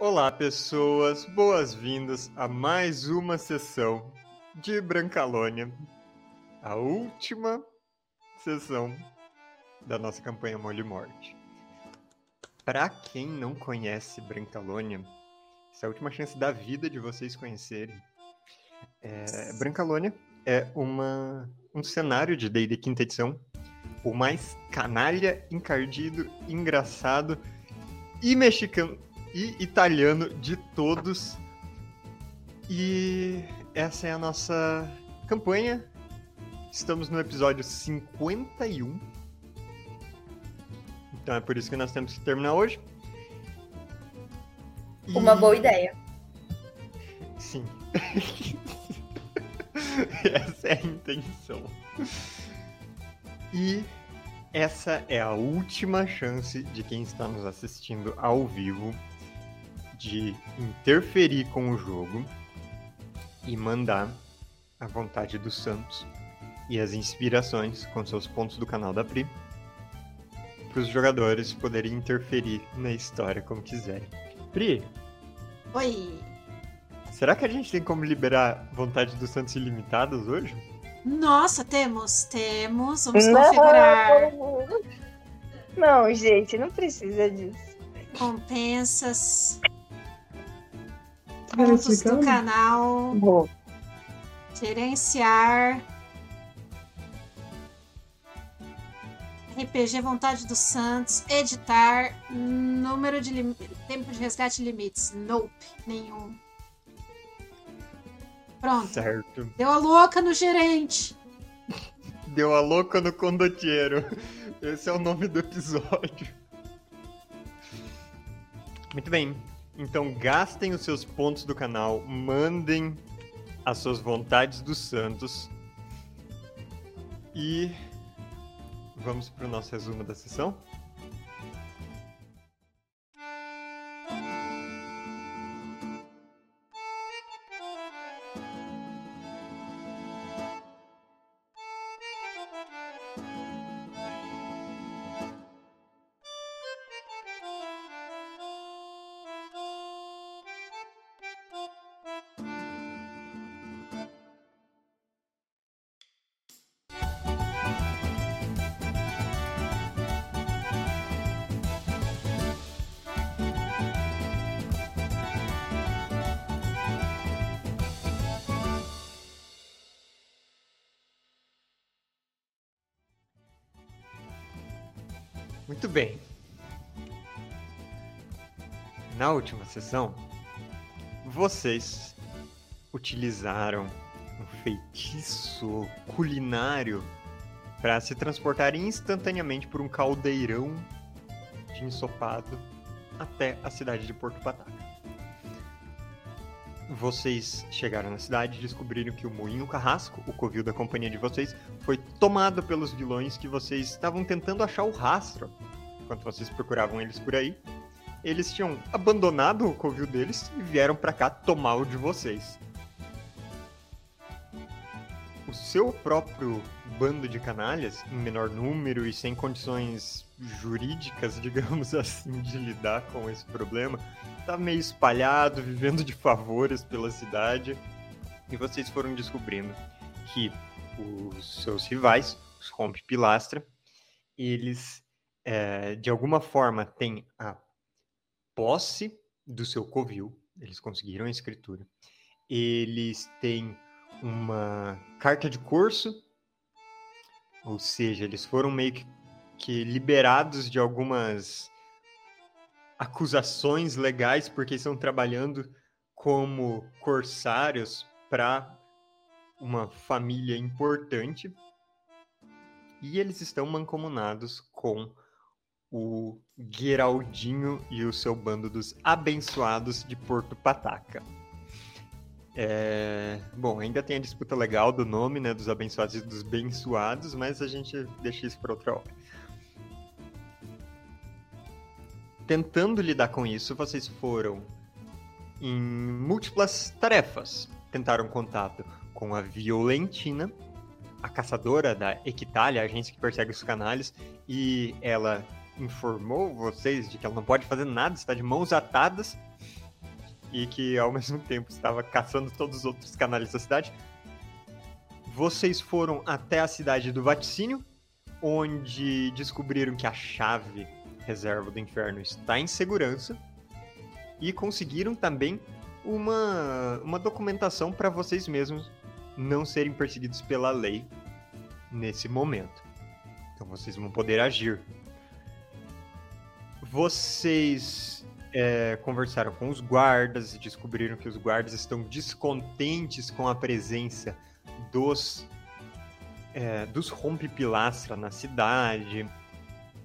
Olá, pessoas, boas-vindas a mais uma sessão de Brancalônia, a última sessão da nossa campanha Molho Morte. Para quem não conhece Brancalônia, essa é a última chance da vida de vocês conhecerem. É, Brancalônia é uma, um cenário de D&D quinta edição, o mais canalha, encardido, engraçado e mexicano e italiano de todos. E essa é a nossa campanha. Estamos no episódio 51. Então é por isso que nós temos que terminar hoje. Uma boa ideia. Sim. essa é a intenção. E essa é a última chance de quem está nos assistindo ao vivo de interferir com o jogo e mandar a vontade dos santos e as inspirações com seus pontos do canal da Pri para os jogadores poderem interferir na história como quiserem. Pri, Oi! será que a gente tem como liberar vontade dos santos ilimitadas hoje? Nossa, temos, temos. Vamos configurar Não, gente, não precisa disso. recompensas, pontos do canal, Vou. gerenciar. RPG Vontade dos Santos, editar, número de lim... tempo de resgate limites. Nope, nenhum. Pronto. Certo. Deu a louca no gerente. Deu a louca no condottiero. Esse é o nome do episódio. Muito bem. Então gastem os seus pontos do canal, mandem as suas vontades dos santos. E vamos para o nosso resumo da sessão. Na última sessão, vocês utilizaram um feitiço culinário para se transportarem instantaneamente por um caldeirão de ensopado até a cidade de Porto Pataca. Vocês chegaram na cidade e descobriram que o Moinho Carrasco, o covil da companhia de vocês, foi tomado pelos vilões que vocês estavam tentando achar o rastro. Enquanto vocês procuravam eles por aí, eles tinham abandonado o covil deles e vieram pra cá tomar o de vocês. O seu próprio bando de canalhas, em menor número e sem condições jurídicas, digamos assim, de lidar com esse problema, tá meio espalhado, vivendo de favores pela cidade. E vocês foram descobrindo que os seus rivais, os Rompe Pilastra, eles eh, de alguma forma têm a posse do seu covil, eles conseguiram a escritura. Eles têm uma carta de curso, ou seja, eles foram meio que, que liberados de algumas acusações legais porque estão trabalhando como corsários para uma família importante. E eles estão mancomunados com o Geraldinho e o seu bando dos abençoados de Porto Pataca. É, Bom, ainda tem a disputa legal do nome, né, dos abençoados e dos bençoados, mas a gente deixa isso para outra hora. Tentando lidar com isso, vocês foram em múltiplas tarefas. Tentaram contato com a Violentina, a caçadora da Equitalia, a agência que persegue os canalhas, e ela informou vocês de que ela não pode fazer nada, está de mãos atadas. e que ao mesmo tempo estava caçando todos os outros canais da cidade. Vocês foram até a cidade do Vaticínio, onde descobriram que a chave reserva do inferno está em segurança e conseguiram também uma, uma documentação para vocês mesmos não serem perseguidos pela lei nesse momento. Então vocês vão poder agir. Vocês é, conversaram com os guardas e descobriram que os guardas estão descontentes com a presença dos é, dos rompe-pilastra na cidade.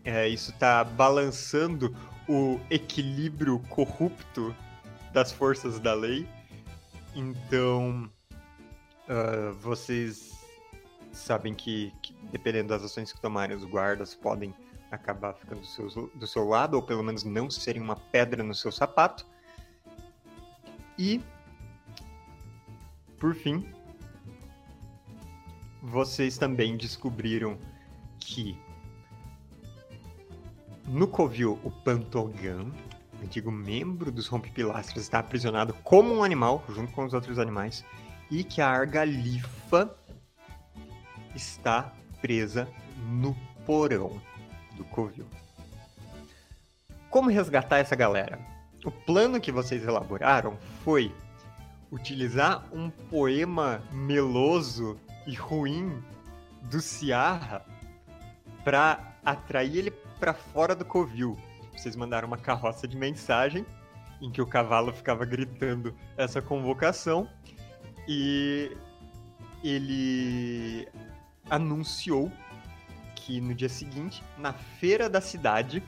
É, isso está balançando o equilíbrio corrupto das forças da lei. Então, uh, vocês sabem que, que, dependendo das ações que tomarem, os guardas podem acabar ficando do seu, do seu lado, ou pelo menos não serem uma pedra no seu sapato. E, por fim, vocês também descobriram que no Covil o Pantogan, antigo membro dos Rompe-Pilastras, está aprisionado como um animal, junto com os outros animais, e que a Argalifa está presa no porão do Covil. Como resgatar essa galera? O plano que vocês elaboraram foi utilizar um poema meloso e ruim do Ciarra para atrair ele para fora do covil. Vocês mandaram uma carroça de mensagem em que o cavalo ficava gritando essa convocação e ele anunciou que no dia seguinte, na feira da cidade,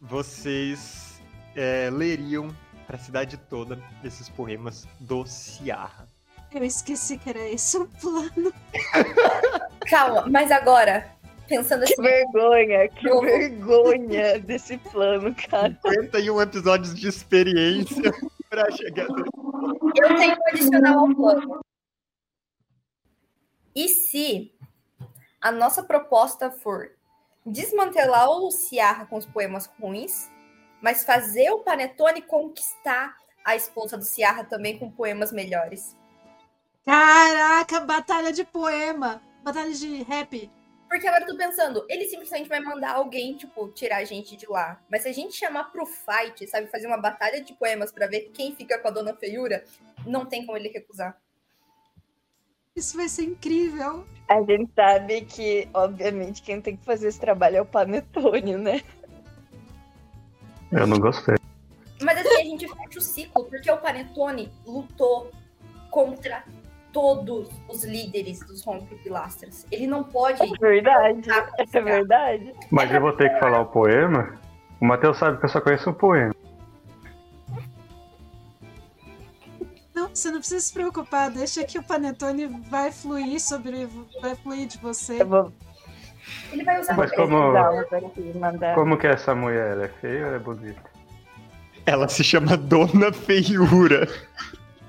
vocês é, leriam para a cidade toda esses poemas do Ciarra. Eu esqueci que era esse o plano. Calma, mas agora, pensando assim. Que vergonha, que vergonha desse plano, cara. 51 episódios de experiência pra chegar. Eu tenho que adicionar ao plano. E se a nossa proposta for desmantelar o Luciarra com os poemas ruins, mas fazer o Panetone conquistar a esposa do Ciarra também com poemas melhores? Caraca, batalha de poema, batalha de rap. Porque agora eu tô pensando, ele simplesmente vai mandar alguém, tipo, tirar a gente de lá. Mas se a gente chamar pro fight, sabe, fazer uma batalha de poemas para ver quem fica com a dona feiura, não tem como ele recusar. Isso vai ser incrível. A gente sabe que, obviamente, quem tem que fazer esse trabalho é o Panetone, né? Eu não gostei. Mas assim, a gente fecha o ciclo, porque o Panetone lutou contra todos os líderes dos rompe-pilastras. Ele não pode. É verdade. É verdade. Mas eu vou ter que falar o poema? O Matheus sabe que eu só conheço o poema. Você não precisa se preocupar. Deixa que o Panetone vai fluir sobre. vai fluir de você. Vou... Ele vai usar Mas como, como que é essa mulher? Ela é feia ou é bonita? Ela se chama Dona Feiura.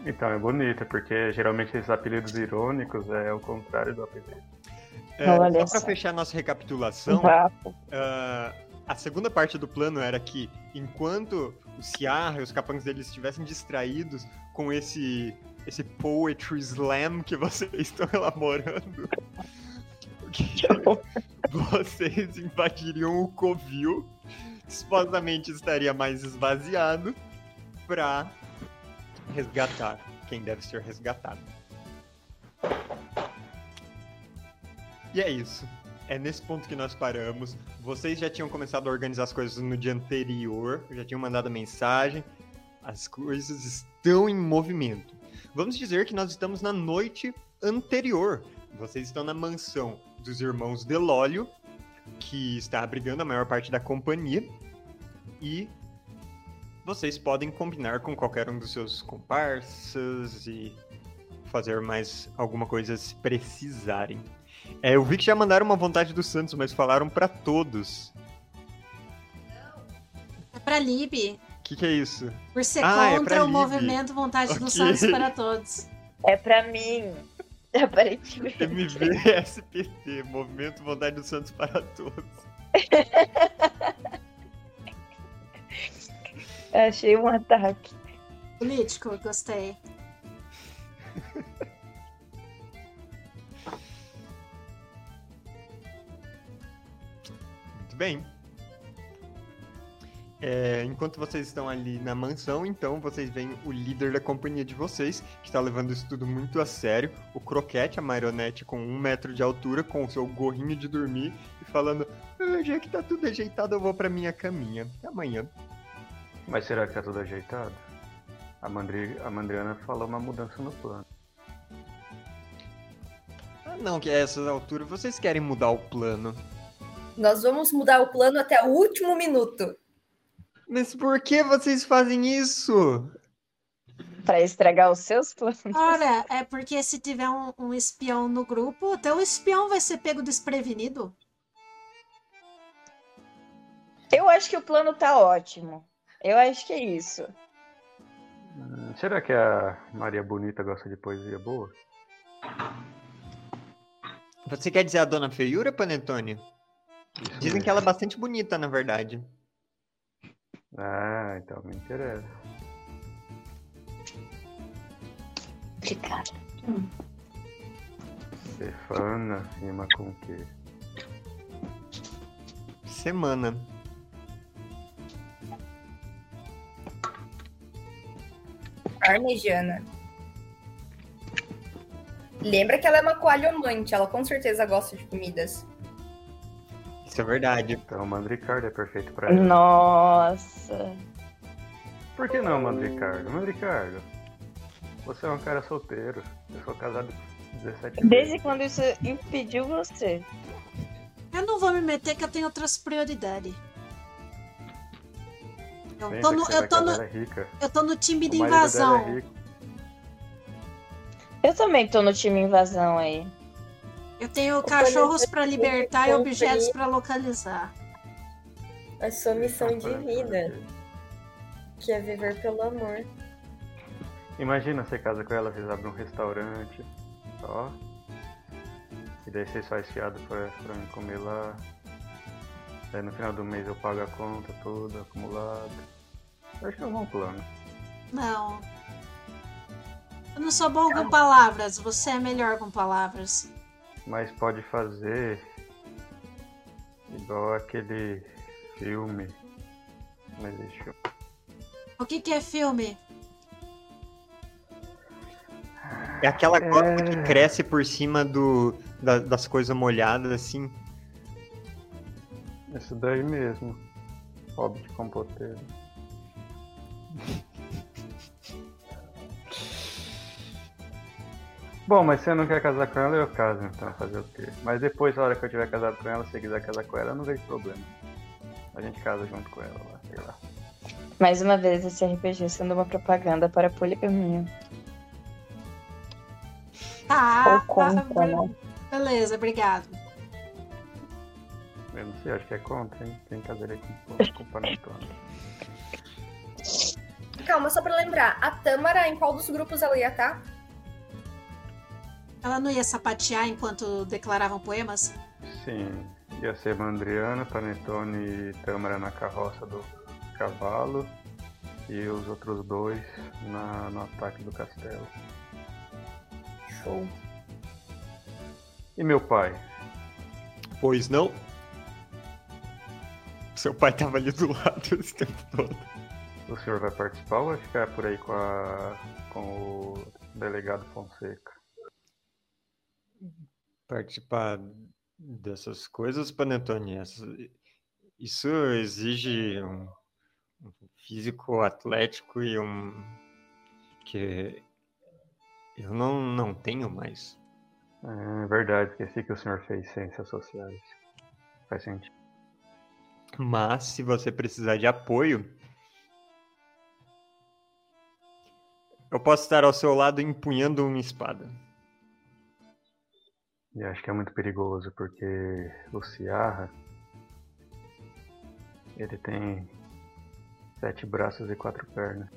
Então, é bonita, porque geralmente esses apelidos irônicos é o contrário do apelido. É, só para fechar nossa recapitulação, uh, a segunda parte do plano era que enquanto o Ciarra e os capangas deles estivessem distraídos com esse, esse poetry slam que vocês estão elaborando, vocês invadiriam o covil, supostamente estaria mais esvaziado, para resgatar quem deve ser resgatado. E é isso. É nesse ponto que nós paramos. Vocês já tinham começado a organizar as coisas no dia anterior, já tinham mandado mensagem. As coisas estão em movimento. Vamos dizer que nós estamos na noite anterior. Vocês estão na mansão dos irmãos Delólio, que está abrigando a maior parte da companhia. E vocês podem combinar com qualquer um dos seus comparsas e fazer mais alguma coisa se precisarem. É, eu vi que já mandaram uma vontade do Santos, mas falaram para todos. É pra Lib. O que, que, é isso? Por ser ah, contra é o Lib. movimento Vontade okay. do Santos para todos. É pra mim. Aparentemente. MVSPT, Movimento Vontade do Santos para todos. Achei um ataque. Político, gostei. Bem. É, enquanto vocês estão ali na mansão, então vocês veem o líder da companhia de vocês, que está levando isso tudo muito a sério. O Croquete, a marionete com um metro de altura, com o seu gorrinho de dormir, e falando: ah, já que tá tudo ajeitado, eu vou pra minha caminha. Até amanhã. Mas será que tá tudo ajeitado? A, Mandri... a Mandriana falou uma mudança no plano. Ah, não, que a essas alturas vocês querem mudar o plano. Nós vamos mudar o plano até o último minuto. Mas por que vocês fazem isso? Pra estragar os seus planos. Ora, é porque se tiver um, um espião no grupo, até o espião vai ser pego desprevenido. Eu acho que o plano tá ótimo. Eu acho que é isso. Hum, será que a Maria Bonita gosta de poesia boa? Você quer dizer a Dona Feiura, Panetone? Dizem que ela é bastante bonita, na verdade. Ah, então me interessa. Obrigada. Stefana, rima com o quê? Semana. Parmejana. Lembra que ela é uma coalhomante, ela com certeza gosta de comidas. Isso é verdade. Então o Mandricardo é perfeito pra ela. Nossa. Por que não, Mandricardo? Mandricardo, você é um cara solteiro. Eu sou casado com 17 Desde vezes. quando isso impediu você? Eu não vou me meter que eu tenho outras prioridades. Eu Pensa tô no, eu tô no, é eu tô no time de dela invasão. é. Eu também tô no time invasão aí. Eu tenho O cachorros tem libertar e objetos pra localizar. A sua missão de vida, que é viver pelo amor. Imagina você casa com ela, vocês abrem um restaurante, ó. E daí vocês fazem fiado pra, pra mim comer lá. Daí no final do mês eu pago a conta toda, acumulada. Eu acho que é um bom plano. Não. Eu não sou bom com palavras, você é melhor com palavras. Mas pode fazer igual aquele filme. Não existe filme. O que, que é filme? É aquela gota que É. cresce por cima do, da- das coisas molhadas, assim. Isso daí mesmo. Hobbit compoteiro. Bom, mas se você não quer casar com ela, eu caso, então fazer o quê? Mas depois, na hora que eu tiver casado com ela, se você quiser casar com ela, eu não vejo problema. A gente casa junto com ela lá, sei lá. Mais uma vez, esse RPG sendo uma propaganda para a poligamia. Tá. Ou contra, ah, be- né? Beleza, obrigado. Eu não sei, acho que é contra, hein? Tem cadeira com, com panetone. Calma, só pra lembrar, a Tâmara, em qual dos grupos ela ia tá? Ela não ia sapatear enquanto declaravam poemas? Sim, ia ser Mandriana, Panetone e Tâmara na carroça do cavalo e os outros dois na, no ataque do castelo. Show. E meu pai? Pois não? Seu pai tava ali do lado esse tempo todo. O senhor vai participar ou vai ficar por aí com, a, com o delegado Fonseca? Participar dessas coisas, Panetone, isso exige um, um físico atlético e um. que eu não, não tenho mais. É verdade, esqueci que o senhor fez ciências sociais. Faz sentido. Mas se você precisar de apoio, eu posso estar ao seu lado empunhando uma espada. E acho que é muito perigoso porque o Ciarra ele tem sete braços e quatro pernas.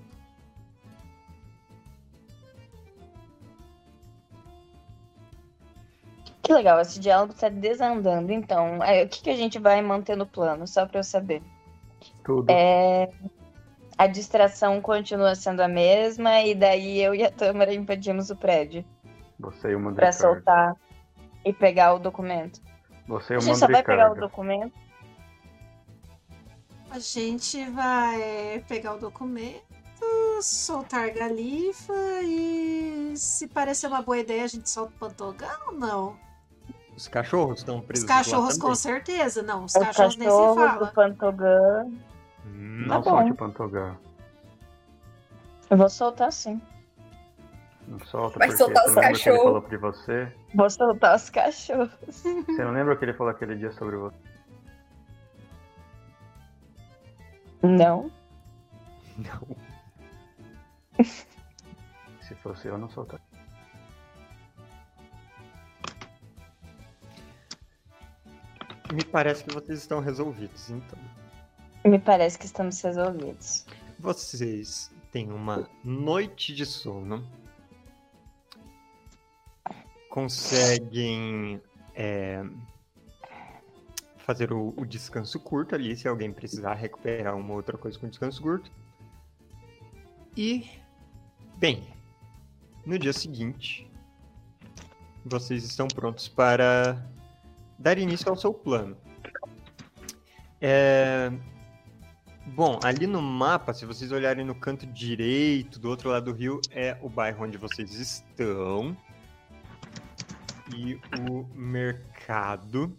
Que legal, esse diálogo tá desandando. Então, é, o que, que a gente vai manter no plano, só pra eu saber? Tudo. É, A distração continua sendo a mesma, e daí eu e a Tâmara invadimos o prédio Você e pra Mandricardo. soltar e pegar o documento. Você A o gente só vai pegar o documento. A gente vai pegar o documento, soltar a galifa e se parecer uma boa ideia, a gente solta o pantogão ou não? Os cachorros estão Os presos cachorros lá com certeza, não. Os Os cachorros nem se cachorros do fala. Pantogan. Hum, Não Tá solte bom. o Pantogão. Eu vou soltar sim. Não solta, Vai porque soltar os cachorros. falou pra você? Vou soltar os cachorros. Você não lembra o que ele falou aquele dia sobre você? Não. Não. Se fosse eu, não soltaria. Me parece que vocês estão resolvidos, então. Me parece que estamos resolvidos. Vocês têm uma noite de sono. Conseguem é, fazer o, o descanso curto ali, se alguém precisar recuperar uma outra coisa com descanso curto. E, bem, no dia seguinte, vocês estão prontos para dar início ao seu plano. É, Bom, ali no mapa, se vocês olharem no canto direito, do outro lado do rio, é o bairro onde vocês estão. E o mercado,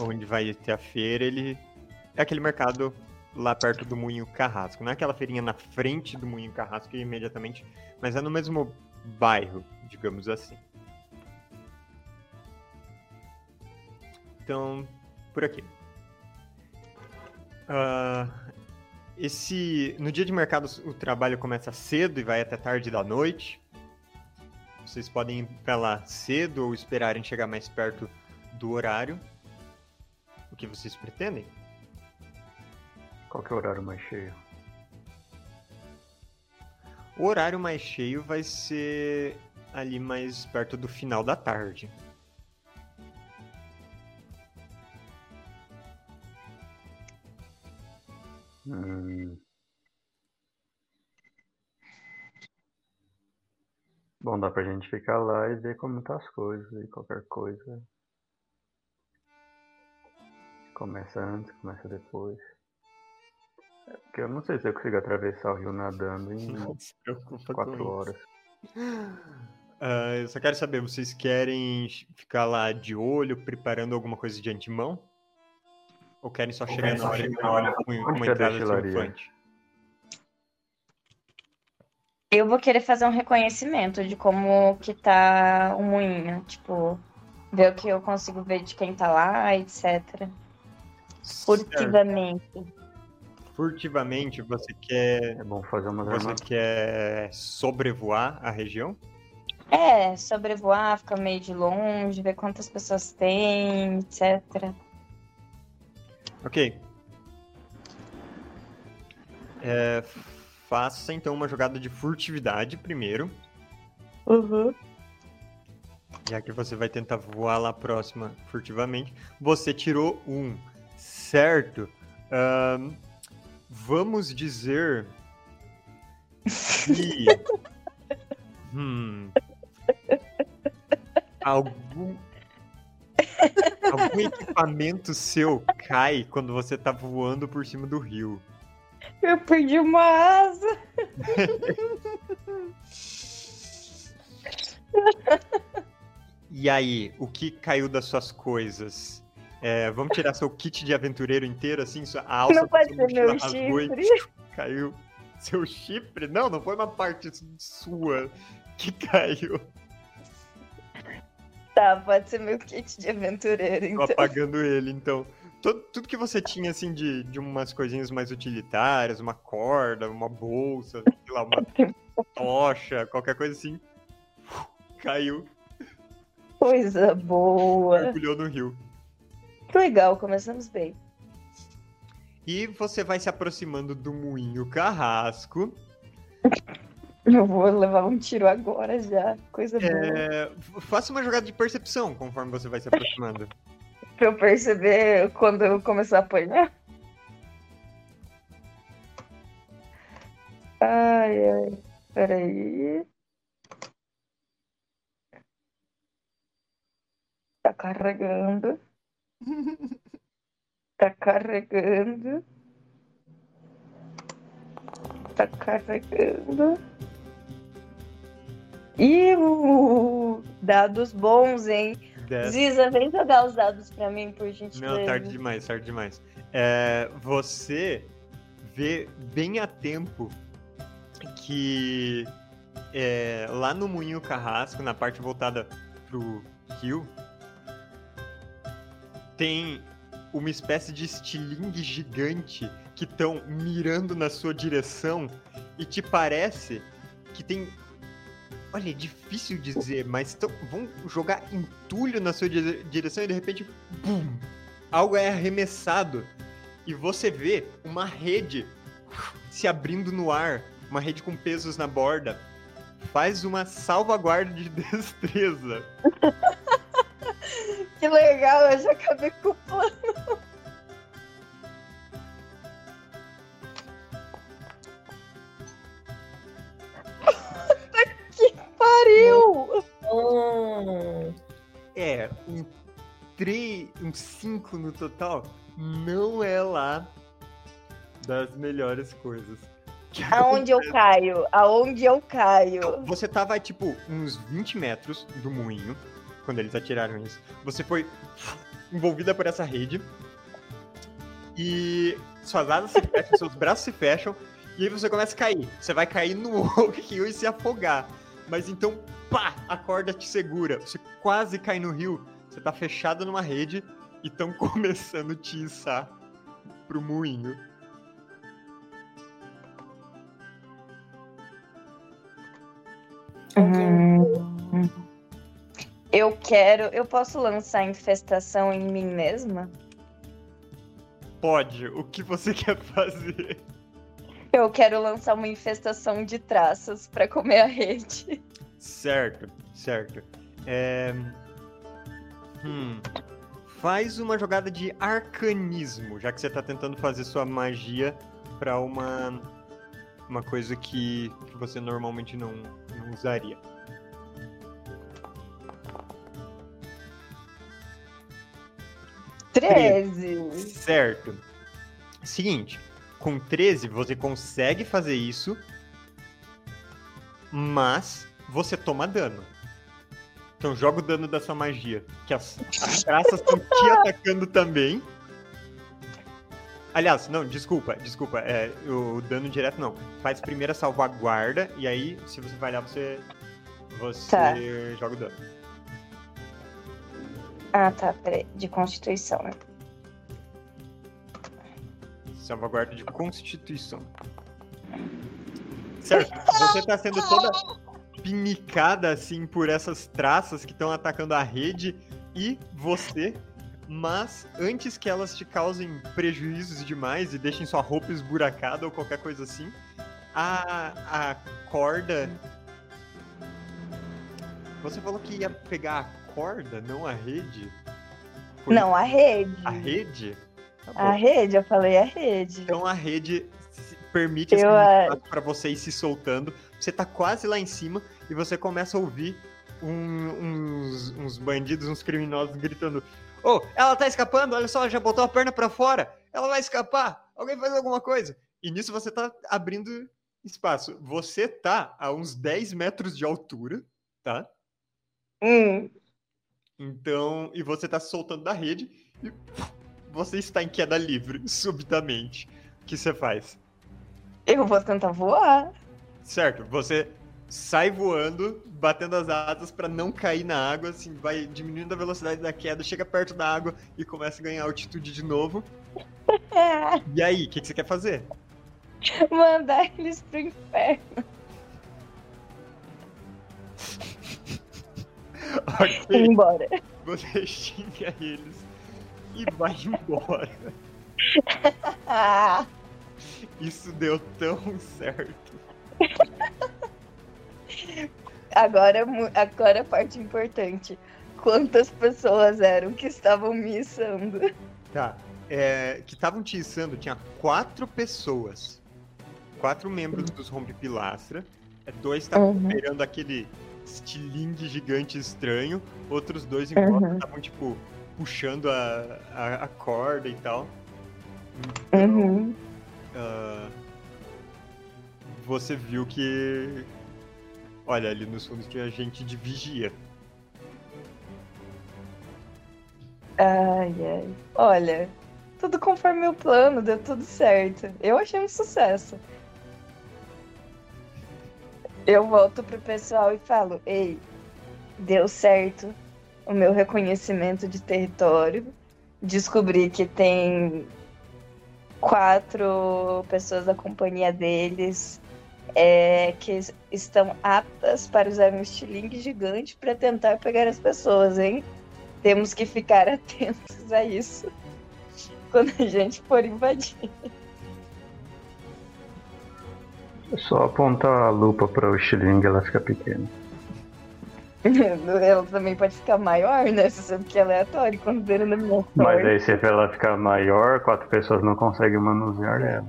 onde vai ter a feira, ele é aquele mercado lá perto do Moinho Carrasco. Não é aquela feirinha na frente do Moinho Carrasco imediatamente, mas é no mesmo bairro, digamos assim. Então, por aqui. Ah, esse no dia de mercado o trabalho começa cedo e vai até tarde da noite. Vocês podem ir para lá cedo ou esperarem chegar mais perto do horário. O que vocês pretendem? Qual que é o horário mais cheio? O horário mais cheio vai ser ali mais perto do final da tarde. Hum. Bom, dá pra gente ficar lá e ver como tá as coisas e qualquer coisa. Começa antes, começa depois. É porque eu não sei se eu consigo atravessar o rio nadando em Não se preocupa quatro horas. Ah, eu só quero saber, vocês querem ficar lá de olho, preparando alguma coisa de antemão? Ou querem só chegar na hora com, com uma entrada triunfante? Eu vou querer fazer um reconhecimento de como que tá o moinho. Tipo, ver o que eu consigo ver de quem tá lá, etc. Certo. Furtivamente. Furtivamente, você quer, É bom fazer umas você quer sobrevoar a região? É, sobrevoar, ficar meio de longe, ver quantas pessoas tem, etc. Ok. É, faça então uma jogada de furtividade primeiro, Uhum. já que você vai tentar voar lá próxima furtivamente. Você tirou um, certo? Ahn, vamos dizer que hum, algum algum equipamento seu cai quando você tá voando por cima do rio. Eu perdi uma asa. E aí, o que caiu das suas coisas? É, vamos tirar seu kit de aventureiro inteiro, assim, sua a alça Não pode ser meu e chifre. caiu. Seu chifre? Não, não foi uma parte sua que caiu. Tá, pode ser meu kit de aventureiro, Tô então. apagando ele, então. Tudo, tudo que você tinha, assim, de, de umas coisinhas mais utilitárias, uma corda, uma bolsa, sei lá, uma tocha, qualquer coisa assim, caiu, Coisa boa. mergulhou no rio. Que legal, começamos bem. E você vai se aproximando do moinho carrasco. Eu vou levar um tiro agora já. Coisa boa. É, f- faça uma jogada de percepção conforme você vai se aproximando. Pra eu perceber quando eu começar a apanhar. Ai, ai. Peraí. Tá carregando. Tá carregando. Tá carregando. Uh, dados bons, hein? Dez. Ziza, vem jogar os dados pra mim, por gentileza. Não, tarde demais, tarde demais. É, você vê bem a tempo que é, lá no Moinho Carrasco, na parte voltada pro rio, tem uma espécie de estilingue gigante que estão mirando na sua direção e te parece que tem. Olha, é difícil dizer, mas tão- vão jogar entulho na sua dire- direção e de repente, bum, algo é arremessado e você vê uma rede se abrindo no ar, uma rede com pesos na borda. Faz uma salvaguarda de destreza. Que legal, eu já acabei com o plano. Hum, É, um 3, um 5 no total não é lá das melhores coisas. Aonde eu caio? Aonde eu caio? Você tava, tipo, uns 20 metros do moinho, quando eles atiraram isso. Você foi envolvida por essa rede. E suas asas se fecham, seus braços se fecham. E aí você começa a cair. Você vai cair no rio e se afogar. Mas então, pá, a corda te segura. Você quase cai no rio. Você tá fechado numa rede e estão começando a te içar pro moinho. Hum. Eu quero. Eu posso lançar infestação em mim mesma? Pode, o que você quer fazer? Eu quero lançar uma infestação de traças pra comer a rede. Certo, certo. É... Hum. Faz uma jogada de arcanismo, já que você tá tentando fazer sua magia pra uma uma coisa que, que você normalmente não, não usaria. Treze. Certo. Seguinte, com 13 você consegue fazer isso, mas você toma dano. Então joga o dano da sua magia. Que as, as traças estão te atacando também. Aliás, não, desculpa, desculpa. É, o dano direto não. Faz primeiro a salvaguarda e aí, se você falhar, você. Você Tá. joga o dano. Ah, tá. Peraí. De constituição, né? Salvaguarda de constituição. Certo. Você tá sendo toda pinicada assim por essas traças que estão atacando a rede e você, mas antes que elas te causem prejuízos demais e deixem sua roupa esburacada ou qualquer coisa assim, a, a corda. Você falou que ia pegar a corda, não a rede? Foi Não, a rede. A rede? Tá A rede, eu falei a rede. Então a rede permite esse Eu, é, para você ir se soltando. Você tá quase lá em cima e você começa a ouvir um- uns, uns bandidos, uns criminosos gritando: Oh, ela tá escapando, olha só, ela já botou a perna pra fora, ela vai escapar, alguém faz alguma coisa. E nisso você tá abrindo espaço. Você tá a uns 10 metros de altura, tá? Hum, Então, e você tá se soltando da rede e você está em queda livre, subitamente. O que você faz? eu vou tentar voar. Certo, você sai voando, batendo as asas pra não cair na água, assim, vai diminuindo a velocidade da queda, chega perto da água e começa a ganhar altitude de novo. E aí, o que, que você quer fazer? mandar eles pro inferno. Ok, Embora. você xinga eles e vai embora. Isso deu tão certo. agora, agora a parte importante. Quantas pessoas eram que estavam me içando? Tá, é, que estavam te içando, tinha quatro pessoas. quatro membros dos Rompe Pilastra. É, Dois tá Uhum. operando aquele estilingue gigante estranho. Outros dois em volta Uhum. estavam, tipo, puxando a, a, a corda e tal. Uhum. Ah, você viu que. Olha, ali nos fundos tinha gente de vigia. Ai, ai. Olha, tudo conforme o plano, deu tudo certo. Eu achei um sucesso. Eu volto pro pessoal e falo: Ei, deu certo o meu reconhecimento de território. Descobri que tem quatro pessoas da companhia deles é, que es- estão aptas para usar um estilingue gigante para tentar pegar as pessoas, hein? Temos que ficar atentos a isso quando a gente for invadir. É só apontar a lupa para o estilingue ela fica pequena. Ela também pode ficar maior, né? Você sabe que é aleatório considerando a minha Mas aí se ela ficar maior, quatro pessoas não conseguem manusear ela.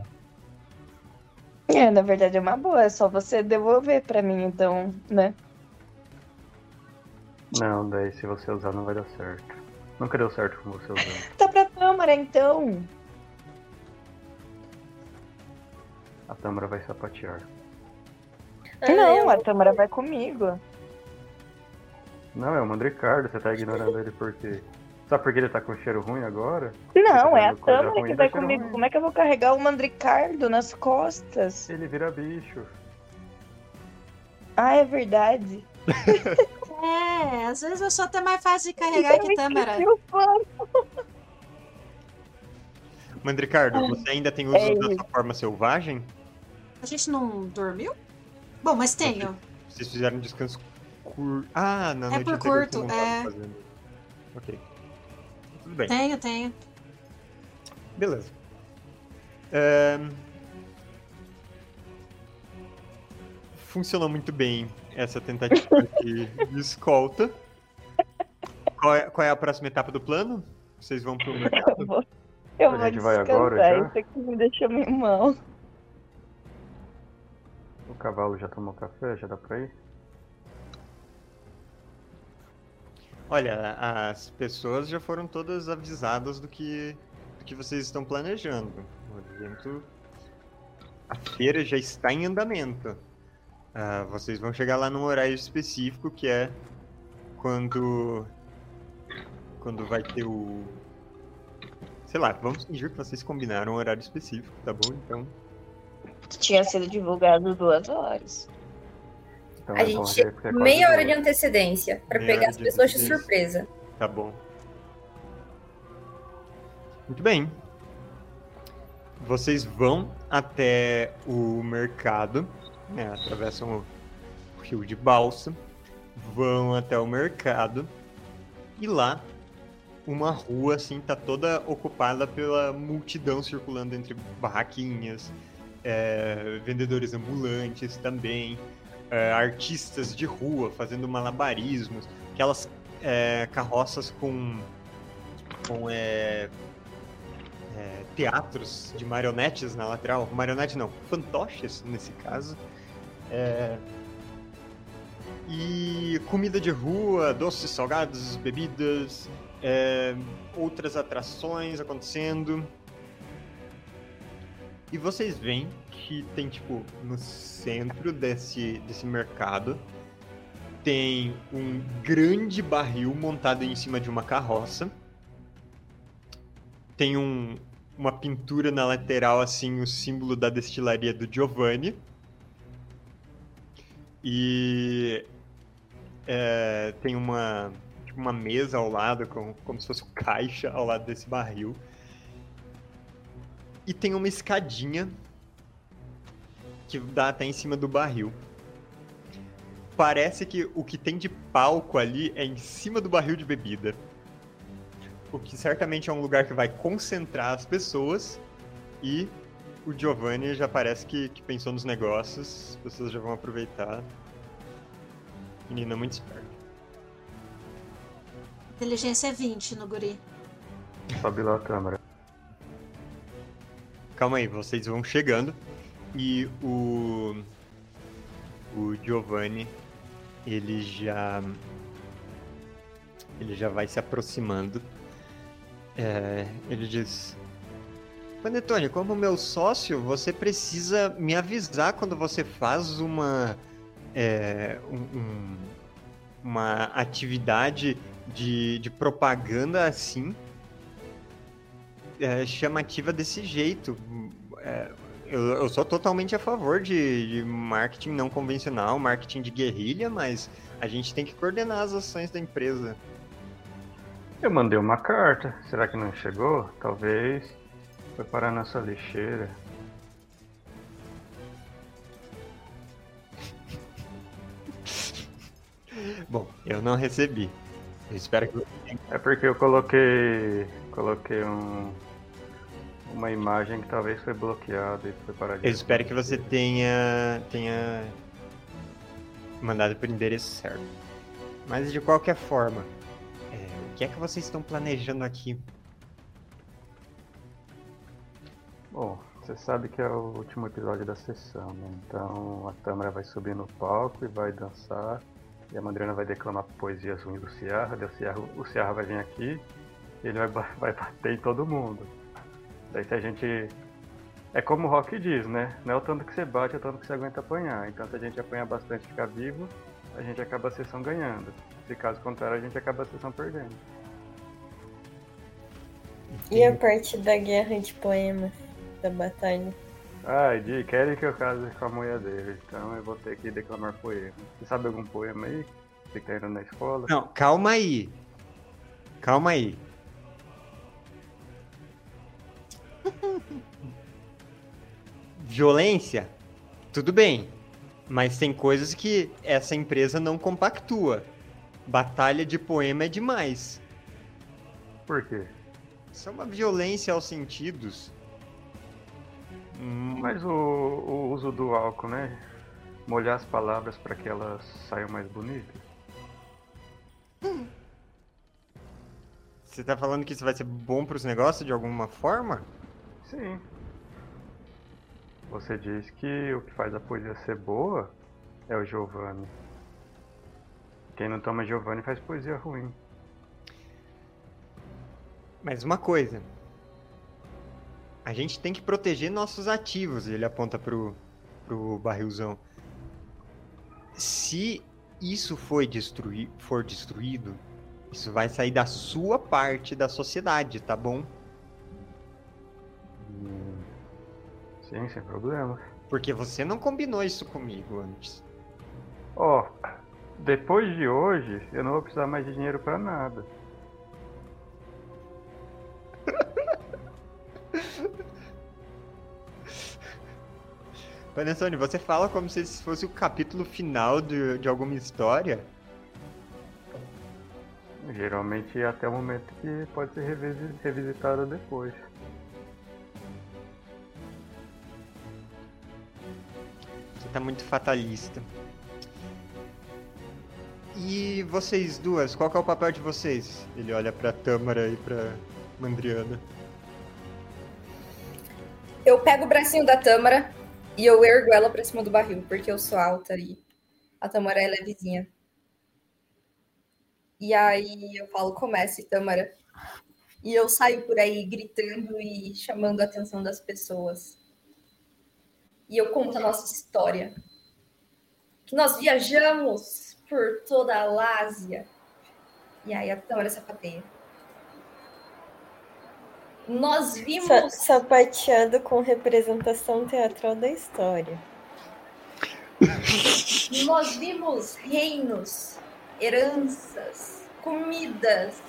É, na verdade é uma boa, é só você devolver pra mim, então, né? Não, daí se você usar não vai dar certo. Nunca deu certo com você usando. Tá pra câmara, então. A Tâmara vai sapatear. Não, a câmara vai comigo. Não, é o Mandricardo, você tá ignorando ele por quê? Sabe por que ele tá com cheiro ruim agora? Não, é a ruim, que tá vai comigo. ruim. Como é que eu vou carregar o Mandricardo nas costas? Ele vira bicho. Ah, é verdade. É, às vezes eu sou até mais fácil de carregar Eu que Tâmara. plano. Mandricardo, você ainda tem uso É da sua forma selvagem? A gente não dormiu? Bom, mas tenho. Vocês fizeram um descanso curto. Ah, na É por curto, não é. fazendo. Ok. Tudo bem. Tenho, tenho. Beleza. Ahn, Funcionou muito bem essa tentativa de, de escolta. Qual é, qual é a próxima etapa do plano? Vocês vão pro Eu mercado? vou, eu A vou gente vai descansar. agora já? Isso aqui me deixou meio mal. O cavalo já tomou café? Já dá pra ir? Olha, as pessoas já foram todas avisadas do que, do que vocês estão planejando. O evento. A feira já está em andamento. Ah, vocês vão chegar lá num horário específico que é quando. Quando vai ter o. Sei lá, vamos fingir que vocês combinaram um horário específico, tá bom? Então. Tinha sido divulgado duas horas. Então, A é gente é meia hora de antecedência Meia pegar as de pessoas de antecedência. surpresa. Tá bom. Muito bem. Vocês vão até o mercado, né, atravessam o rio de balsa, vão até o mercado e lá uma rua assim tá toda ocupada pela multidão circulando entre barraquinhas, é, vendedores ambulantes também, é, artistas de rua fazendo malabarismos, aquelas é, carroças com, com é, é, teatros de marionetes na lateral. Marionete não, fantoches nesse caso. É, e comida de rua, doces, salgados, bebidas, outras atrações acontecendo. E vocês veem que tem, tipo, no centro desse, desse mercado, tem um grande barril montado em cima de uma carroça. Tem um, uma pintura na lateral, assim, o símbolo da destilaria do Giovanni. E é, tem uma, tipo, uma mesa ao lado, com, como se fosse caixa ao lado desse barril. E tem uma escadinha que dá até em cima do barril. Parece que o que tem de palco ali é em cima do barril de bebida. O que certamente é um lugar que vai concentrar as pessoas. E o Giovanni já parece que, que pensou nos negócios. As pessoas já vão aproveitar. Menina muito esperta. Inteligência é 20 no guri. Sobe lá a câmera. Calma aí, vocês vão chegando. E o. O Giovanni, ele já. Ele já vai se aproximando. É, ele diz: Panetone, como meu sócio, você precisa me avisar quando você faz uma. É, um- um- uma atividade de, de propaganda assim. é, chamativa desse jeito. É, eu, eu sou totalmente a favor de, de marketing não convencional, marketing de guerrilha, mas a gente tem que coordenar as ações da empresa. Eu mandei uma carta. Será que não chegou? Talvez foi parar na sua lixeira. Bom, eu não recebi. Eu espero que. É porque eu coloquei. Coloquei um. Uma imagem que talvez foi bloqueada e foi parar de Eu espero que você tenha. tenha. mandado por endereço certo. Mas de qualquer forma, é, o que é que vocês estão planejando aqui? Bom, você sabe que é o último episódio da sessão, né? Então a Tâmara vai subir no palco e vai dançar. E a Madriana vai declamar poesias ruins do Ciarra. O Ciarra, o Ciarra vai vir aqui e ele vai, vai bater em todo mundo. Daí se a gente. É como o Rock diz, né? Não é o tanto que você bate, é o tanto que você aguenta apanhar. Então se a gente apanhar bastante e ficar vivo, a gente acaba a sessão ganhando. Se caso contrário, a gente acaba a sessão perdendo. E a parte da guerra de poemas, da batalha? Ai, Di, querem que eu case com a mulher dele, então eu vou ter que declamar poema. Você sabe algum poema aí? Você que tá indo na escola? Não, calma aí. Calma aí. Violência? Tudo bem. Mas tem coisas que essa empresa não compactua. Batalha de poema é demais. Por quê? Isso é uma violência aos sentidos. Hum, Mas o, o uso do álcool, né? Molhar as palavras para que elas saiam mais bonitas. Você tá falando que isso vai ser bom pros negócios de alguma forma? Sim. Você diz que o que faz a poesia ser boa é o Giovanni. Quem não toma Giovanni faz poesia ruim. Mas uma coisa. A gente tem que proteger nossos ativos. Ele aponta pro, pro barrilzão. Se isso foi destruí for destruído, isso vai sair da sua parte da sociedade, tá bom? Sim, sem problema. Porque você não combinou isso comigo antes. Ó, depois de hoje, eu não vou precisar mais de dinheiro pra nada. Panessone, você fala como se esse fosse o capítulo final de, de alguma história. Geralmente até o momento que pode ser revisi- revisitado depois. Tá muito fatalista. E vocês duas, qual é o papel de vocês? Ele olha pra Tâmara e pra Mandriana. Eu pego o bracinho da Tâmara e eu ergo ela pra cima do barril, porque eu sou alta e a Tâmara é levezinha. E aí eu falo, comece, Tâmara. E eu saio por aí gritando e chamando a atenção das pessoas. E eu conto a nossa história. Que nós viajamos por toda a Lásia. E aí a Tâmara sapateia. Nós Sa vimos. sapateado com representação teatral da história. Nós vimos reinos, heranças, comidas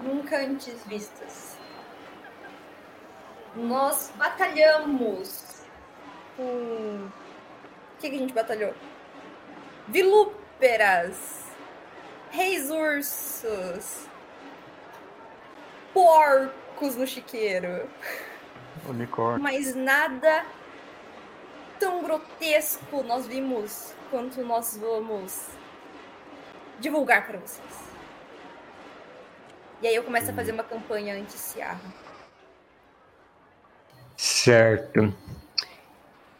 nunca antes vistas. Nós batalhamos. O que, que a gente batalhou? Vilúperas, reis ursos, porcos no chiqueiro. Unicórnio. Mas nada tão grotesco nós vimos quanto nós vamos divulgar para vocês. E aí eu começo a fazer uma campanha anti-Ciarra. Certo.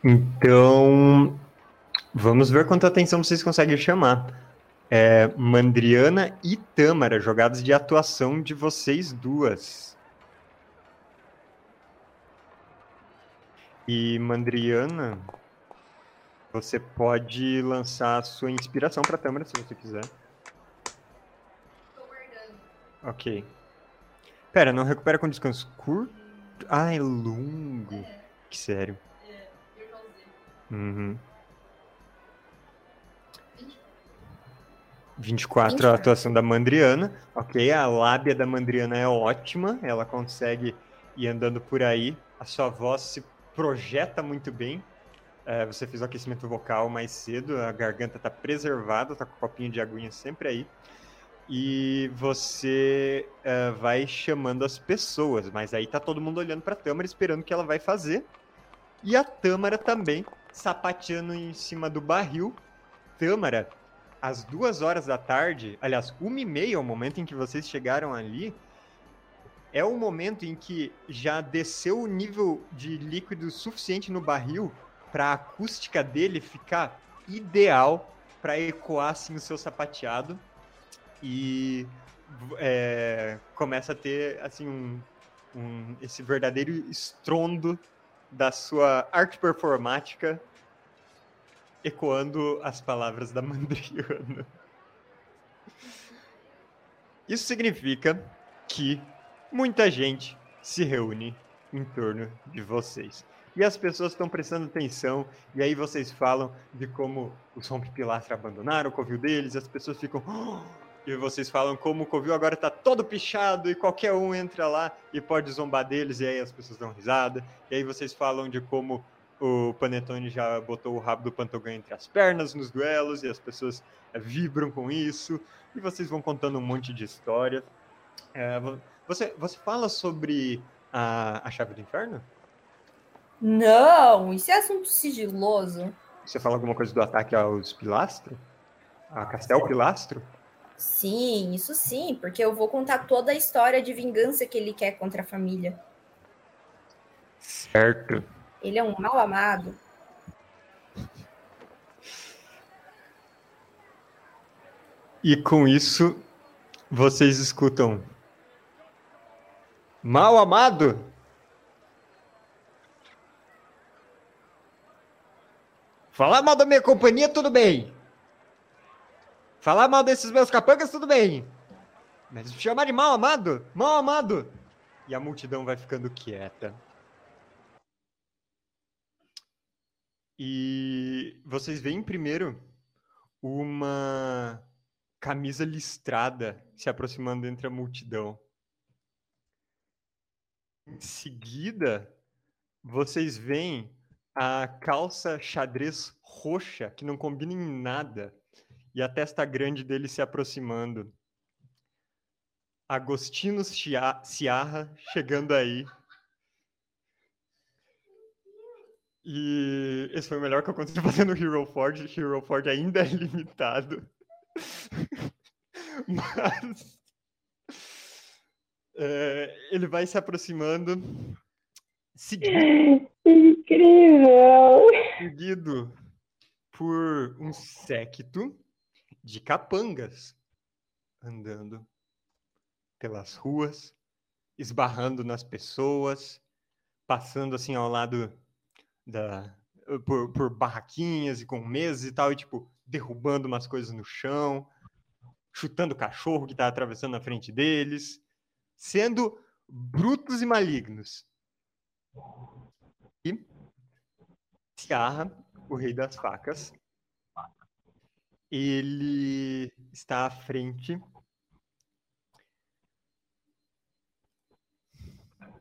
Então, vamos ver quanta atenção vocês conseguem chamar. É, Mandriana e Tâmara, jogadas de atuação de vocês duas. E Mandriana, você pode lançar a sua inspiração para Tâmara se você quiser. Ok. Pera, não recupera com descanso curto? Ah, é longo. Que sério. Uhum. 24 a 24. atuação da Mandriana. Ok, a lábia da Mandriana é ótima. Ela consegue ir andando por aí. A sua voz se projeta muito bem. É, você fez o aquecimento vocal mais cedo. A garganta está preservada, tá com o copinho de aguinha sempre aí. E você é, vai chamando as pessoas, mas aí tá todo mundo olhando pra Tâmara, esperando o que ela vai fazer. E a Tâmara também, sapateando em cima do barril. Tâmara, às duas horas da tarde, aliás, uma e meia, é o momento em que vocês chegaram ali, é o momento em que já desceu o nível de líquido suficiente no barril para a acústica dele ficar ideal para ecoar assim o seu sapateado e é, começa a ter assim um, um- esse verdadeiro estrondo da sua arte performática ecoando as palavras da Mandriana. Isso significa que muita gente se reúne em torno de vocês. E as pessoas estão prestando atenção, e aí vocês falam de como os rompe-pilastra abandonaram o covil deles, as pessoas ficam. "Oh!" E vocês falam como o covil agora tá todo pichado e qualquer um entra lá e pode zombar deles, e aí as pessoas dão risada. E aí vocês falam de como o Panetone já botou o rabo do Pantogan entre as pernas nos duelos, e as pessoas eh, vibram com isso. E vocês vão contando um monte de história. É, vo- você, você fala sobre a, a chave do inferno? Não, isso é assunto sigiloso. Você fala alguma coisa do ataque aos pilastro? A Castel Pilastro? Sim, isso sim, porque eu vou contar toda a história de vingança que ele quer contra a família. Certo. Ele é um mal amado. E com isso, vocês escutam. Mal amado? Falar mal da minha companhia, tudo bem. Falar mal desses meus capangas, tudo bem. Mas chamar de mal amado? Mal amado! E a multidão vai ficando quieta. E vocês veem primeiro uma camisa listrada se aproximando entre a multidão. Em seguida, vocês veem a calça xadrez roxa, que não combina em nada, e a testa grande dele se aproximando. Agostino Ciarra chegando aí. E esse foi o melhor que eu consegui fazer no Hero Forge. Hero Forge ainda é limitado. Mas é, ele vai se aproximando, seguido, Incrível! seguido por um séquito de capangas andando pelas ruas, esbarrando nas pessoas, passando assim ao lado da por, por barraquinhas e com mesas e tal, e tipo derrubando umas coisas no chão, chutando o cachorro que tá atravessando na frente deles, sendo brutos e malignos. E Ciarra, o rei das facas, ele está à frente,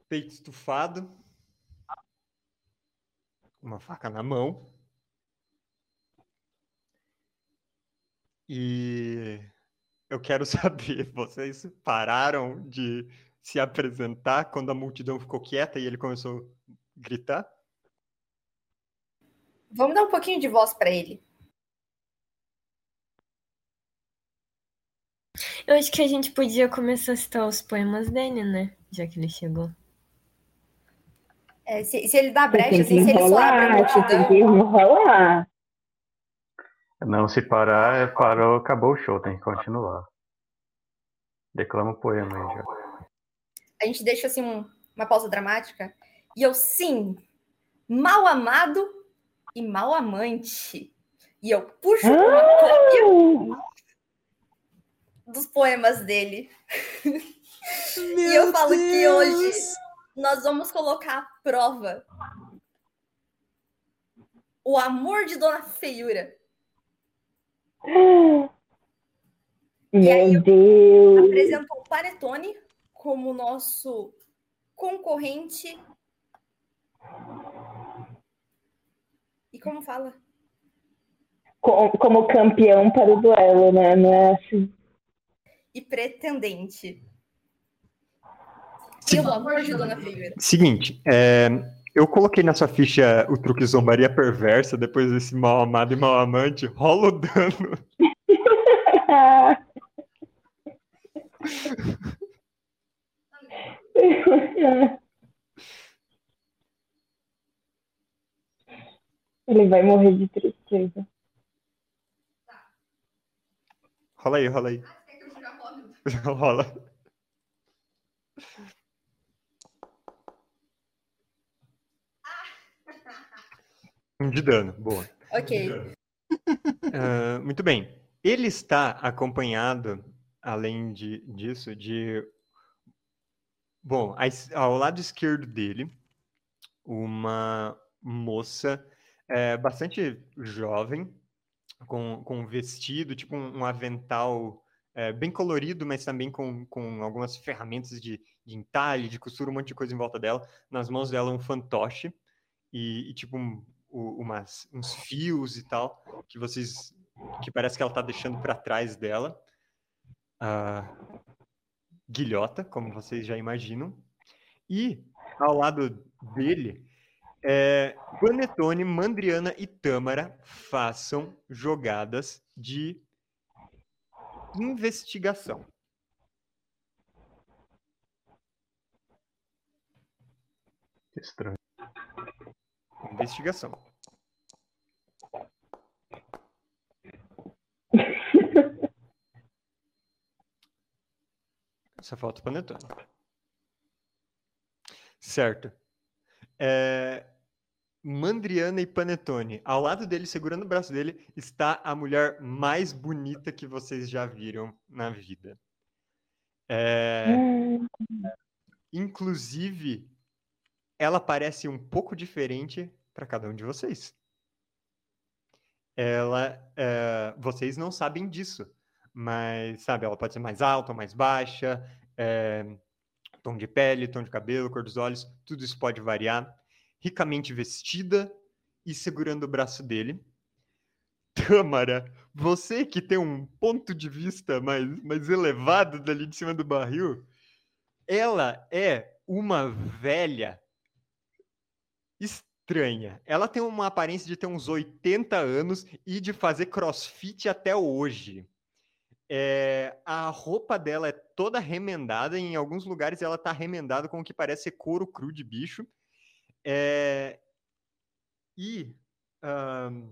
peito estufado, uma faca na mão. E eu quero saber, vocês pararam de se apresentar quando a multidão ficou quieta e ele começou a gritar? Vamos dar um pouquinho de voz para ele. Eu acho que a gente podia começar a citar os poemas dele, né? Já que ele chegou. É, se, se ele dá brecha, tem assim, se ele só abre você tem que enrolar. Não, se parar, é- parou, acabou o show, tem que continuar. Declama o poema aí já. a gente deixa assim um- uma pausa dramática. E eu, sim, mal amado e mal amante. E eu puxo uma cópia dos poemas dele. Meu eu falo que hoje- Deus! Nós vamos colocar à prova o amor de Dona Feiura. E aí Meu eu Deus. apresentou o Panetone como nosso concorrente. E como fala? Co- Como campeão para o duelo, né? Não é assim. E pretendente. Pelo amor de Dona. Seguinte, é, eu coloquei na sua ficha o truque zombaria perversa, depois desse mal amado e mal amante, rola o dano. Ele vai morrer de tristeza. Rola aí, rola aí. rola. Um de dano, boa. Ok. Ah, muito bem. Ele está acompanhado, além de, disso, de. Bom, ao lado esquerdo dele, uma moça eh, bastante jovem, com, com um vestido, tipo um, um avental eh, bem colorido, mas também com, com algumas ferramentas de, de entalhe, de costura, um monte de coisa em volta dela. Nas mãos dela, um fantoche e, e, tipo um- o- umas, uns fios e tal, que vocês que parece que ela tá deixando para trás dela. A guilhota, como vocês já imaginam. E ao lado dele, é, Panetone, Mandriana e Tâmara façam jogadas de investigação. Estranho. Investigação. Só falta o Panetone. Certo. É, Mandriana e Panetone. Ao lado dele, segurando o braço dele, está a mulher mais bonita que vocês já viram na vida. É, inclusive, ela parece um pouco diferente para cada um de vocês. Ela, é, vocês não sabem disso, mas sabe, ela pode ser mais alta mais baixa, é, tom de pele, tom de cabelo, cor dos olhos, tudo isso pode variar. Ricamente vestida e segurando o braço dele. Tâmara, você que tem um ponto de vista mais, mais elevado dali de cima do barril, ela é uma velha estranha. Ela tem uma aparência de ter uns 80 anos e de fazer crossfit até hoje. É, a roupa dela é toda remendada, em alguns lugares ela tá remendada com o que parece ser couro cru de bicho. É, e ahn,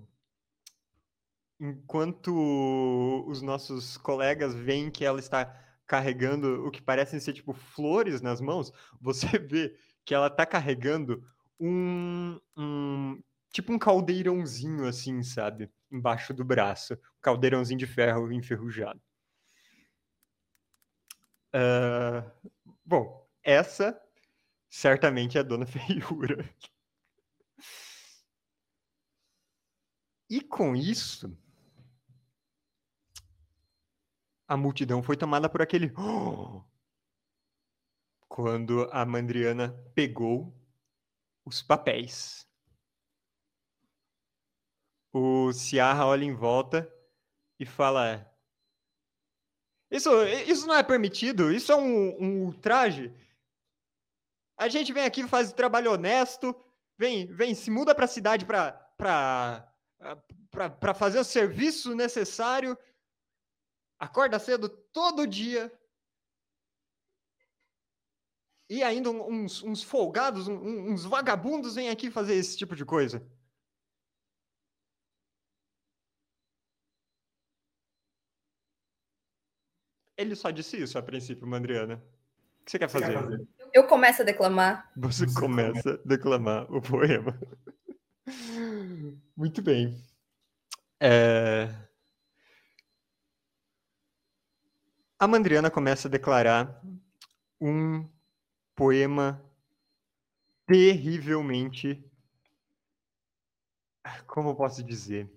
enquanto os nossos colegas veem que ela está carregando o que parecem ser tipo flores nas mãos, você vê que ela tá carregando um, um tipo um caldeirãozinho assim, sabe? Embaixo do braço. Um caldeirãozinho de ferro enferrujado. Ah, bom, essa certamente é a Dona Feiura. E com isso, a multidão foi tomada por aquele. Quando a Mandriana pegou os papéis. O Ciarra olha em volta e fala: Isso, isso não é permitido, isso é um, um ultraje. A gente vem aqui, faz trabalho honesto, vem, vem, se muda para a cidade para fazer o serviço necessário, acorda cedo todo dia. E ainda uns, uns folgados, uns vagabundos vêm aqui fazer esse tipo de coisa. Ele só disse isso a princípio, Mandriana. O que você quer fazer? Eu começo a declamar. Você começa a declamar o poema. Muito bem. É, A Mandriana começa a declarar um poema terrivelmente. Como eu posso dizer?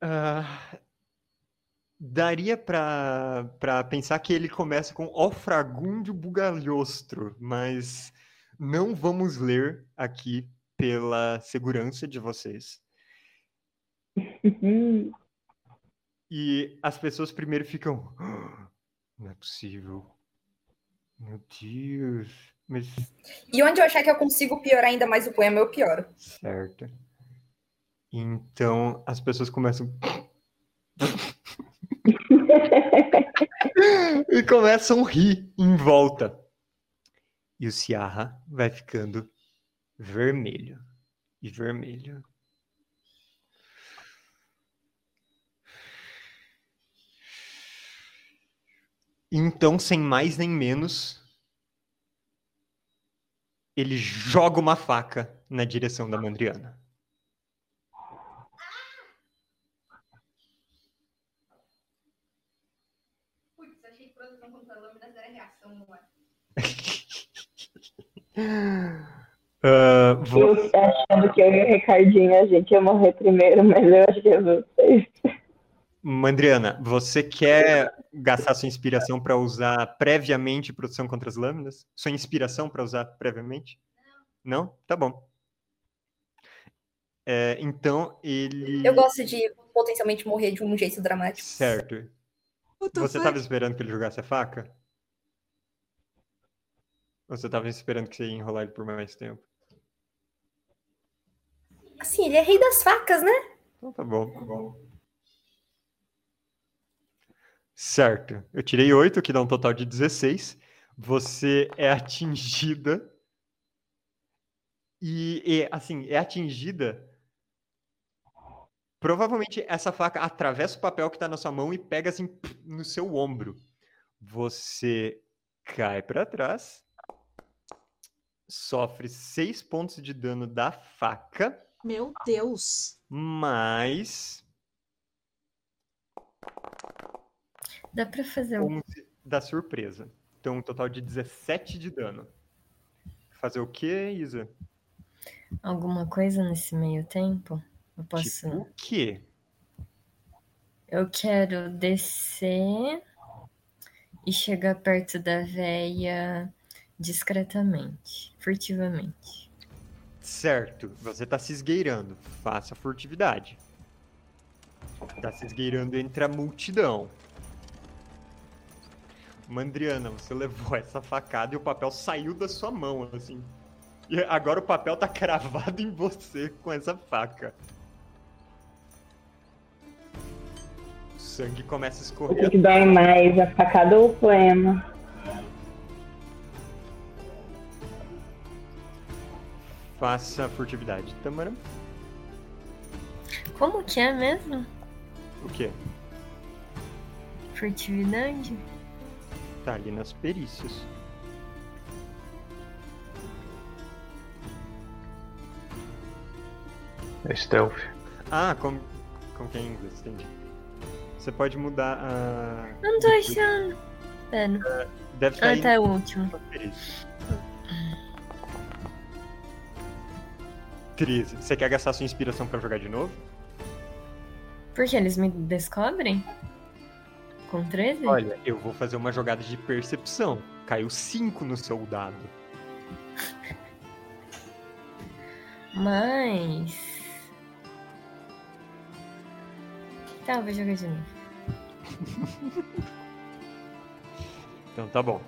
Ah, daria para pensar que ele começa com O Fragúndio Bugalhostro, mas não vamos ler aqui pela segurança de vocês. E as pessoas primeiro ficam. "Ah, Não é possível. Meu Deus. Mas. E onde eu achar que eu consigo piorar ainda mais o poema, eu pioro. Certo. Então as pessoas começam. e começam a rir em volta. E o Ciarra vai ficando vermelho. E vermelho. Então, sem mais nem menos, ele joga uma faca na direção da Mandriana. Putz, achei que proteção contra lâminas era reação, não é? Ah, vo- Eu achando que eu e o Ricardinho a gente ia morrer primeiro, mas eu acho que é vocês. Mandriana, você quer gastar sua inspiração para usar previamente proteção contra as lâminas? Sua inspiração para usar previamente? Não? Tá bom. É, então ele. Eu gosto de potencialmente morrer de um jeito dramático. Certo. Você estava esperando que ele jogasse a faca? Ou você estava esperando que você ia enrolar ele por mais tempo? Assim, ele é rei das facas, né? Então tá bom. Tá bom. Certo. Eu tirei 8, que dá um total de 16. Você é atingida. E, e, assim, é atingida. Provavelmente essa faca atravessa o papel que tá na sua mão e pega assim no seu ombro. Você cai para trás. Sofre 6 pontos de dano da faca. Meu Deus. Mais Dá pra fazer um 11 da surpresa. Então, um total de 17 de dano. Fazer o quê, Isa? alguma coisa nesse meio tempo? Eu posso. Tipo o quê? Eu quero descer e chegar perto da véia discretamente, furtivamente. Certo, você tá se esgueirando. Faça furtividade. Tá se esgueirando entre a multidão. Mandriana, você levou essa facada e o papel saiu da sua mão, assim. E agora o papel tá cravado em você com essa faca. O sangue começa a O que, escorrer. que dói mais, a facada ou o poema? Faça furtividade. Tamara, Como que é mesmo? o quê? Furtividade? Tá ali nas perícias. É stealth. Ah, como, como que é em inglês? Entendi. Você pode mudar a. Não tô achando. Pera. Deve estar Ah, aí tá, é o último. nas perícias. 13. Você quer gastar sua inspiração pra jogar de novo? Porque eles me descobrem? Com 13? Olha, eu vou fazer uma jogada de percepção. Caiu 5 no seu dado. Mas. Tá, eu vou jogar de novo. Então tá bom.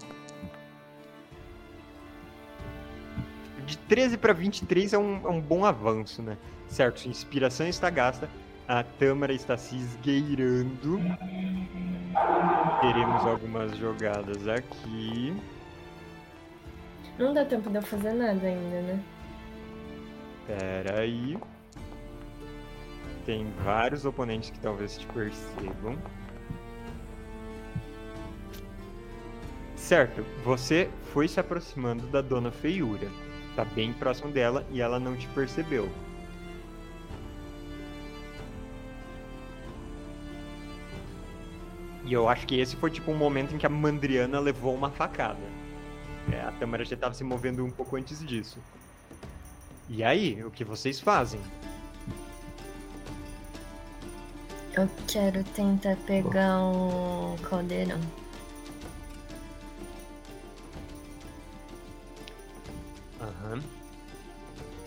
De 13 para 23 é um, é um bom avanço, né? Certo, sua inspiração está gasta, a Tâmara está se esgueirando. Teremos algumas jogadas aqui. Não dá tempo de eu fazer nada ainda, né? Pera aí. Tem vários oponentes que talvez te percebam. Certo, você foi se aproximando da Dona Feiura. Tá bem próximo dela e ela não te percebeu. E eu acho que esse foi tipo um momento em que a Mandriana levou uma facada. É, a Tâmara já estava se movendo um pouco antes disso. E aí, o que vocês fazem? Eu quero tentar pegar o caldeirão. Aham.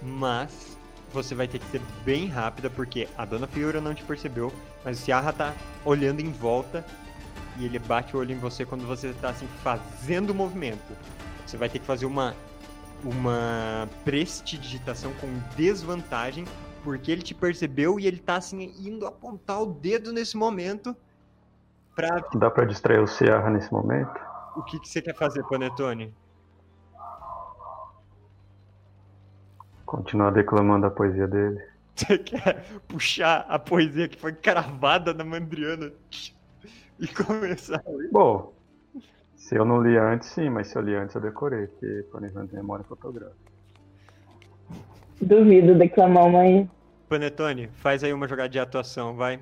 Mas você vai ter que ser bem rápida, porque a Dona Fiora não te percebeu, mas o Ciarra tá olhando em volta e ele bate o olho em você quando você tá assim fazendo o movimento. Você vai ter que fazer uma uma prestidigitação com desvantagem, porque ele te percebeu e ele tá assim indo apontar o dedo nesse momento pra Dá pra distrair o Ciarra nesse momento? o que, que você quer fazer, Panetone? Continuar declamando a poesia dele. Você quer puxar a poesia que foi cravada na Mandriana e começar? Bom, se eu não li antes, sim, mas se eu li antes eu decorei, porque planejamento de memória fotográfica. Duvido declamar uma aí. Panetone, faz aí uma jogada de atuação, vai.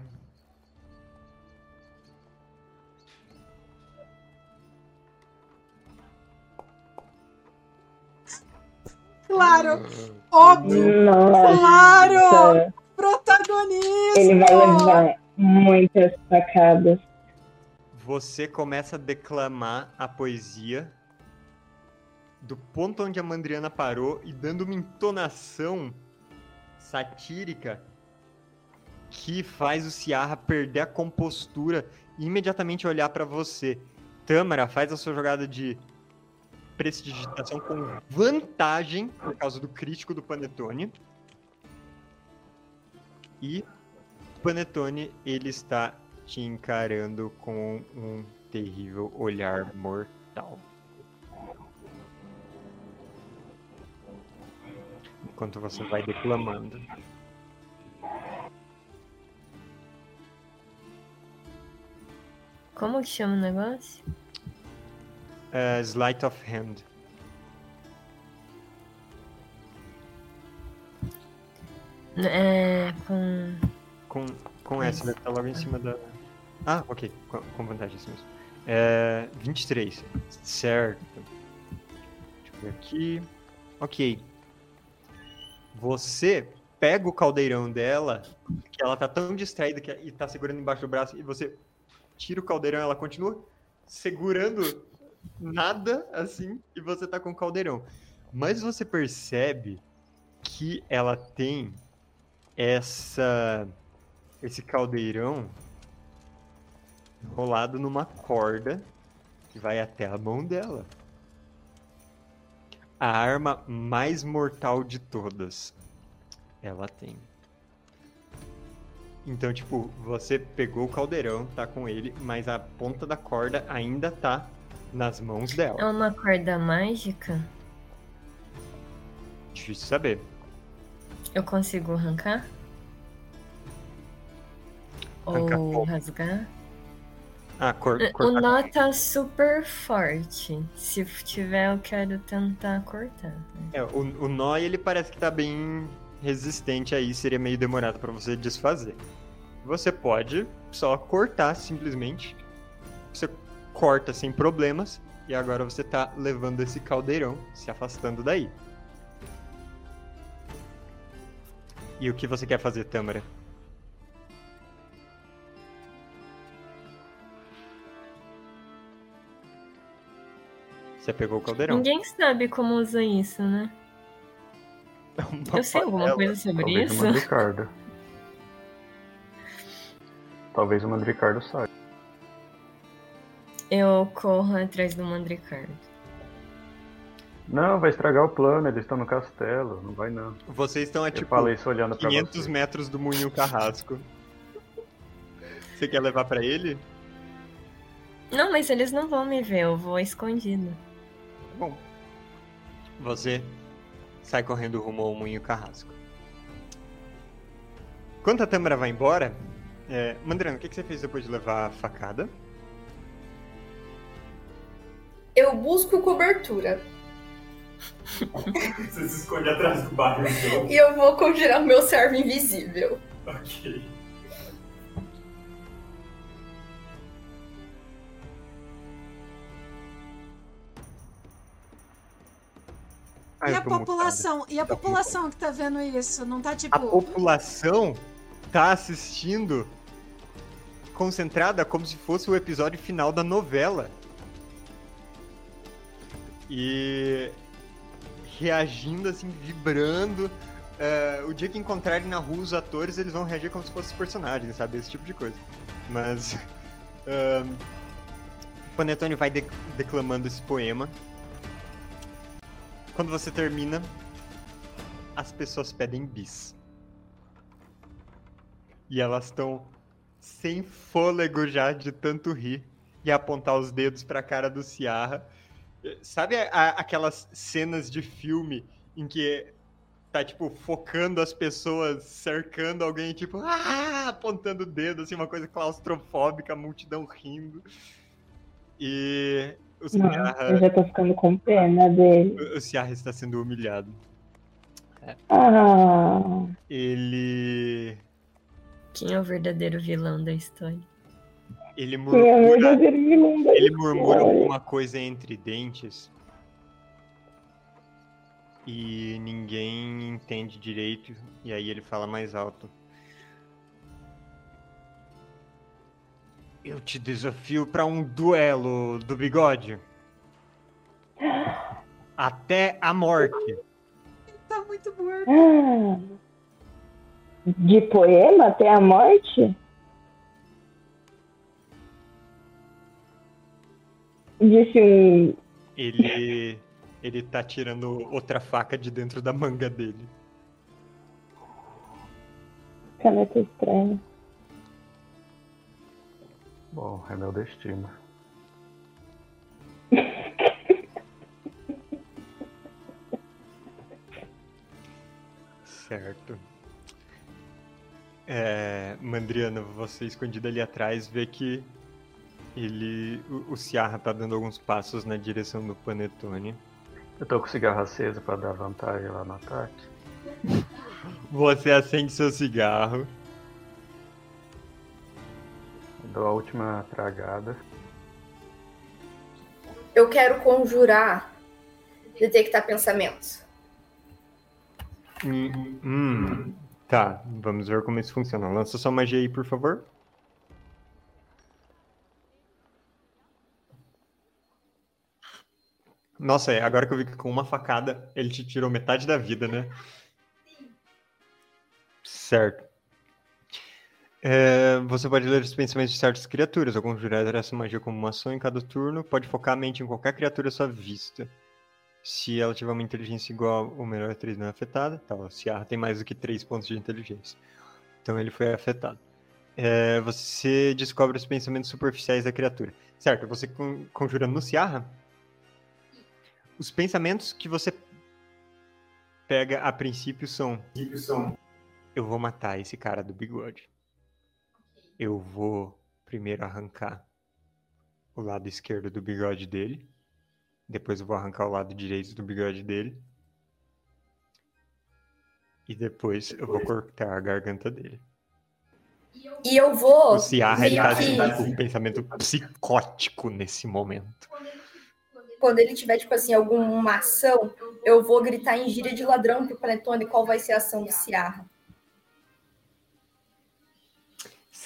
Claro! Óbvio! Nossa, Claro! Protagonismo! ele vai levar muitas facadas. Você começa a declamar a poesia do ponto onde a Mandriana parou e dando uma entonação satírica que faz o Ciarra perder a compostura e imediatamente olhar pra você. Tâmara, faz a sua jogada de prestidigitação com vantagem por causa do crítico do Panetone. E Panetone, ele está te encarando com um terrível olhar mortal. Enquanto você vai declamando. Como que chama o negócio? Uh, Sleight of Hand. É. Com. Com, com essa, vai estar logo em cima da. Ah, ok. Com, vantagem, isso mesmo. É, 23. Certo. Deixa eu ver aqui. Ok. Você pega o caldeirão dela, que ela tá tão distraída que, e tá segurando embaixo do braço, e você tira o caldeirão, ela continua segurando nada assim, e você tá com o caldeirão. Mas você percebe que ela tem essa esse caldeirão enrolado numa corda que vai até a mão dela. A arma mais mortal de todas. Ela tem. Então, tipo, você pegou o caldeirão, tá com ele, mas a ponta da corda ainda tá nas mãos É dela. uma corda mágica? Difícil saber. Eu consigo arrancar? Arrancar Ou como? rasgar? Ah, cor, O cortar. nó tá super forte. Se tiver, eu quero tentar cortar. É, o, o nó ele parece que tá bem resistente aí, seria meio demorado pra você desfazer. Você pode só cortar simplesmente. Você corta sem problemas e agora você tá levando esse caldeirão, se afastando daí. E o que você quer fazer, Tâmara? Você pegou o caldeirão. Ninguém sabe como usa isso, né? Uma Eu sei alguma panela. coisa sobre Talvez isso. o Mandricardo. Talvez o Mandricardo saiba. Eu corro atrás do Mandricardo. Não, vai estragar o plano, eles estão no castelo. Não vai não. Vocês estão a Eu tipo falei isso olhando pra 500 você. metros do Moinho Carrasco. Você quer levar pra ele? Não, mas eles não vão me ver, eu vou escondido. Bom. Você sai correndo rumo ao moinho carrasco. Quando a Tâmara vai embora, é... Mandrano, o que, que você fez depois de levar a facada? Eu busco cobertura. Você se esconde atrás do barco. E eu vou conjurar o meu servo invisível. Ok. Ah, E a tô mutado. população? E a Tá população que tá vendo isso? Não tá tipo. A população tá assistindo concentrada como se fosse o episódio final da novela. E reagindo assim, vibrando. É, o dia que encontrarem na rua os atores, eles vão reagir como se fossem os personagens, sabe? Esse tipo de coisa. Mas. ahn, o Panetone vai de- declamando esse poema. Quando você termina, as pessoas pedem bis. E elas estão sem fôlego já de tanto rir e apontar os dedos pra cara do Ciarra. Sabe a- a- aquelas cenas de filme em que tá, tipo, focando as pessoas, cercando alguém, tipo, ah, apontando o dedo, assim, uma coisa claustrofóbica, a multidão rindo. E o Ciarra, eu já tô ficando com pena dele. o Ciarra está sendo humilhado. Ah, Ele. Quem é o verdadeiro vilão da história? Ele quem é o murmura, verdadeiro vilão da ele murmura alguma coisa entre dentes. E ninguém entende direito. E aí ele fala mais alto. Eu te desafio para um duelo do bigode. Até a morte. Tá muito morto. De poema até a morte? Disse um. Ele. Ele tá tirando outra faca de dentro da manga dele. Caneta estranha. Bom, é meu destino. Certo. É, Mandriana, você escondido ali atrás vê que ele. O, o Ciarra tá dando alguns passos na direção do Panetone. Eu tô com o cigarro aceso pra dar vantagem lá no ataque. Você acende seu cigarro. Dou a última tragada. Eu quero conjurar detectar pensamentos. Hum, hum, tá, vamos ver como isso funciona. Lança sua magia aí, por favor. Nossa, é, agora que eu vi que com uma facada ele te tirou metade da vida, né? Certo. É, você pode ler os pensamentos de certas criaturas ou conjurar essa magia como uma ação em cada turno. Pode focar a mente em qualquer criatura à sua vista. Se ela tiver uma inteligência igual ou melhor a 3 não é afetada. Tá, o Ciarra tem mais do que 3 pontos de inteligência. Então ele foi afetado. É, você descobre os pensamentos superficiais da criatura. Certo, você con- conjurando no Ciarra. Os pensamentos que você pega a princípio são: Eu vou matar esse cara do bigode. Eu vou primeiro arrancar o lado esquerdo do bigode dele. Depois eu vou arrancar o lado direito do bigode dele. E depois eu vou cortar a garganta dele. E eu vou. O Ciarra ele tá assim, que- com um pensamento psicótico nesse momento. quando ele tiver, tipo assim, alguma ação, eu vou gritar em gíria de ladrão pro Panetone qual vai ser a ação do Ciarra.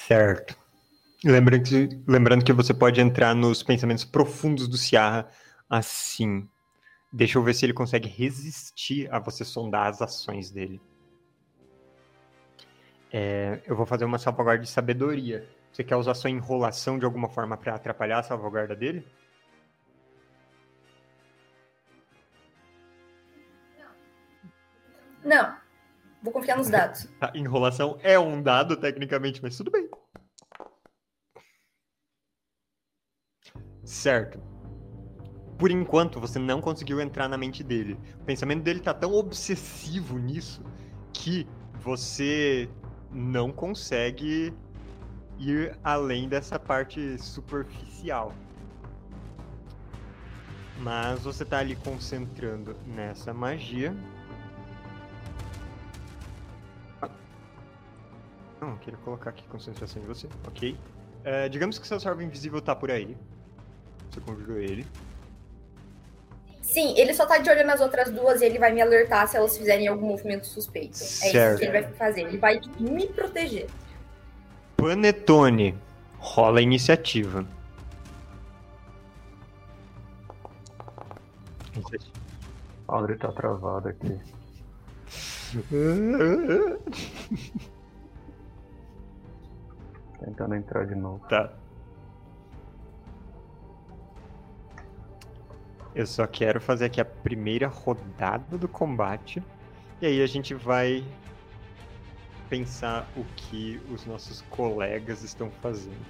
Certo. Lembrando que, lembrando que você pode entrar nos pensamentos profundos do Ciarra assim. Deixa eu ver se ele consegue resistir a você sondar as ações dele. É, eu vou fazer uma salvaguarda de sabedoria. Você quer usar sua enrolação de alguma forma para atrapalhar a salvaguarda dele? Não. Vou confiar nos dados. Tá, enrolação é um dado, tecnicamente, mas tudo bem. Certo. por enquanto, você não conseguiu entrar na mente dele. O pensamento dele tá tão obsessivo nisso que você não consegue ir além dessa parte superficial. Mas você tá ali concentrando nessa magia. Não, quero colocar aqui concentração em você, ok? É, digamos que seu servo invisível tá por aí. Você conjurou ele. Sim, ele só tá de olho nas outras duas e ele vai me alertar se elas fizerem algum movimento suspeito. É isso Certo. que ele vai fazer. Ele vai me proteger. Panetone. Rola a iniciativa. Iniciativa. Audrey tá travado aqui. Tentando entrar de novo. Tá. Eu só quero fazer aqui a primeira rodada do combate. E aí a gente vai pensar o que os nossos colegas estão fazendo.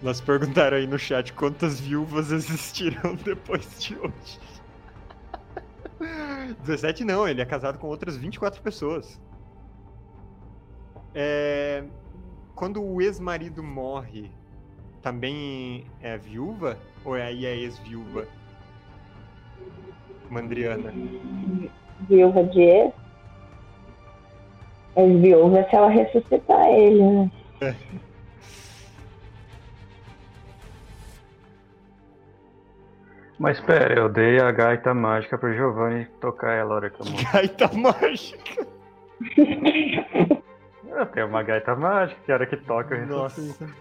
Nós perguntaram aí no chat quantas viúvas existirão depois de hoje. 17 não, ele é casado com outras 24 pessoas. É, Quando o ex-marido morre, também é viúva? Ou aí é ex-viúva? Mandriana. Viúva de ex. Mas viúva se ela ressuscitar ele, né? Mas pera, eu dei a gaita mágica pro Giovanni tocar ela a hora que eu morri. Gaita mágica. Eu tenho uma gaita mágica, que hora que toca eu ressuscito.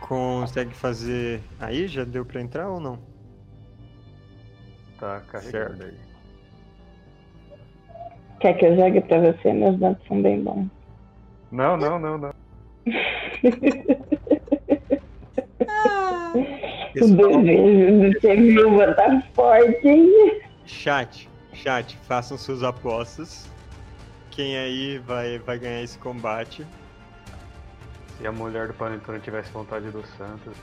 Consegue fazer. Aí já deu pra entrar ou não? Tá carregando aí. Quer que eu jogue pra você? Meus dados são bem bons. Não, não, não, não. Ah, O desejo de ser viúva tá forte, hein? chat, chat, façam suas apostas. Quem aí vai, vai ganhar esse combate? Se a mulher do Panetone tivesse vontade do Santos.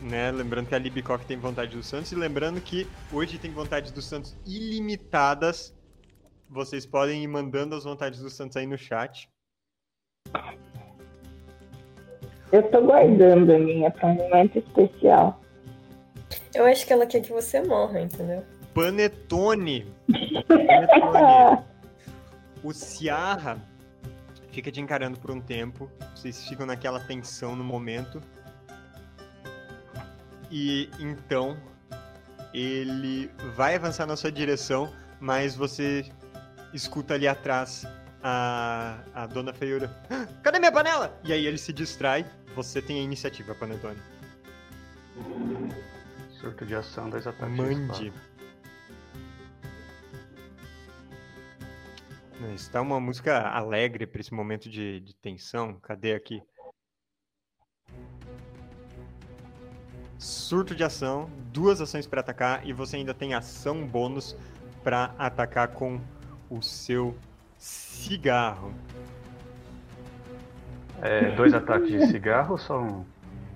Né? Lembrando que a Libicock tem vontade do Santos. E lembrando que hoje tem vontades do Santos ilimitadas. Vocês podem ir mandando as vontades do Santos aí no chat. Eu tô guardando a minha pra um momento especial. Eu acho que ela quer que você morra, entendeu? Panetone. Panetone. O Ciarra fica te encarando por um tempo. Vocês ficam naquela tensão no momento. E então ele vai avançar na sua direção, mas você escuta ali atrás a, a dona Feiura. "Ah, Cadê minha panela? E aí ele se distrai. Você tem a iniciativa, Panetone. Surto de ação, dois ataques. de Mande. Está uma música alegre para esse momento de, de tensão. Cadê aqui? Surto de ação, duas ações para atacar e você ainda tem ação bônus para atacar com o seu cigarro. É, dois ataques de cigarro ou só um?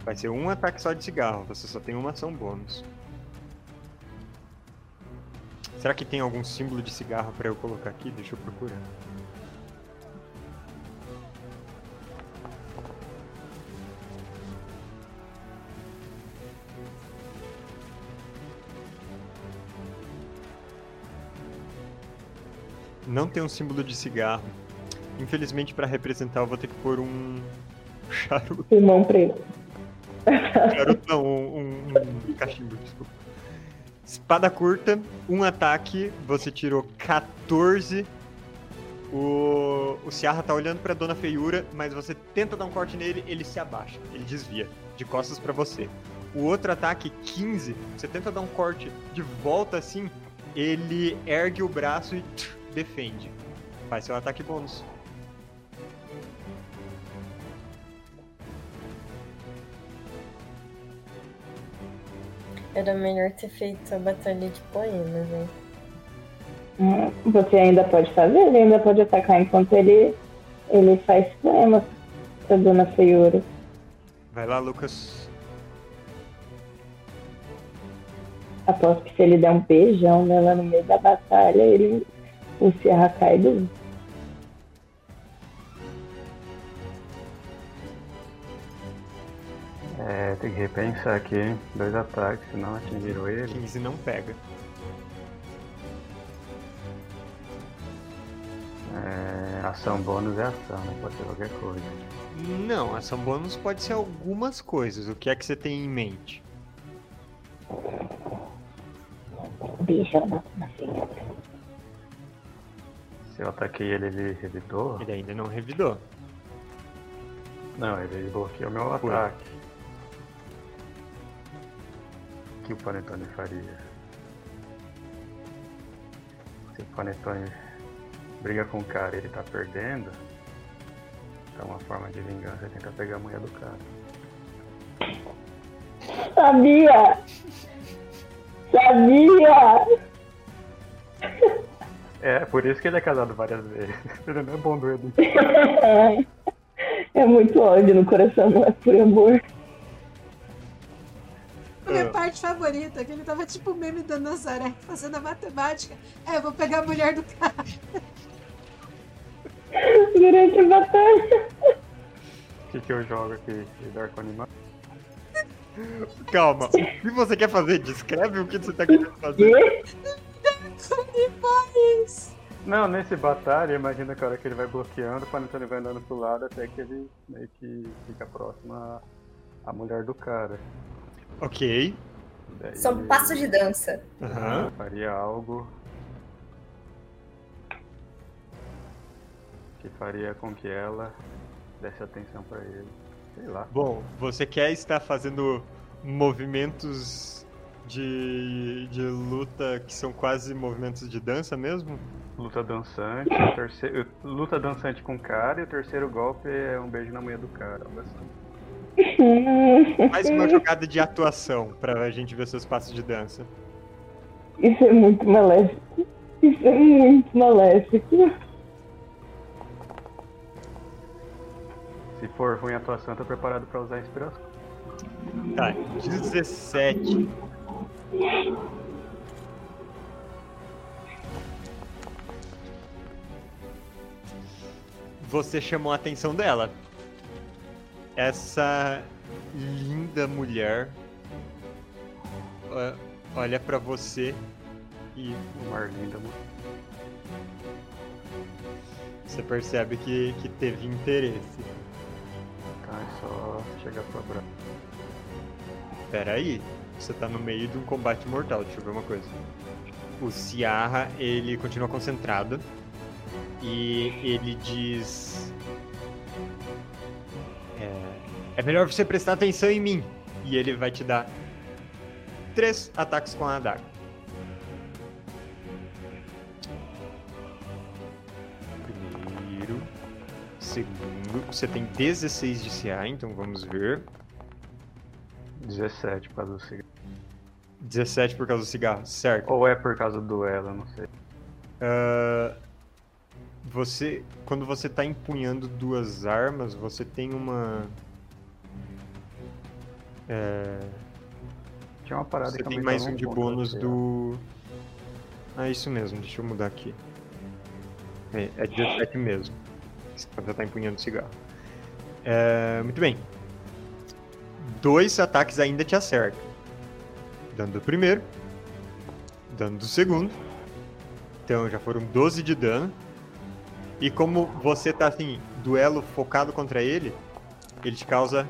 Vai ser um ataque só de cigarro, você só tem uma ação bônus. Será que tem algum símbolo de cigarro para eu colocar aqui? Deixa eu procurar. Não tem um símbolo de cigarro. Infelizmente, para representar, eu vou ter que pôr um charuto. Pulmão preto. Charuto não, um, um- um cachimbo, desculpa. Espada curta, um ataque, você tirou 14. O, o Ciarra tá olhando pra Dona Feiura, mas você tenta dar um corte nele, ele se abaixa, ele desvia, de costas pra você. O outro ataque, 15, você tenta dar um corte de volta assim, ele ergue o braço e tch, defende. Faz seu ataque bônus. Era melhor ter feito a batalha de poemas, né? Hum, Você ainda pode fazer, ele ainda pode atacar enquanto ele, ele faz poemas pra Dona Feiura. Vai lá, Lucas. Aposto que se ele der um beijão nela no meio da batalha, ele. O Sierra cai do. É, tem que repensar aqui? Dois ataques, senão atingiram ele. 15 não pega. É, ação bônus é ação, não pode ser qualquer coisa. Não, ação bônus pode ser algumas coisas. O que é que você tem em mente? Beijão na na filha. Se eu ataquei ele, ele revidou? Ele ainda não revidou. Não, ele bloqueou meu Foi. ataque. Que o Panetone faria? Se o Panetone briga com o cara e ele tá perdendo, então uma forma de vingança é tentar pegar a mulher do cara. Sabia! Sabia! É, por isso que ele é casado várias vezes. Ele não é bom doido. É muito ódio no coração, não é por amor. A minha Ah. parte favorita, que ele tava tipo o meme da Nazaré, fazendo a matemática. É, eu vou pegar a mulher do cara. Durante a batalha. O que, que eu jogo aqui? Lidar com animal? Calma. O que você quer fazer? Descreve o que você tá querendo fazer. Animais! Não, nesse batalha, imagina que a hora que ele vai bloqueando, o Panetone vai andando pro lado até que ele meio que fica próximo à, à mulher do cara. Ok. Daí São passos de dança. Aham. Faria algo que faria com que ela desse atenção pra ele. Sei lá. Bom, você quer estar fazendo movimentos de, de luta que são quase movimentos de dança mesmo? Luta dançante, terceiro, luta dançante com o cara e o terceiro golpe é um beijo na mulher do cara. algo assim. Mais uma jogada de atuação pra gente ver seus passos de dança. Isso é muito maléfico. Isso é muito maléfico. Se for ruim a atuação, eu tô preparado pra usar a inspiração. Tá, 17. Você chamou a atenção dela. Essa linda mulher olha pra você e Um ar lindo, mano. você percebe que, que teve interesse. Tá, é só chegar pro abraço. Pera aí, você tá no meio de um combate mortal, deixa eu ver uma coisa. O Ciarra, ele continua concentrado e ele diz... É, melhor você prestar atenção em mim. E ele vai te dar três ataques com a adaga. Primeiro, segundo, você tem 16 de CA, então vamos ver. 17 por causa do cigarro. 17 por causa do cigarro, certo. Ou é por causa do eu não sei. Ah, você, quando você tá empunhando duas armas, você tem uma. É, Tinha uma parada você que tem mais um de bônus da do. Ah, isso mesmo, deixa eu mudar aqui. É, é 17 mesmo. Você tá empunhando cigarro. É, muito bem. Dois ataques ainda te acertam. Dano do primeiro. Dano do segundo. Então já foram 12 de dano. E como você tá assim, duelo focado contra ele, ele te causa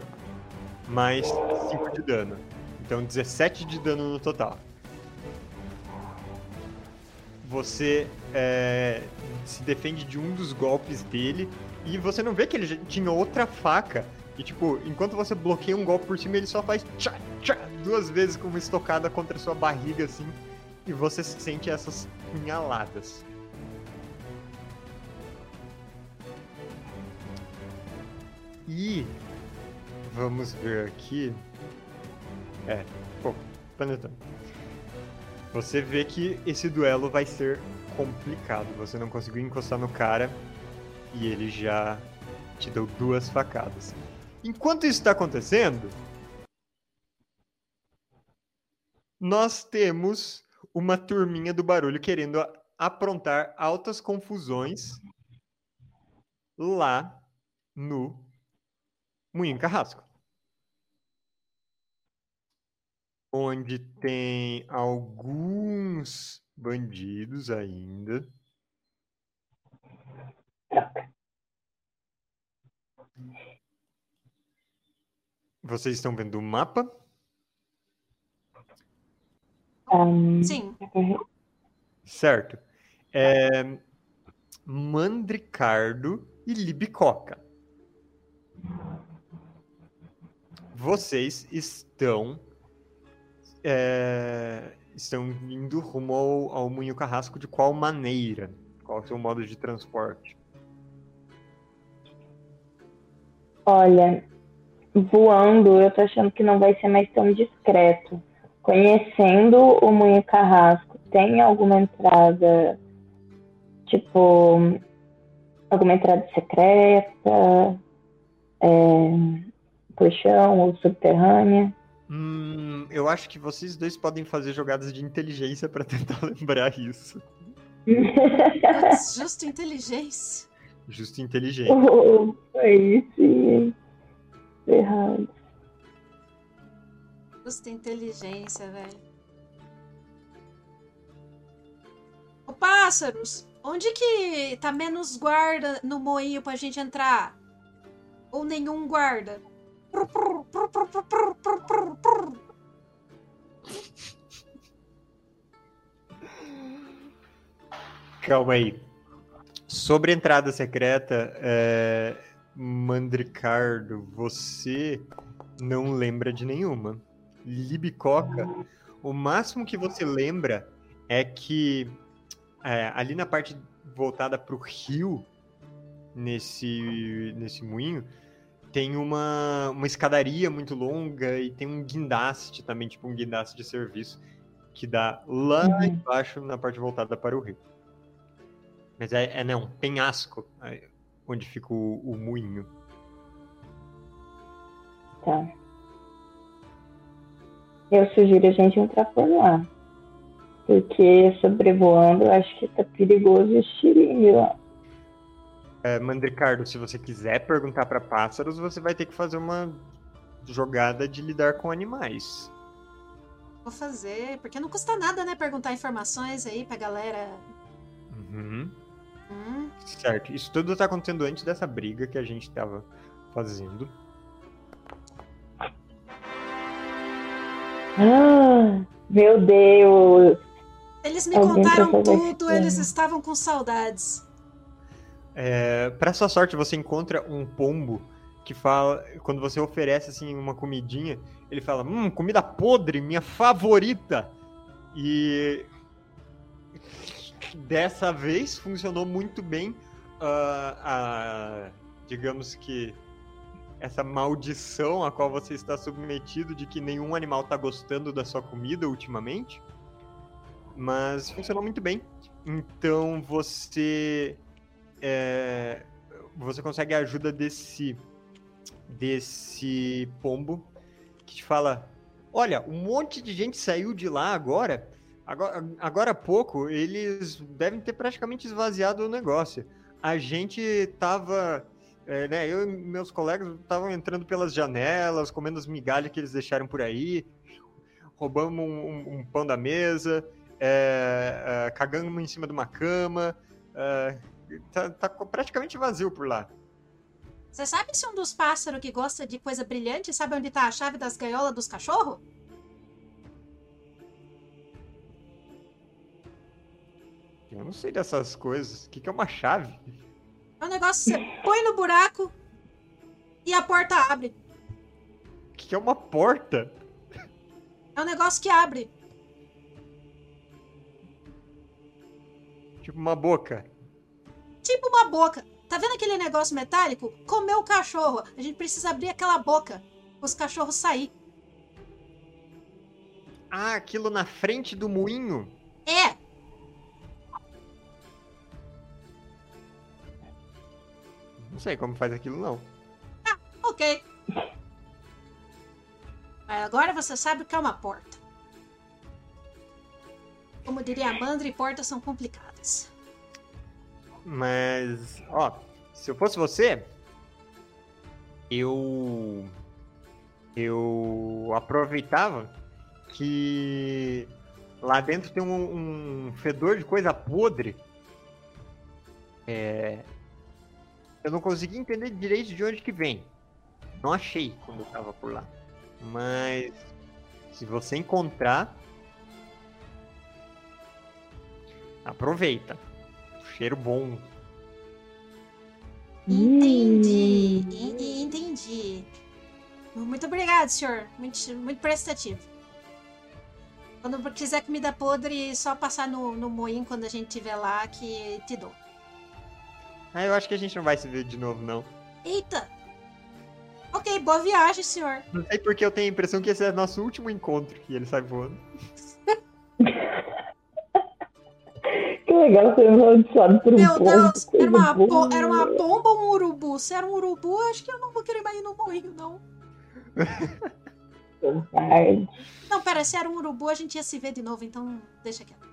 mais 5 de dano. Então 17 de dano no total. Você é, se defende de um dos golpes dele e você não vê que ele tinha outra faca. E tipo, enquanto você bloqueia um golpe por cima, ele só faz tchá, tchá, duas vezes com uma estocada contra a sua barriga assim. E você sente essas punhaladas. E vamos ver aqui. É, pô, Panetone. Você vê que esse duelo vai ser complicado. Você não conseguiu encostar no cara e ele já te deu duas facadas. Enquanto isso está acontecendo, nós temos uma turminha do barulho querendo aprontar altas confusões lá no Moinho Carrasco. Onde tem alguns bandidos ainda. Vocês estão vendo o mapa? Sim. Certo. É... Mandricardo e Libicoca. Vocês estão é, estão indo rumo ao, ao Moinho Carrasco de qual maneira? Qual é o seu modo de transporte? Olha, voando, eu tô achando que não vai ser mais tão discreto. Conhecendo o Moinho Carrasco, tem alguma entrada, tipo, alguma entrada secreta, é, por chão ou subterrânea? Hum, eu acho que vocês dois podem fazer jogadas de inteligência para tentar lembrar isso. Justo inteligência. Justo inteligente. Oh, Aí sim. Errado. Justo inteligência, velho. Ô, pássaros, onde que tá menos guarda no moinho pra gente entrar? Ou nenhum guarda? Calma aí. Sobre a entrada secreta, é... Mandricardo, você não lembra de nenhuma. Libicoca, o máximo que você lembra é que é, ali na parte voltada para o rio, nesse, nesse moinho, tem uma, uma escadaria muito longa e tem um guindaste também, tipo um guindaste de serviço, que dá lá Uhum. embaixo na parte voltada para o rio. Mas é, é não, penhasco, é, onde fica o, o moinho. Tá. Eu sugiro a gente entrar por lá. Porque sobrevoando, eu acho que tá perigoso o estilingue lá. É, Mandricardo, se você quiser perguntar para pássaros, você vai ter que fazer uma jogada de lidar com animais. Vou fazer, porque não custa nada, né? Perguntar informações aí pra galera. Uhum. Hum, Certo. Isso tudo tá acontecendo antes dessa briga que a gente tava fazendo. Ah, meu Deus! Eles me Alguém contaram pra fazer tudo, eles estavam com saudades. É, para sua sorte, você encontra um pombo que fala, quando você oferece assim uma comidinha, ele fala: "Hum, comida podre, minha favorita". E dessa vez funcionou muito bem ah, a, digamos que essa maldição a qual você está submetido de que nenhum animal está gostando da sua comida ultimamente. Mas funcionou muito bem. Então você é, você consegue a ajuda desse desse pombo que te fala: Olha, um monte de gente saiu de lá agora. Agora, agora há pouco, eles devem ter praticamente esvaziado o negócio. A gente tava. é, né, eu e meus colegas estavam entrando pelas janelas, comendo as migalhas que eles deixaram por aí, roubamos um, um- um pão da mesa, é, é, cagamos em cima de uma cama. é, tá, tá praticamente vazio por lá. Você sabe se um dos pássaros que gosta de coisa brilhante sabe onde tá a chave das gaiolas dos cachorros? Eu não sei dessas coisas. O que, que é uma chave? É um negócio que você põe no buraco e a porta abre. O que, que é uma porta? É um negócio que abre. Tipo uma boca. Tipo uma boca. Tá vendo aquele negócio metálico? Comeu o cachorro. A gente precisa abrir aquela boca. Os cachorros sair. Ah, aquilo na frente do moinho. É! Não sei como faz aquilo, não. Ok. Mas Agora você sabe o que é uma porta. Como diria a Mandra, portas são complicadas. Mas, ó, se eu fosse você, eu. Eu aproveitava que lá dentro tem um, um fedor de coisa podre. É. Eu não consegui entender direito de onde que vem. Não achei quando eu tava por lá. Mas se você encontrar, aproveita. Cheiro bom. Entendi. en- Entendi. Muito obrigado, senhor. Muito, muito prestativo. Quando quiser comida podre, só passar no, no moinho quando a gente estiver lá que te dou. Ah, eu acho que a gente não vai se ver de novo, não. Eita! Ok, boa viagem, senhor. Não sei porque eu tenho a impressão que esse é nosso último encontro e ele sai voando. Que legal ser amaldiçoado por um Meu pombo. Deus, coisa era uma, boa. po- era uma pomba ou um urubu? Se era um urubu, acho que eu não vou querer mais ir no moinho, não. Não, pera, se era um urubu, a gente ia se ver de novo, então deixa quieto.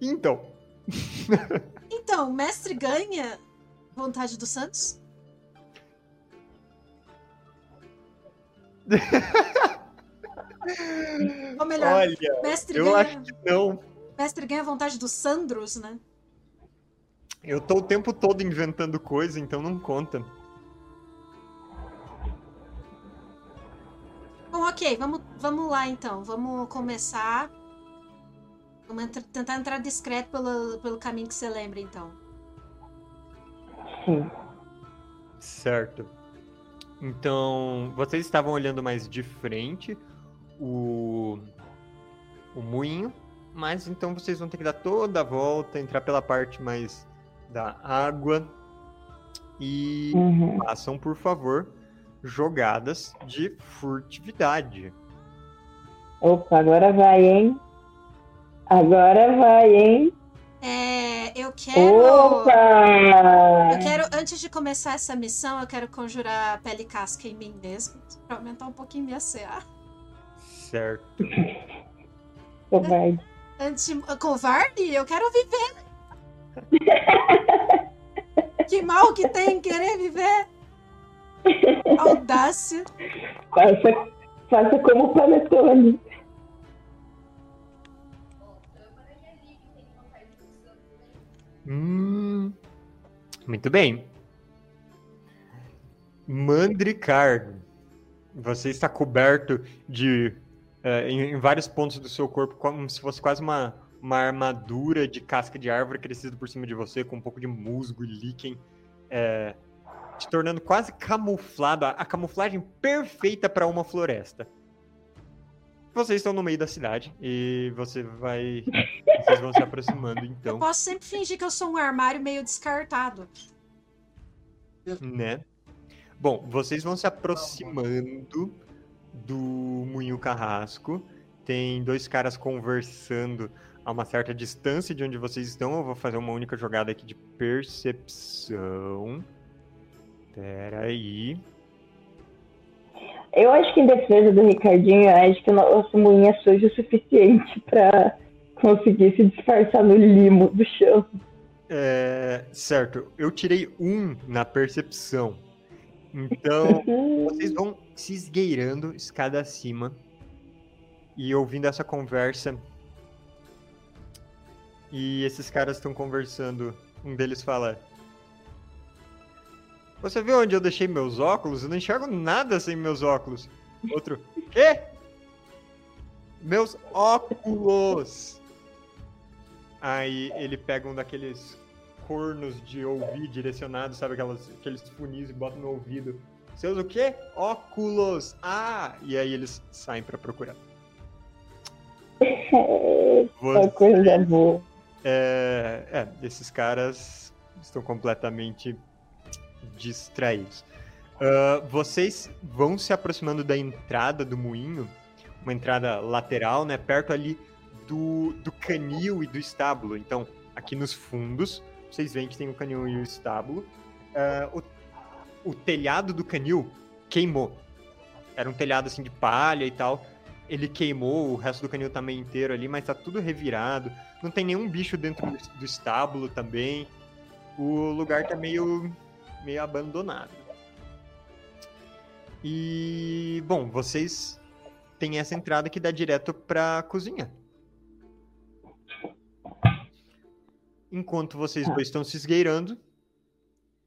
Então, Então, o mestre ganha vontade do Santos? Ou melhor, olha, mestre, eu ganha, acho que não. mestre ganha vontade do Sandros, né? Eu tô o tempo todo inventando coisa, então não conta. Bom, ok, vamos, vamos lá então. Vamos começar. Vamos tentar entrar discreto pelo, pelo caminho que você lembra, então. Sim. Certo. Então, vocês estavam olhando mais de frente o, o moinho, mas então vocês vão ter que dar toda a volta, entrar pela parte mais da água e Uhum. façam, por favor, jogadas de furtividade. Opa, agora vai, hein? Agora vai, hein? É, eu quero. Opa! Eu quero, antes de começar essa missão, eu quero conjurar a pele casca em mim mesmo. Pra aumentar um pouquinho minha CA. Certo. Covarde. Antes de. Covarde? Eu quero viver! que mal que tem em querer viver! Audácia! Faça, faça como o Panetone. Hum, muito bem. Mandricar, você está coberto de eh, em, em vários pontos do seu corpo, como se fosse quase uma, uma armadura de casca de árvore crescida por cima de você, com um pouco de musgo e líquen, eh, te tornando quase camuflado, a, a camuflagem perfeita para uma floresta. Vocês estão no meio da cidade e você vai, vocês vão se aproximando então. Eu posso sempre fingir que eu sou um armário meio descartado. né? Bom, vocês vão se aproximando do Moinho Carrasco. Tem dois caras conversando a uma certa distância de onde vocês estão. Eu vou fazer uma única jogada aqui de percepção. Pera aí. Eu acho que em defesa do Ricardinho, eu acho que o nosso moinho é sujo o suficiente pra conseguir se disfarçar no limo do chão. É, certo, eu tirei um na percepção. Então, vocês vão se esgueirando escada acima e ouvindo essa conversa. E esses caras estão conversando. Um deles fala: Você viu onde eu deixei meus óculos? Eu não enxergo nada sem meus óculos. Outro: Quê? Meus óculos! Aí ele pega um daqueles cornos de ouvir direcionados, sabe? Aquelas, aqueles funis e bota no ouvido. Seus o quê? Óculos! Ah! E aí eles saem pra procurar. Uma coisa boa. É, é, esses caras estão completamente distraídos. Ah, vocês vão se aproximando da entrada do moinho, uma entrada lateral, né? Perto ali do, do canil e do estábulo. Então, aqui nos fundos, vocês veem que tem o canil e o estábulo. ah, o, o telhado do canil queimou. Era um telhado assim de palha e tal. Ele queimou, o resto do canil meio inteiro ali, mas tá tudo revirado. Não tem nenhum bicho dentro do, do estábulo também. O lugar tá meio, meio abandonado. E, bom, vocês têm essa entrada que dá direto pra cozinha. Enquanto vocês dois estão se esgueirando,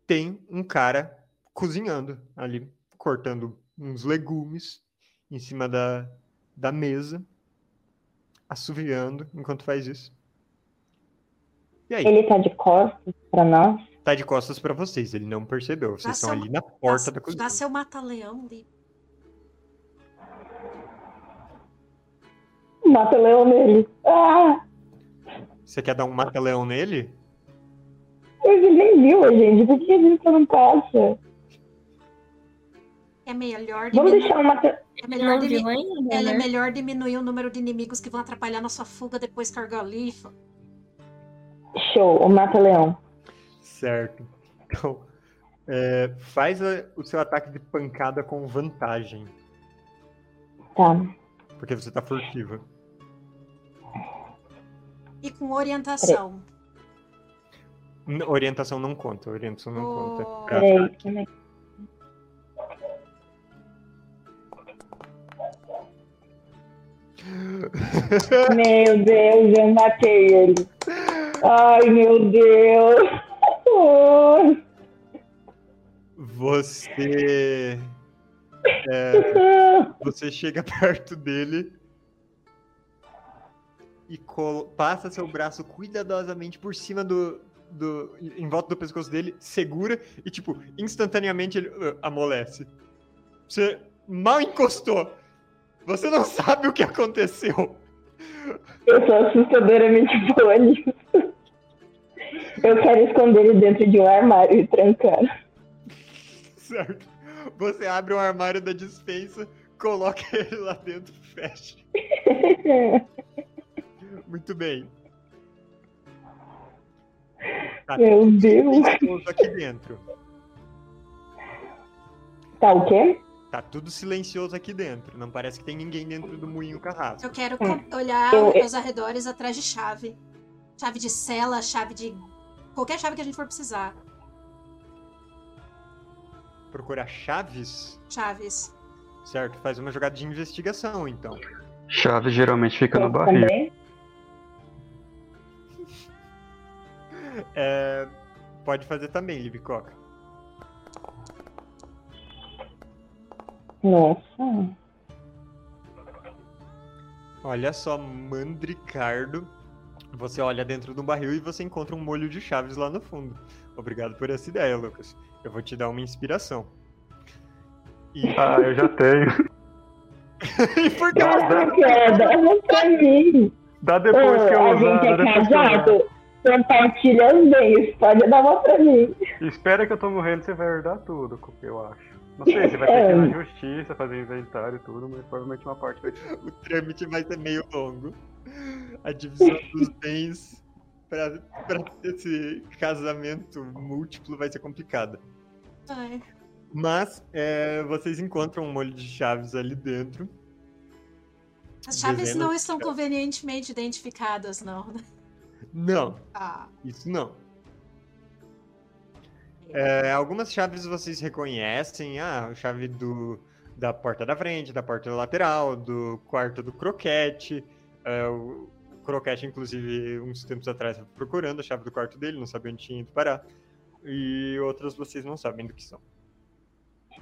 tem um cara cozinhando ali, cortando uns legumes em cima da, da mesa, assoviando enquanto faz isso. E aí? Ele tá de costas pra nós? Tá de costas pra vocês, ele não percebeu. Vocês Dá estão seu- ali na porta dá, da cozinha. Dá seu mata-leão ali. Mata o leão nele. Ah! Você quer dar um mata-leão nele? Ele nem viu a gente. Por que a gente não passa? É melhor Vamos diminuir. deixar o mata... É melhor, Não dimi- viu ainda, ela é né? melhor diminuir o número de inimigos que vão atrapalhar nossa fuga depois que a Argalifa. Show, o mata-leão. Certo. Então, é, faz a- o seu ataque de pancada com vantagem, Tá. porque você tá furtiva. E com orientação. Orientação não conta, orientação não Oh. conta. Peraí. é Meu Deus, eu matei ele. Ai, meu Deus. Você. é, você chega perto dele e passa seu braço cuidadosamente por cima do, do. em volta do pescoço dele, segura e, tipo, instantaneamente ele uh, amolece. Você mal encostou. Você não sabe o que aconteceu. Eu sou assustadoramente boa nisso. Eu quero esconder ele dentro de um armário e trancar. Certo? Você abre o armário da dispensa, coloca ele lá dentro, fecha. Muito bem. Tá Meu Deus. silencioso aqui dentro. Tá o quê? Tá tudo silencioso aqui dentro. Não parece que tem ninguém dentro do moinho carrasco. Eu quero Hum. olhar Eu- eu- os arredores atrás de chave. Chave de cela, chave de. Qualquer chave que a gente for precisar. Procurar chaves, Chaves. certo? Faz uma jogada de investigação, então. Chave geralmente fica no Eu barril. também. É, Pode fazer também, Libicoca. Nossa. Olha só, Mandricardo. Você olha dentro do barril e você encontra um molho de chaves lá no fundo. Obrigado por essa ideia, Lucas. Eu vou te dar uma inspiração. E, Ah, eu já tenho. e por que Caraca, dá uma pra mim. Dá depois que eu Ô, a usar. gente dá é depois que eu usar. casado. Compartilha os bens. Pode dar uma pra mim. Espera que eu tô morrendo, você vai herdar tudo, eu acho. Não sei, você vai ter que ir na justiça, fazer inventário e tudo, mas provavelmente uma parte vai ter. o trâmite vai ser meio longo. A divisão dos bens para esse casamento múltiplo vai ser complicada. Ai. Mas é, vocês encontram um molho de chaves ali dentro. As chaves Dezenas não estão chaves. convenientemente identificadas, não. né? Não, Ah. isso não. É, algumas chaves vocês reconhecem. Ah, a chave do, da porta da frente, da porta lateral, do quarto do croquete. É, o croquete, inclusive, uns tempos atrás, procurando a chave do quarto dele, não sabia onde tinha ido parar. E outras vocês não sabem do que são.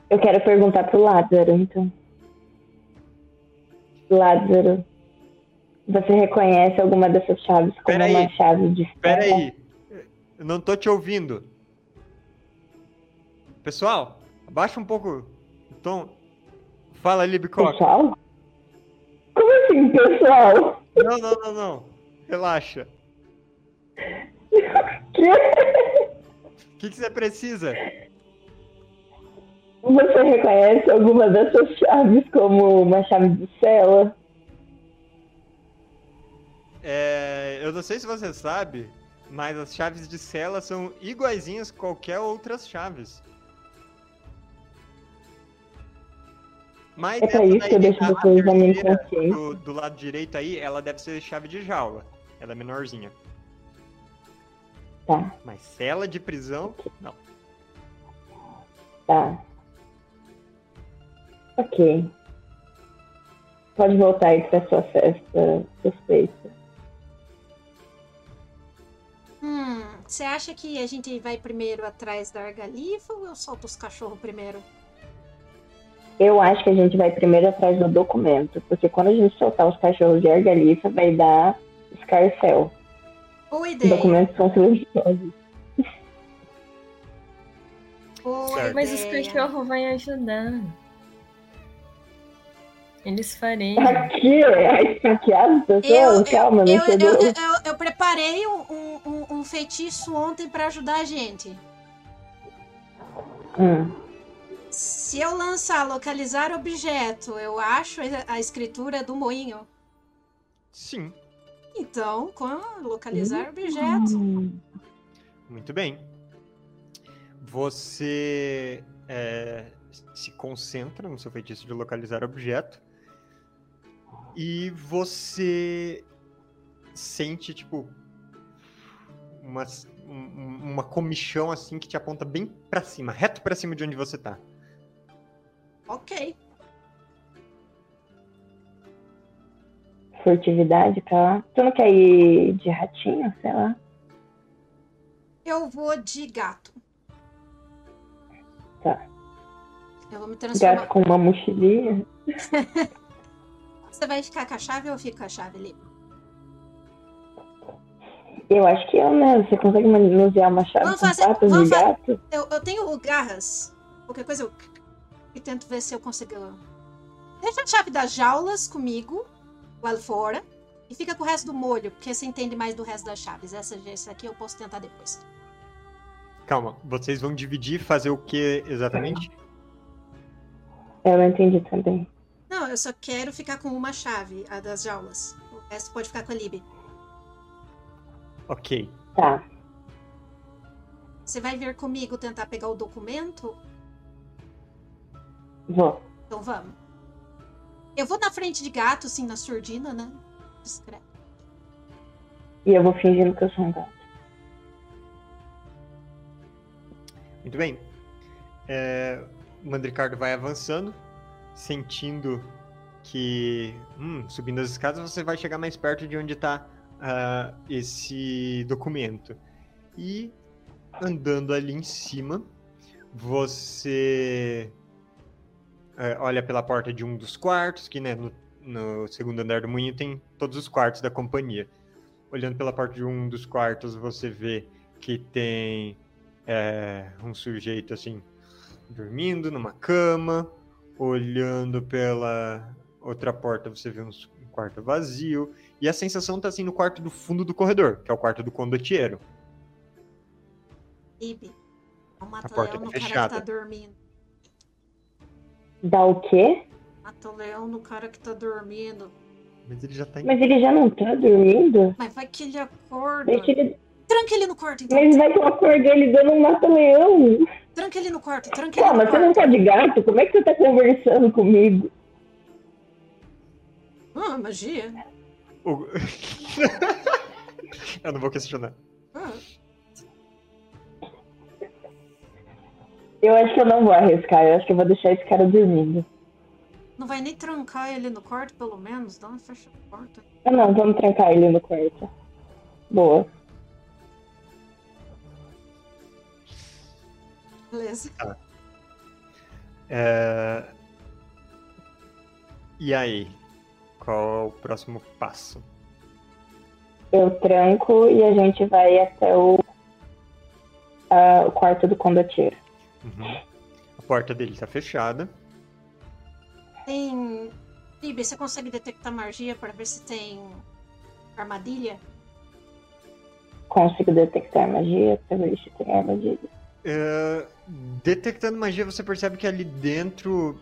Eu quero perguntar pro Lázaro, então. Lázaro, você reconhece alguma dessas chaves como Pera aí. uma chave de Pera ferro? aí, eu não tô te ouvindo. Pessoal, abaixa um pouco o tom. Fala, Libicoca. Pessoal? Como assim, pessoal? Não, não, não, não. Relaxa. O que, que você precisa? Você reconhece alguma dessas chaves como uma chave de cela? É, eu não sei se você sabe, Mas as chaves de cela são iguaizinhas a qualquer outras chaves. Mas É pra isso que eu deixo vocês na minha consciência. do, do lado direito aí, ela deve ser chave de jaula. Ela é menorzinha. Tá, Mas cela de prisão, não. tá. Ok. Pode voltar aí pra sua festa suspeita. Hum, você acha que a gente vai primeiro atrás da argalifa ou eu solto os cachorros primeiro? Eu acho que a gente vai primeiro atrás do documento, porque quando a gente soltar os cachorros de argalifa, vai dar escarcel. Boa Os ideia. documentos são silenciosos. Boa. Mas os ideia. cachorros vão ajudar. Eles farem. Aqui, é esfaqueado as pessoas? Eu, Calma, eu, eu, eu, eu- eu preparei um, um- um- feitiço ontem pra ajudar a gente. Hum, Se eu lançar localizar objeto, eu acho a- escritura do moinho. Sim, Então, com localizar objeto. hum. muito bem. Você é, se concentra no seu feitiço de localizar objeto. E você sente, tipo, uma, um- uma comichão assim que te aponta bem pra cima, reto pra cima de onde você tá. Ok. Furtividade pra lá. Tu não quer ir de ratinho, sei lá? Eu vou de gato. Tá. Eu vou me transformar. Gato com uma mochilinha. Você vai ficar com a chave ou eu com a chave ali? Eu acho que eu, né? Você consegue manusear uma chave Vamos com fazer- patas vamos de gato? Eu, eu tenho garras. Qualquer coisa eu. E tento ver se eu consigo. Deixa a chave das jaulas comigo, lá fora. E fica com o resto do molho, porque você entende mais do resto das chaves. Essa, essa aqui eu posso tentar depois. Calma, vocês vão dividir e fazer o que exatamente? Eu não entendi também. Eu só quero ficar com uma chave, a das jaulas. O resto pode ficar com a Lib. Ok. Tá. Você vai vir comigo tentar pegar o documento? Vou. Então vamos. Eu vou na frente de gato, assim, na surdina, né? Discreto. E eu vou fingindo que eu sou um gato. Muito bem. É, o Mandricardo vai avançando, sentindo que, hum, subindo as escadas, você vai chegar mais perto de onde está esse documento. E andando ali em cima, você é, olha pela porta de um dos quartos, que né, no, no segundo andar do moinho tem todos os quartos da companhia. Olhando pela porta de um dos quartos, você vê que tem é, um sujeito assim, dormindo numa cama, olhando pela outra porta, você vê um um quarto vazio, e a sensação tá assim no quarto do fundo do corredor, que é o quarto do condottiero. Não A porta leão no tá cara que fechada. tá dormindo. Dá o quê? Mata o leão no cara que tá dormindo. Mas ele já tá. Mas ele já não tá dormindo? Mas vai que ele acorda. Deixa ele... Tranca ele no quarto, então. Mas vai que eu acordo ele dando um mata-leão. Tranca ele no quarto, tranca ele Pô, no mas você não quarto. tá de gato? Como é que você tá conversando comigo? Ah, magia. O- Eu não vou questionar. Ah, Eu acho que eu não vou arriscar. Eu acho que eu vou deixar esse cara dormindo. não vai nem trancar ele no quarto, pelo menos? Dá uma fecha a porta. Ah, não. Vamos trancar ele no quarto. Boa. Beleza. É, E aí? Qual é o próximo passo? Eu tranco e a gente vai até o, ah, o quarto do condottiero. Uhum. A porta dele tá fechada. Tem. Lib, você consegue detectar magia pra ver se tem armadilha? Consigo detectar magia pra ver se tem armadilha. É, detectando magia, você percebe que ali dentro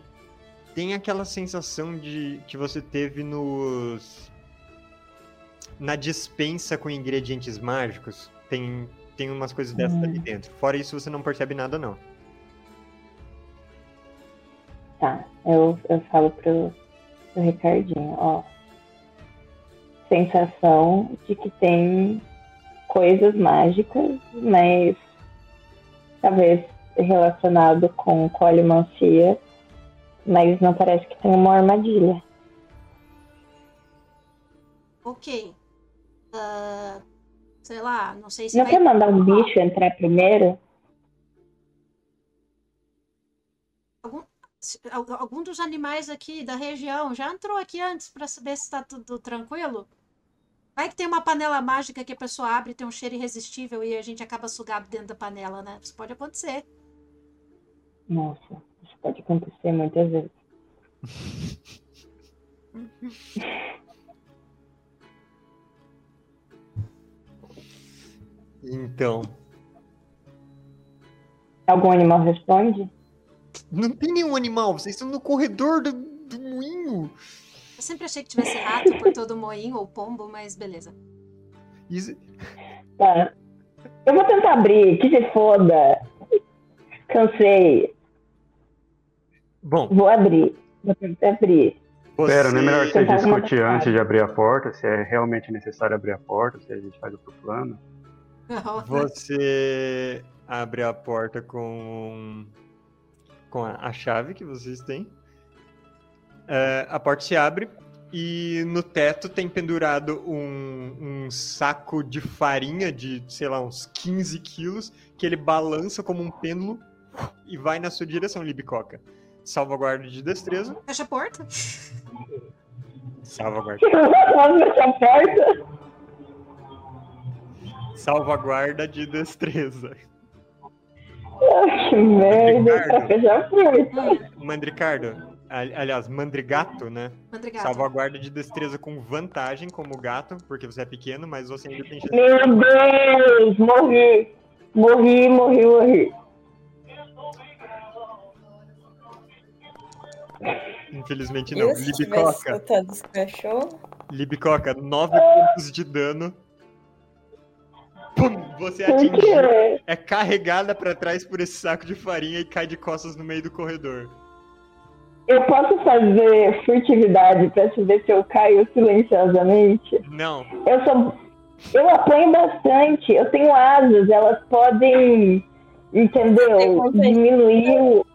tem aquela sensação de que você teve nos na dispensa com ingredientes mágicos, Tem, tem umas coisas dessas Hum. ali dentro. Fora isso, você não percebe nada, não. Tá, eu, eu falo pro, pro Ricardinho, ó. Sensação de que tem coisas mágicas, mas talvez relacionado com colimancia, mas não parece que tem uma armadilha. Ok. Ah, sei lá, não sei se Não vai. quer mandar um bicho entrar primeiro? se- al- Algum dos animais aqui da região já entrou aqui antes pra saber se tá tudo tranquilo? Vai que tem uma panela mágica que a pessoa abre, tem um cheiro irresistível e a gente acaba sugado dentro da panela, né? Isso pode acontecer. Nossa, pode acontecer muitas vezes. Então, Algum animal responde? não tem nenhum animal, vocês estão no corredor do, do moinho. Eu sempre achei que tivesse rato por todo moinho ou pombo, mas beleza. Isso- Tá. Eu vou tentar abrir, que se foda. Cansei. Bom, Vou abrir. Vou tentar abrir. você... Pera, não é melhor que você discutir antes de abrir a porta, se é realmente necessário abrir a porta, se a gente faz outro plano. Você abre a porta com, com a, a chave que vocês têm. É, a porta se abre e no teto tem pendurado um, um saco de farinha de, sei lá, uns 15 quilos, que ele balança como um pêndulo e vai na sua direção, Libicoca. Salvaguarda de destreza. Fecha a porta. Salvaguarda. Abre essa porta. Salvaguarda de destreza. Que merda. Ricardo. Pra fechar a porta. Hum, Mandricardo, ali- aliás, Mandrigato, né? Mandrigato. Salvaguarda de destreza com vantagem como gato, porque você é pequeno, mas você ainda tem chance. Meu Deus, morri. Morri, morri, morri. Infelizmente não. Eu, se Libicoca, Libicoca, 9 pontos de dano. Pum, você atingiu, é carregada pra trás por esse saco de farinha e cai de costas no meio do corredor. Eu posso fazer furtividade pra saber se eu caio silenciosamente? Não, Eu sou. Eu apanho bastante. Eu tenho asas, elas podem. Entendeu? Diminuir o.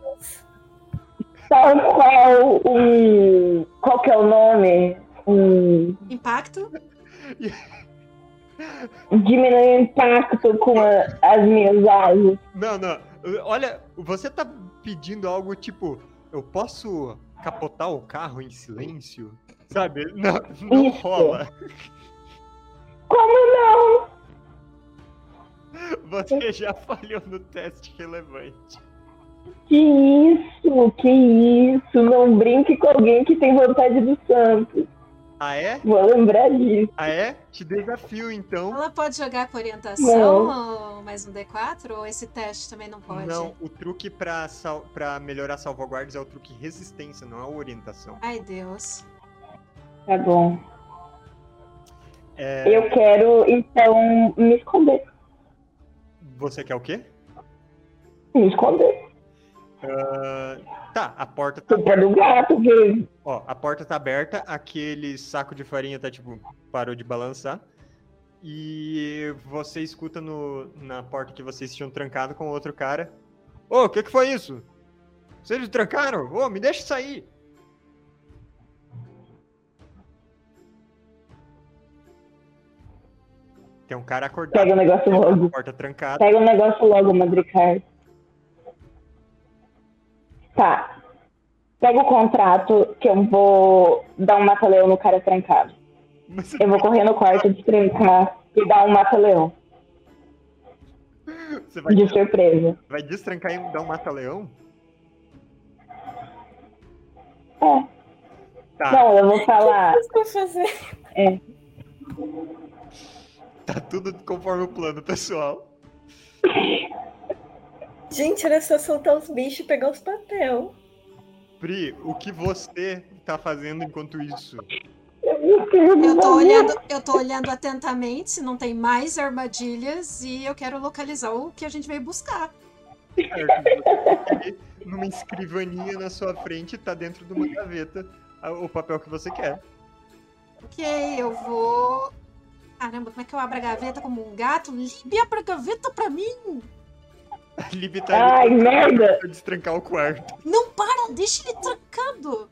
Tal qual um. Qual que é o nome? Um. Impacto. Diminuir o impacto com a- as minhas asas. não, não. Olha, você tá pedindo algo tipo, eu posso capotar o carro em silêncio? Sabe? Não, não Isso. rola. Como não? Você já falhou no teste relevante. Que isso, que isso. Não brinque com alguém que tem vontade do santo. Ah, é? Vou lembrar disso. Ah, é? Te desafio, então. Ela pode jogar com orientação ou mais um D4? Ou esse teste também não pode? Não, o truque pra, sal... pra melhorar salvaguardas é o truque resistência, não é orientação. Ai, Deus. Tá bom. É, Eu quero, então, me esconder. Você quer o quê? Me esconder. Ah, Tá, a porta tá Culpa do gato, que Ó, a porta tá aberta, aquele saco de farinha tá, tipo, parou de balançar. E você escuta no, na porta que vocês tinham trancado com outro cara. Ô, o que que foi isso? Vocês trancaram? Ô, me deixa sair! Tem um cara acordado pega o negócio logo. porta trancada. Pega o negócio logo, Madricar. Tá. Pega o contrato que eu vou dar um mata-leão no cara trancado. Eu vou correr no quarto, destrancar e dar um mata-leão. você vai, De surpresa. vai destrancar e dar um mata-leão? É. Tá, Não, eu vou falar. o que fazer? tá tudo conforme o plano, pessoal. Gente, era só soltar os bichos e pegar os papel. Pri, o que você tá fazendo enquanto isso? Eu tô olhando, eu tô olhando atentamente se não tem mais armadilhas e eu quero localizar o que a gente veio buscar. Certo? Numa escrivaninha na sua frente, tá dentro de uma gaveta a- o papel que você quer. Ok, eu vou. Caramba, como é que eu abro a gaveta como um gato? Libe, abre a gaveta pra mim! Libby tá Ai, merda! pra destrancar o quarto. Não para, deixa ele trancado!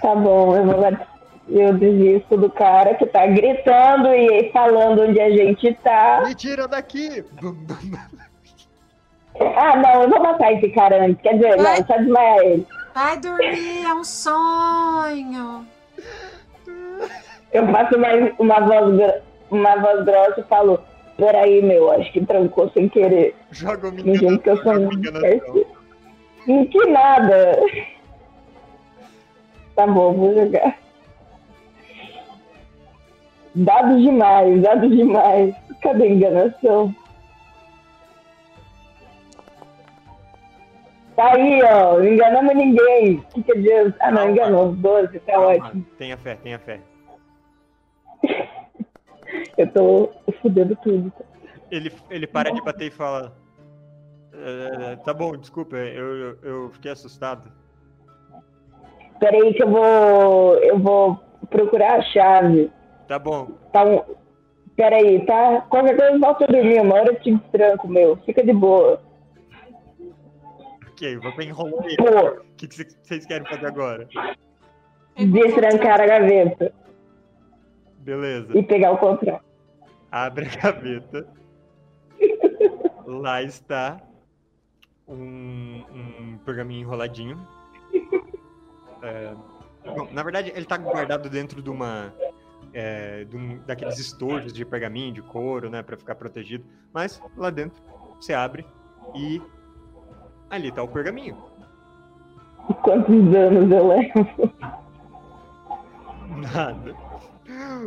Tá bom, eu vou eu desisto do cara que tá gritando e falando onde a gente tá. Me tira daqui! Ah, não, eu vou matar esse cara antes. Quer dizer, Vai. não, só desmaiar ele. Vai dormir, é um sonho! Eu faço mais uma voz, uma voz grossa e falo: Peraí, meu, acho que trancou sem querer. Joga o Me gente que eu sou um que nada. Tá bom, vou jogar. Dados demais, dados demais. Cadê a enganação? Tá aí, ó. Não enganamos ninguém. O que, que adianta? Ah, não, enganou. 12, tá Calma, ótimo. Tenha fé, tenha fé. Eu tô fudendo tudo. Ele, ele para de bater e fala. "É, tá bom, desculpa, eu, eu, eu fiquei assustado. Peraí que eu vou. Eu vou procurar a chave. Tá bom, Tá um. Peraí, tá? Qualquer coisa volta a dormir. Uma hora eu te tranco, meu. Fica de boa. ok, vou enrolar ele. O que, que cê- vocês querem fazer agora? destrancar a gaveta Beleza. e pegar o contrato. Abre a gaveta. Lá está um, um pergaminho enroladinho. É, bom, na verdade, ele está guardado dentro de uma. é, de um- daqueles estojos de pergaminho, de couro, né? Pra ficar protegido. Mas lá dentro, você abre e. Ali tá o pergaminho. Quantos anos eu levo? Nada.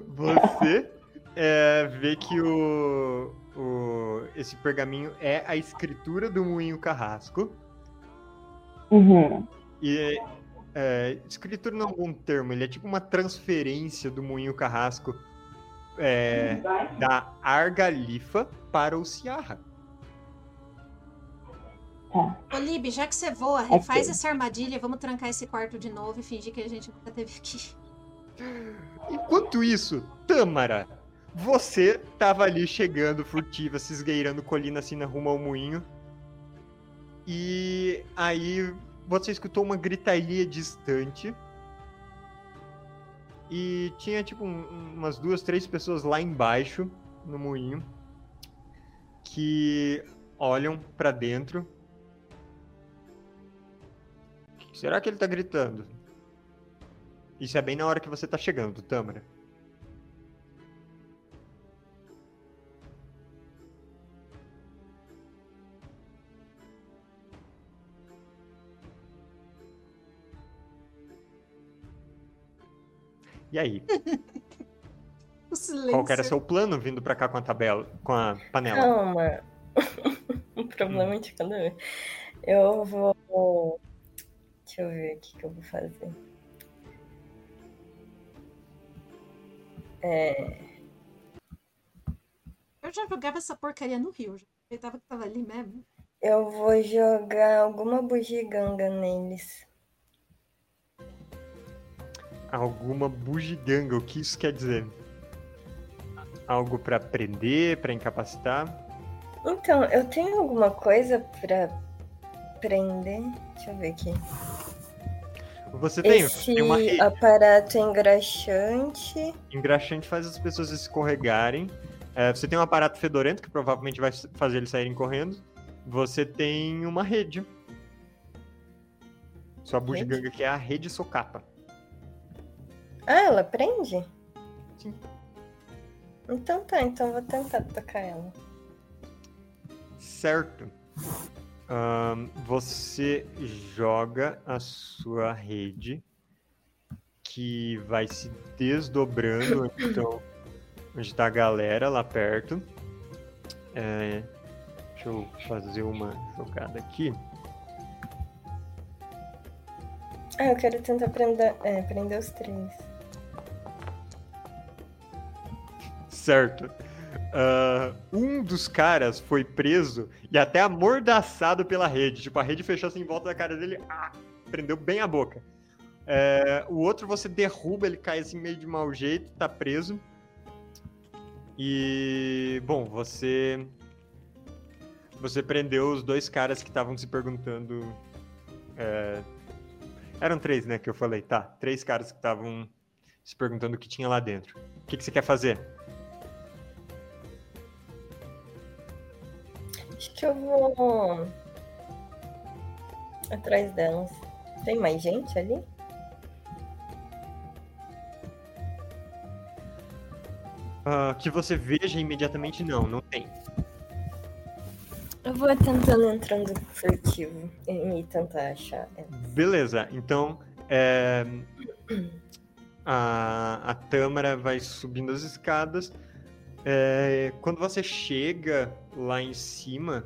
Você é, vê que o, o- esse pergaminho é a escritura do Moinho Carrasco. Uhum. E é, escritura não é um bom termo, ele é tipo uma transferência do Moinho Carrasco é, da Argalifa para o Ciarra. Ô, Lib, já que você voa, refaz essa armadilha, vamos trancar esse quarto de novo e fingir que a gente nunca teve aqui. Enquanto isso, Tâmara, você tava ali chegando furtiva, se esgueirando colina assim na rumo ao moinho. E aí você escutou uma gritaria distante. E tinha tipo um- umas duas, três pessoas lá embaixo no moinho que olham pra dentro. Será que ele tá gritando? Isso é bem na hora que você tá chegando, Tâmara. E aí? Qual era seu plano vindo pra cá com a tabela, com a panela? Calma. o problema é de cada vez. Eu vou. Deixa eu ver o que, que eu vou fazer. É, Eu já jogava essa porcaria no Rio, já aproveitava que tava ali mesmo. eu vou jogar alguma bugiganga neles. Alguma bugiganga, o que isso quer dizer? Algo pra prender, pra incapacitar? Então, eu tenho alguma coisa pra prender? Deixa eu ver aqui. Você tem, Esse tem uma rede. aparato engraxante. Engraxante faz as pessoas escorregarem. É, você tem um aparato fedorento que provavelmente vai fazer eles saírem correndo. Você tem uma rede. Sua bugiganga que é a rede socapa. Ah, ela prende? Sim. Então tá, então eu vou tentar tocar ela. Certo. Um, você joga a sua rede que vai se desdobrando então, onde está a galera lá perto. É, deixa eu fazer uma jogada aqui. Ah, eu quero tentar prender, é, prender os três. Certo. Ah, um dos caras foi preso e até amordaçado pela rede. Tipo, a rede fechou assim em volta da cara dele, ah, prendeu bem a boca. É, o outro você derruba, ele cai assim meio de mau jeito, tá preso. E, bom, você. Você prendeu os dois caras que estavam se perguntando. é, eram três, né? Que eu falei. Tá, três caras que estavam se perguntando o que tinha lá dentro. O que, que você quer fazer? Acho que eu vou. Atrás delas. Tem mais gente ali? Ah, que você veja imediatamente, não, não tem. Eu vou tentando entrando furtivo e e tentar achar. Beleza, então é, a, a Tâmara vai subindo as escadas. É, quando você chega lá em cima,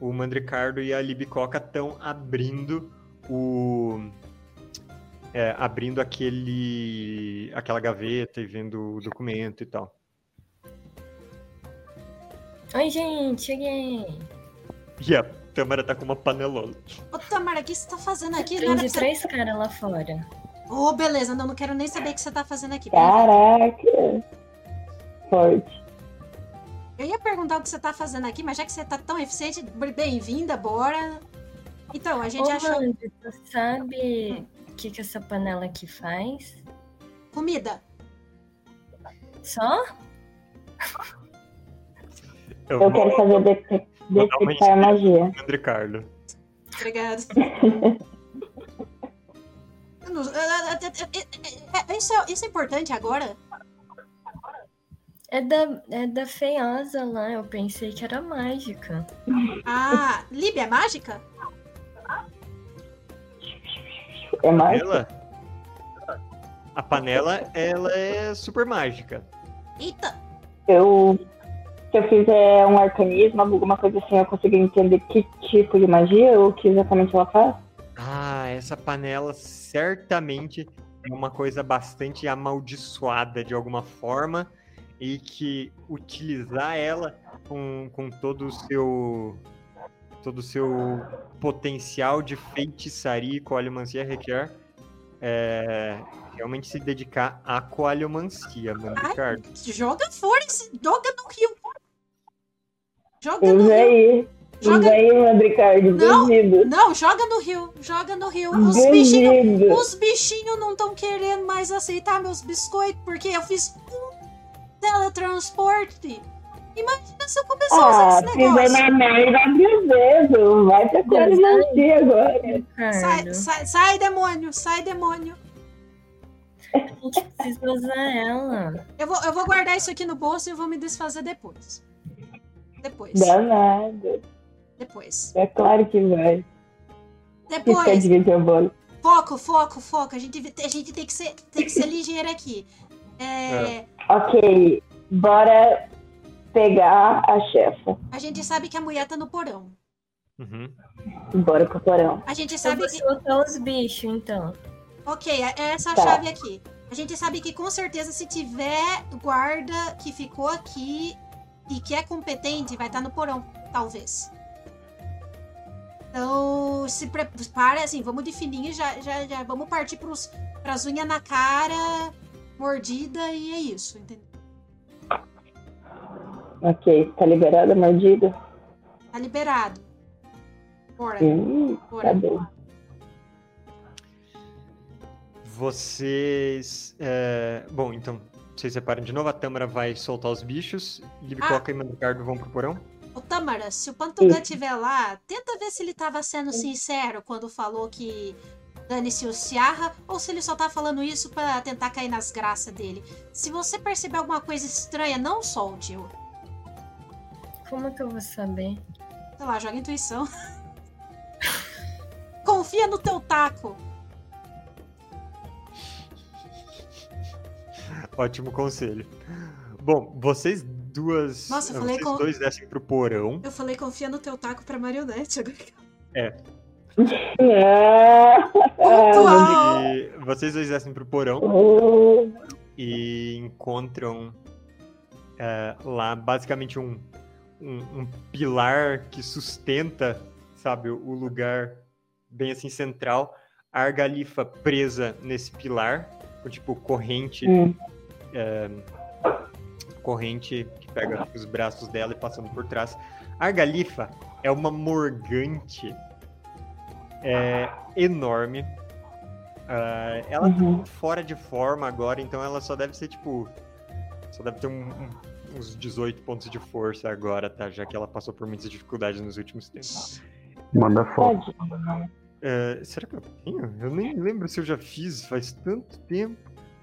o Mandricardo e a Libicoca estão abrindo o. é, abrindo aquele. aquela gaveta e vendo o documento e tal. Oi, gente, cheguei. E a Tâmara tá com uma panelona. Ô, Tamara, o que você tá fazendo aqui? Prendi pra você... três caras lá fora. Ô, beleza, não, não quero nem saber o que você tá fazendo aqui. Caraca. Forte. Eu ia perguntar o que você tá fazendo aqui, mas já que você tá tão eficiente, bem-vinda, bora. Então, a gente Ô, achou Mandy, tu sabe o que, que essa panela aqui faz? comida. Só? Eu, Eu quero uma detectar magia. Mandricardo. Obrigado. Eu não- é- é- Isso é, isso é importante agora? É da, é da feiosa lá. Eu pensei que era mágica. Ah, Líbia é mágica? É mais? Ela? A panela, ela é super mágica. Eita! Eu. Se eu fizer um arcanismo, alguma coisa assim, eu consigo entender que tipo de magia ou o que exatamente ela faz? Ah, essa panela certamente é uma coisa bastante amaldiçoada de alguma forma e que utilizar ela com, com todo o seu todo o seu potencial de feitiçaria e coaliomancia requer é, realmente se dedicar à coaliomancia, mano, Ai, Ricardo. Joga fora. Joga no rio. Joga no rio. aí. Joga- Usa aí, Mandricardo. Não. Não, joga no rio. Joga no rio. Os bichinhos. Os bichinhos não estão querendo mais aceitar meus biscoitos porque eu fiz um teletransporte. Imagina se eu começar a usar Ah, esse negócio. na merda, abre dedo. Vai pra coaliomancia agora. Sai, sai, sai, demônio, sai, demônio. a gente precisa usar ela. Eu vou, eu vou guardar isso aqui no bolso e eu vou me desfazer depois. Depois. Danado. Depois. É claro que vai. Depois. Foco, foco, foco. A gente, a gente tem, que ser, tem que ser ligeiro aqui. É, Ok, bora pegar a chefa. A gente sabe que a mulher tá no porão. Uhum. Bora pro porão. A gente Eu sabe vou que. soltar os bichos, então. Ok, é essa a Tá. chave aqui. A gente sabe que com certeza se tiver guarda que ficou aqui e que é competente, vai estar no porão, talvez. Então, se prepara, assim, vamos de fininho, já, já, já vamos partir pros, pras unhas na cara, mordida e é isso, entendeu? Ok, tá liberada a mordida? Tá liberado. Bora, Hum, bora. tá bom. Vocês. é, Bom, então, vocês separam de novo. A Tâmara vai soltar os bichos. Libicoca e Mandricardo vão pro porão. Ô, Tamara, se o Pantugan estiver lá, tenta ver se ele tava sendo sincero quando falou que dane-se o Ciarra, ou se ele só tá falando isso pra tentar cair nas graças dele. Se você perceber alguma coisa estranha, não solte-o. Como que eu vou saber? Sei lá, joga intuição. Confia no teu taco. Ótimo conselho. Bom, vocês duas. Nossa, eu eh, falei vocês com- dois descem pro porão. Eu falei confia no teu taco pra marionete. Agora... Pontual. E vocês dois descem pro porão oh, e encontram é, lá, basicamente um, um, um pilar que sustenta, sabe, o lugar bem assim central. A argalifa presa nesse pilar, com tipo corrente, Hum. é, corrente que pega os braços dela e passando por trás. A argalifa é uma morgante é, enorme. Ah, ela Uhum. tá fora de forma agora, então ela só deve ser tipo. Só deve ter um- um- uns 18 pontos de força agora, tá? Já que ela passou por muitas dificuldades nos últimos tempos. Manda foto. É, será que eu tenho? Eu nem lembro se eu já fiz, faz tanto tempo.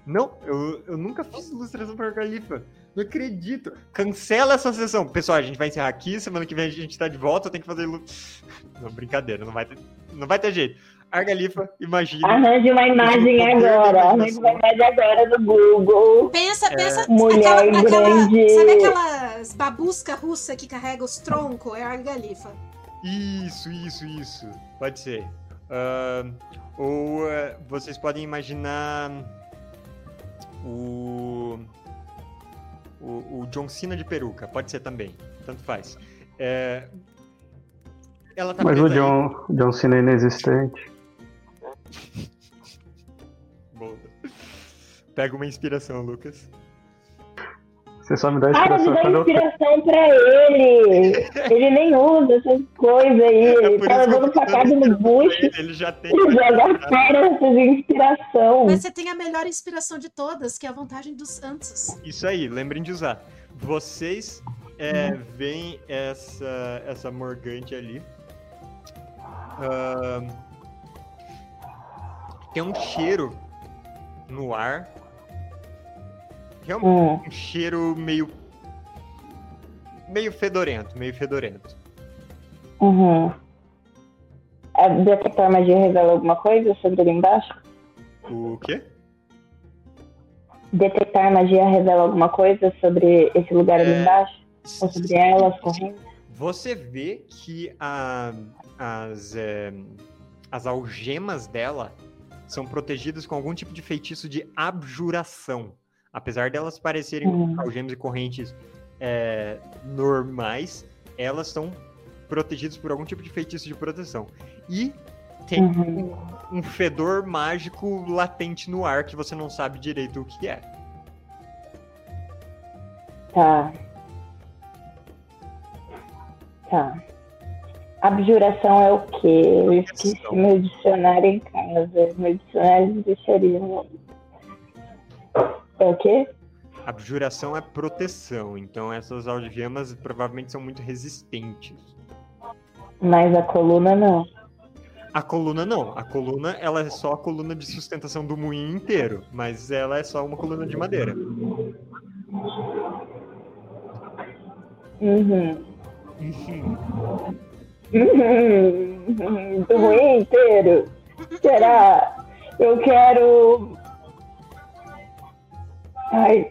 Não, eu, eu nunca fiz ilustração para Galifa. Não acredito. Cancela essa sessão. Pessoal, a gente vai encerrar aqui. Semana que vem a gente tá de volta. Eu tenho que fazer. Não, brincadeira. Não vai ter, não vai ter jeito. Argalifa, imagina. Arranje uma imagem agora. Arranje uma imagem agora do Google. Pensa, pensa. Mulher aquela, aquela- grande. Sabe aquelas babusca russa que carrega os troncos? É a argalifa. Isso, isso, isso. Pode ser. Ahn, ou eh, vocês podem imaginar o, o, o John Cena de peruca. Pode ser também. Tanto faz. É, ela tá Mas o aí. John, o John Cena é inexistente. Boa. Pega uma inspiração, Lucas. Você só me dá inspiração dá quando eu inspiração pra ele. Ele nem usa essas coisas aí. É Ele tá eu levando facada no bucho. ele, já tem. Ele joga fora essas inspiração. Mas você tem a melhor inspiração de todas, que é a vantagem dos antes. Isso aí, lembrem de usar. Vocês é, veem essa, essa Morgante ali. Ahn, tem um cheiro no ar. Realmente Hum. um cheiro meio. meio fedorento, meio fedorento. Uhum. A detectar magia revela alguma coisa sobre ali embaixo? O quê? Detectar magia revela alguma coisa sobre esse lugar ali É, embaixo? Ou sobre elas correndo? Você vê que a- as, é, as algemas dela são protegidas com algum tipo de feitiço de abjuração. Apesar delas parecerem Hum. algemas e correntes é, normais, elas são protegidas por algum tipo de feitiço de proteção. E tem Uhum. um fedor mágico latente no ar que você não sabe direito o que é. Tá. Tá. Abjuração é o quê? Eu esqueci meu dicionário em casa. Meu dicionário deixaria. É o quê? Abjuração é proteção, então essas algemas provavelmente são muito resistentes. Mas a coluna não. A coluna não. A coluna ela é só a coluna de sustentação do moinho inteiro, mas ela é só uma coluna de madeira. Uhum. Uhum. Do ruim inteiro. Será? Eu quero. Ai.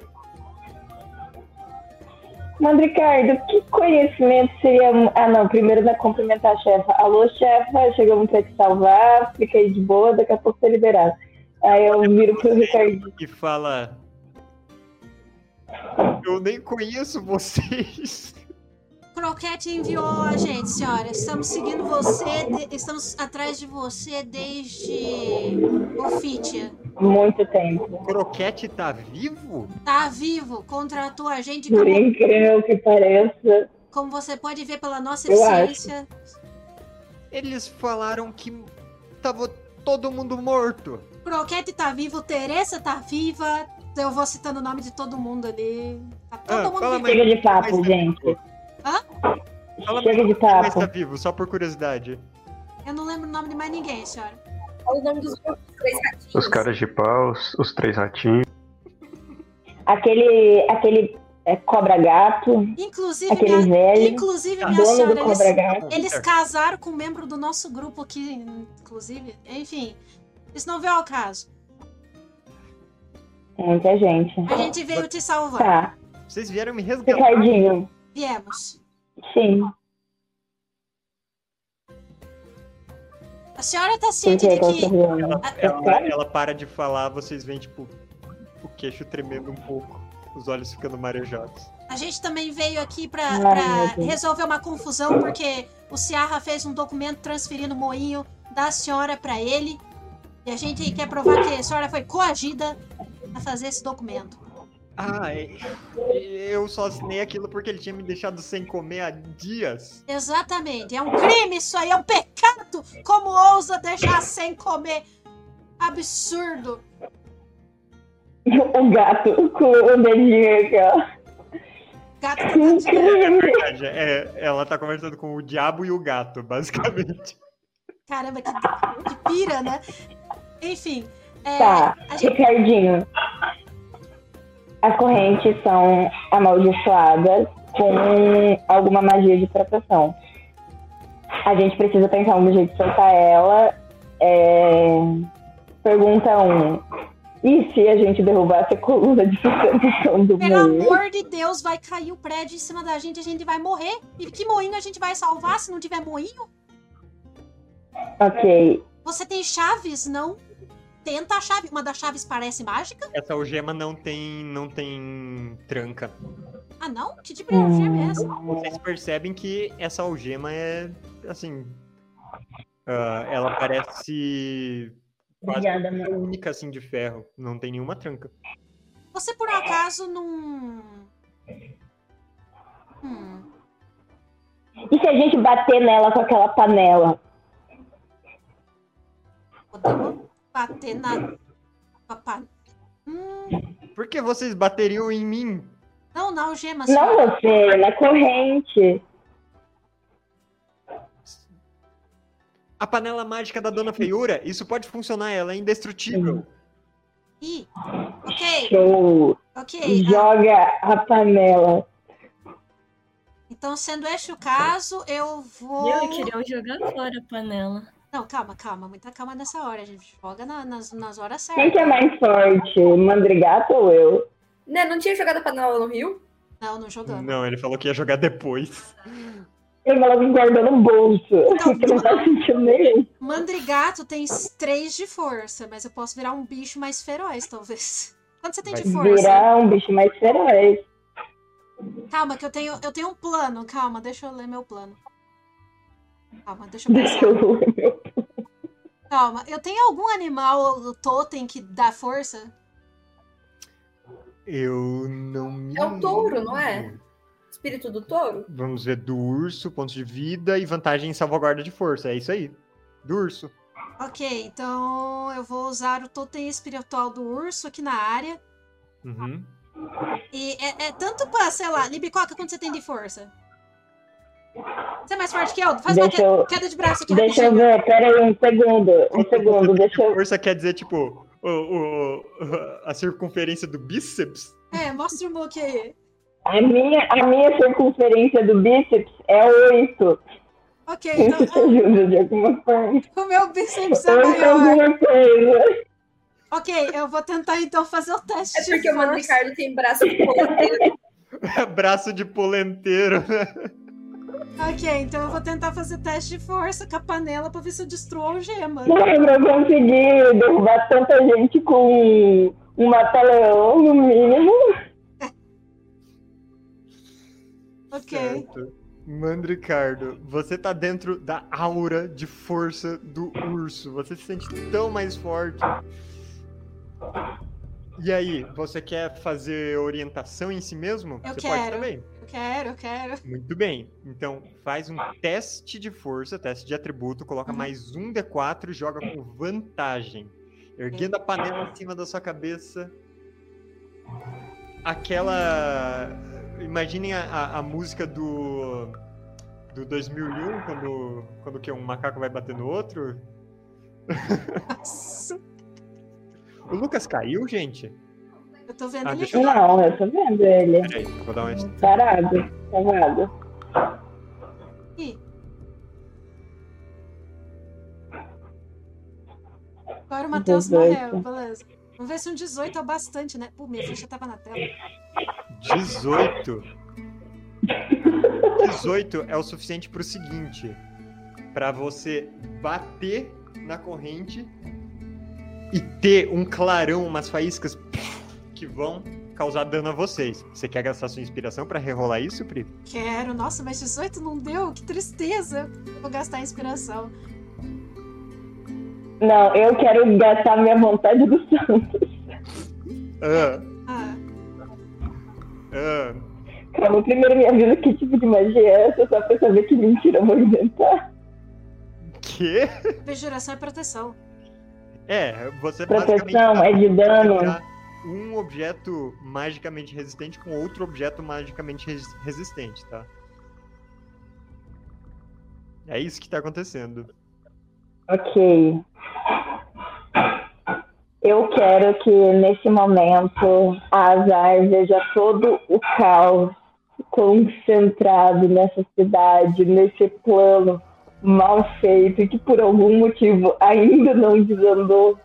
Mandricardo, que conhecimento seria. Ah, não, primeiro vai cumprimentar a chefa. Alô, chefa, chegamos pra te salvar, fica aí de boa, daqui a pouco você liberado. Aí eu viro pro Ricardinho. E fala. Eu nem conheço vocês. Croquete enviou a gente, senhora. Estamos seguindo você, de- estamos atrás de você desde Ofitia. Muito tempo. Croquete tá vivo? Tá vivo, contratou a gente. Por Como, incrível que pareça. como você pode ver pela nossa Eu acho. Eles falaram que tava todo mundo morto. Croquete tá vivo, Teresa tá viva. Eu vou citando o nome de todo mundo ali. Tá todo Ah, mundo vivo. Chega de papo, gente. Hã? Fala Chega de papo. tá vivo, só por curiosidade. Eu não lembro o nome de mais ninguém, senhora. Olha o nome dos grupos, três ratinhos. Os caras de pau, os, os três ratinhos. Aquele, aquele é, cobra-gato, Inclusive, aquele minha, velho, inclusive, minha dono do senhora, eles, cobra-gato. eles casaram com um membro do nosso grupo aqui, inclusive. Enfim, isso não veio ao caso. Muita gente. A gente veio te salvar. Tá. Vocês vieram me resgatar. Ricardinho, Viemos. sim. A senhora tá ciente que? de que problema? Ela, ela para de falar, vocês veem, tipo, o queixo tremendo um pouco, os olhos ficando marejados. A gente também veio aqui pra, Ai, pra resolver uma confusão, porque o Ciarra fez um documento transferindo o moinho da senhora pra ele. E a gente quer provar que a senhora foi coagida a fazer esse documento. Ah, é- eu só assinei aquilo porque ele tinha me deixado sem comer há dias. Exatamente. É um crime isso aí, é um pecado! Como ousa deixar sem comer? Absurdo. O gato com o dedinho aqui, ó. Gato Que tentando de- incrível. Verdade, é, ela tá conversando com o diabo e o gato, basicamente. Caramba, que, que pira, né? Enfim. é, Tá, a gente- Ricardinho. As correntes são amaldiçoadas com alguma magia de proteção. A gente precisa pensar um jeito de soltar ela. É... Pergunta 1. Um. E se a gente derrubasse a coluna de sustentação do Pelo moinho? amor de Deus, vai cair o prédio em cima da gente, a gente vai morrer. E que moinho a gente vai salvar se não tiver moinho? Ok. Você tem chaves, não? Tenta a chave. Uma das chaves parece mágica? Essa algema não tem, não tem tranca. Ah, não? Que tipo de algema é essa? Vocês percebem que essa algema é, assim... ah, ela parece quase Obrigada, uma amor. única, assim, de ferro. Não tem nenhuma tranca. Você por acaso não. Hum. E se a gente bater nela com aquela panela? Podemos bater na. Papá. Hum. Por que vocês bateriam em mim? Não, na algema, Não você, na corrente. A panela mágica da Dona Feiura, isso pode funcionar, ela é indestrutível. Ih. Ok, Show. ok. ah, Joga a panela. então, sendo este o caso, eu vou. Eu queria jogar fora a panela. Não, calma, calma. Muita calma nessa hora. A gente joga na- nas, nas horas Quem certas. que é mais forte, Mandrigato ou eu? Né, não tinha jogado a panela no rio? Não, não jogamos. Não, ele falou que ia jogar depois. Ele falou que guardou no bolso. Não, que não faz sentido nenhum. Mandrigato tem 3 de força, mas eu posso virar um bicho mais feroz, talvez. Quanto você tem de Vai força? Virar um bicho mais feroz. Calma, que eu tenho, eu tenho um plano. Calma, deixa eu ler meu plano. Calma, deixa eu Deixa pensar. eu... Calma, eu tenho algum animal totem que dá força? Eu não me. É o touro, não é? Espírito do touro? Vamos ver do urso, pontos de vida e vantagem em salvaguarda de força. É isso aí. Do urso. Ok, então eu vou usar o totem espiritual do urso aqui na área. Uhum. E é, é tanto pra, sei lá, Libicoca, quanto você tem de força? Você é mais forte que eu? Faz uma Deixa que- eu- queda de braço aqui Deixa eu rapidinho. ver, pera aí um segundo. Um segundo, deixa eu... Força quer dizer, tipo, o, o- a circunferência do bíceps? É, mostra o Mook aí. A minha, a minha circunferência do bíceps é 8. Ok, Isso te então ajuda de alguma forma. o meu bíceps é maior. coisa. Ok, eu vou tentar então fazer o teste. É porque o Mano. Ricardo tem braço de poleteiro. Braço de polenteiro. Ok, então eu vou tentar fazer teste de força com a panela pra ver se eu destruo a algema. Não pra eu conseguir derrubar tanta gente com um mata-leão, no mínimo. Ok. Certo. Mandricardo, você tá dentro da aura de força do urso. Você se sente tão mais forte. E aí, você quer fazer orientação em si mesmo? Eu você quero. pode também. Eu quero, eu quero. Muito bem. Então, faz um teste de força, teste de atributo, coloca Uhum. mais um D4 e joga com vantagem. Erguendo a panela acima da sua cabeça. Aquela. Imaginem a, a- a música do. Do 2001, quando, quando que um macaco vai bater no outro. Nossa, O Lucas caiu, gente? eu tô vendo Ah, ele eu- Não, eu tô vendo ele. Peraí, vou dar uma. Parado. Ih. Agora o Matheus 18. morreu, beleza. Vamos ver se um 18 é o bastante, né? Pô, minha ficha tava na tela. 18. 18 é o suficiente pro seguinte: para você bater na corrente e ter um clarão, umas faíscas que vão causar dano a vocês. Você quer gastar sua inspiração pra rerolar isso, Pri? Quero. Nossa, mas 18 não deu? Que tristeza. Vou gastar a inspiração. Não, eu quero gastar minha vontade do Santos. Ah, Ah, ah. Calma, primeiro me avisa que tipo de magia é essa, só pra saber que mentira eu vou inventar. Que? Abjuração é proteção. É, você Proteção é de dano. um objeto magicamente resistente com outro objeto magicamente res- resistente, tá? É isso que tá acontecendo. Ok. Eu quero que nesse momento a Azar veja todo o caos concentrado nessa cidade, nesse plano mal feito que por algum motivo ainda não desandou.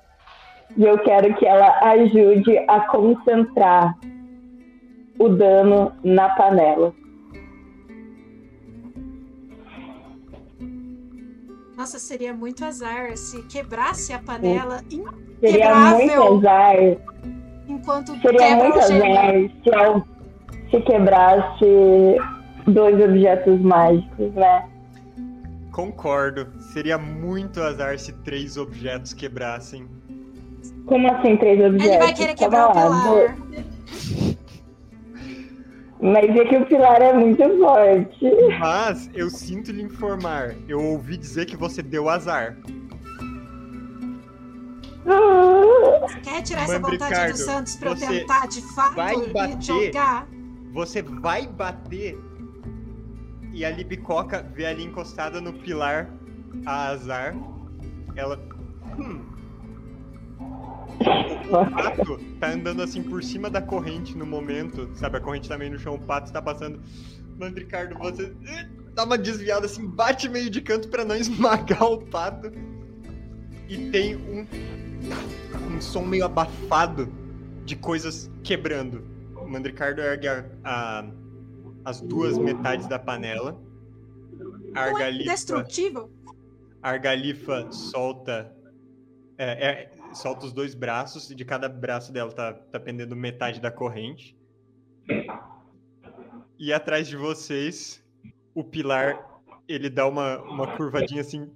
E eu quero que ela ajude a concentrar o dano na panela. Nossa, seria muito azar se quebrasse a panela Seria muito azar enquanto Seria muito azar se, eu, se quebrasse dois objetos mágicos, né? Concordo. Seria muito azar se três objetos quebrassem. Como assim três objetos? Ele vai querer quebrar o Calma pilar. Mas é que o pilar é muito forte. Mas eu sinto lhe informar. Eu ouvi dizer que você deu azar. Você quer tirar essa vontade Mandricardo, do Santos pra eu tentar de fato vai bater. jogar? Você vai bater e a Libicoca vê ali encostada no pilar a azar. Ela. Hum. O pato tá andando assim por cima da corrente no momento. Sabe, a corrente tá meio no chão, o pato tá passando. Mandricardo, você eh, dá uma desviada assim, bate meio de canto pra não esmagar o pato. E tem um, um som meio abafado de coisas quebrando. O Mandricardo ergue a- a- as duas metades da panela. A é Argalifa, destrutível? a Argalifa solta. é, é, solta os dois braços, e de cada braço dela tá, tá pendendo metade da corrente. E atrás de vocês, o pilar ele dá uma, uma curvadinha assim,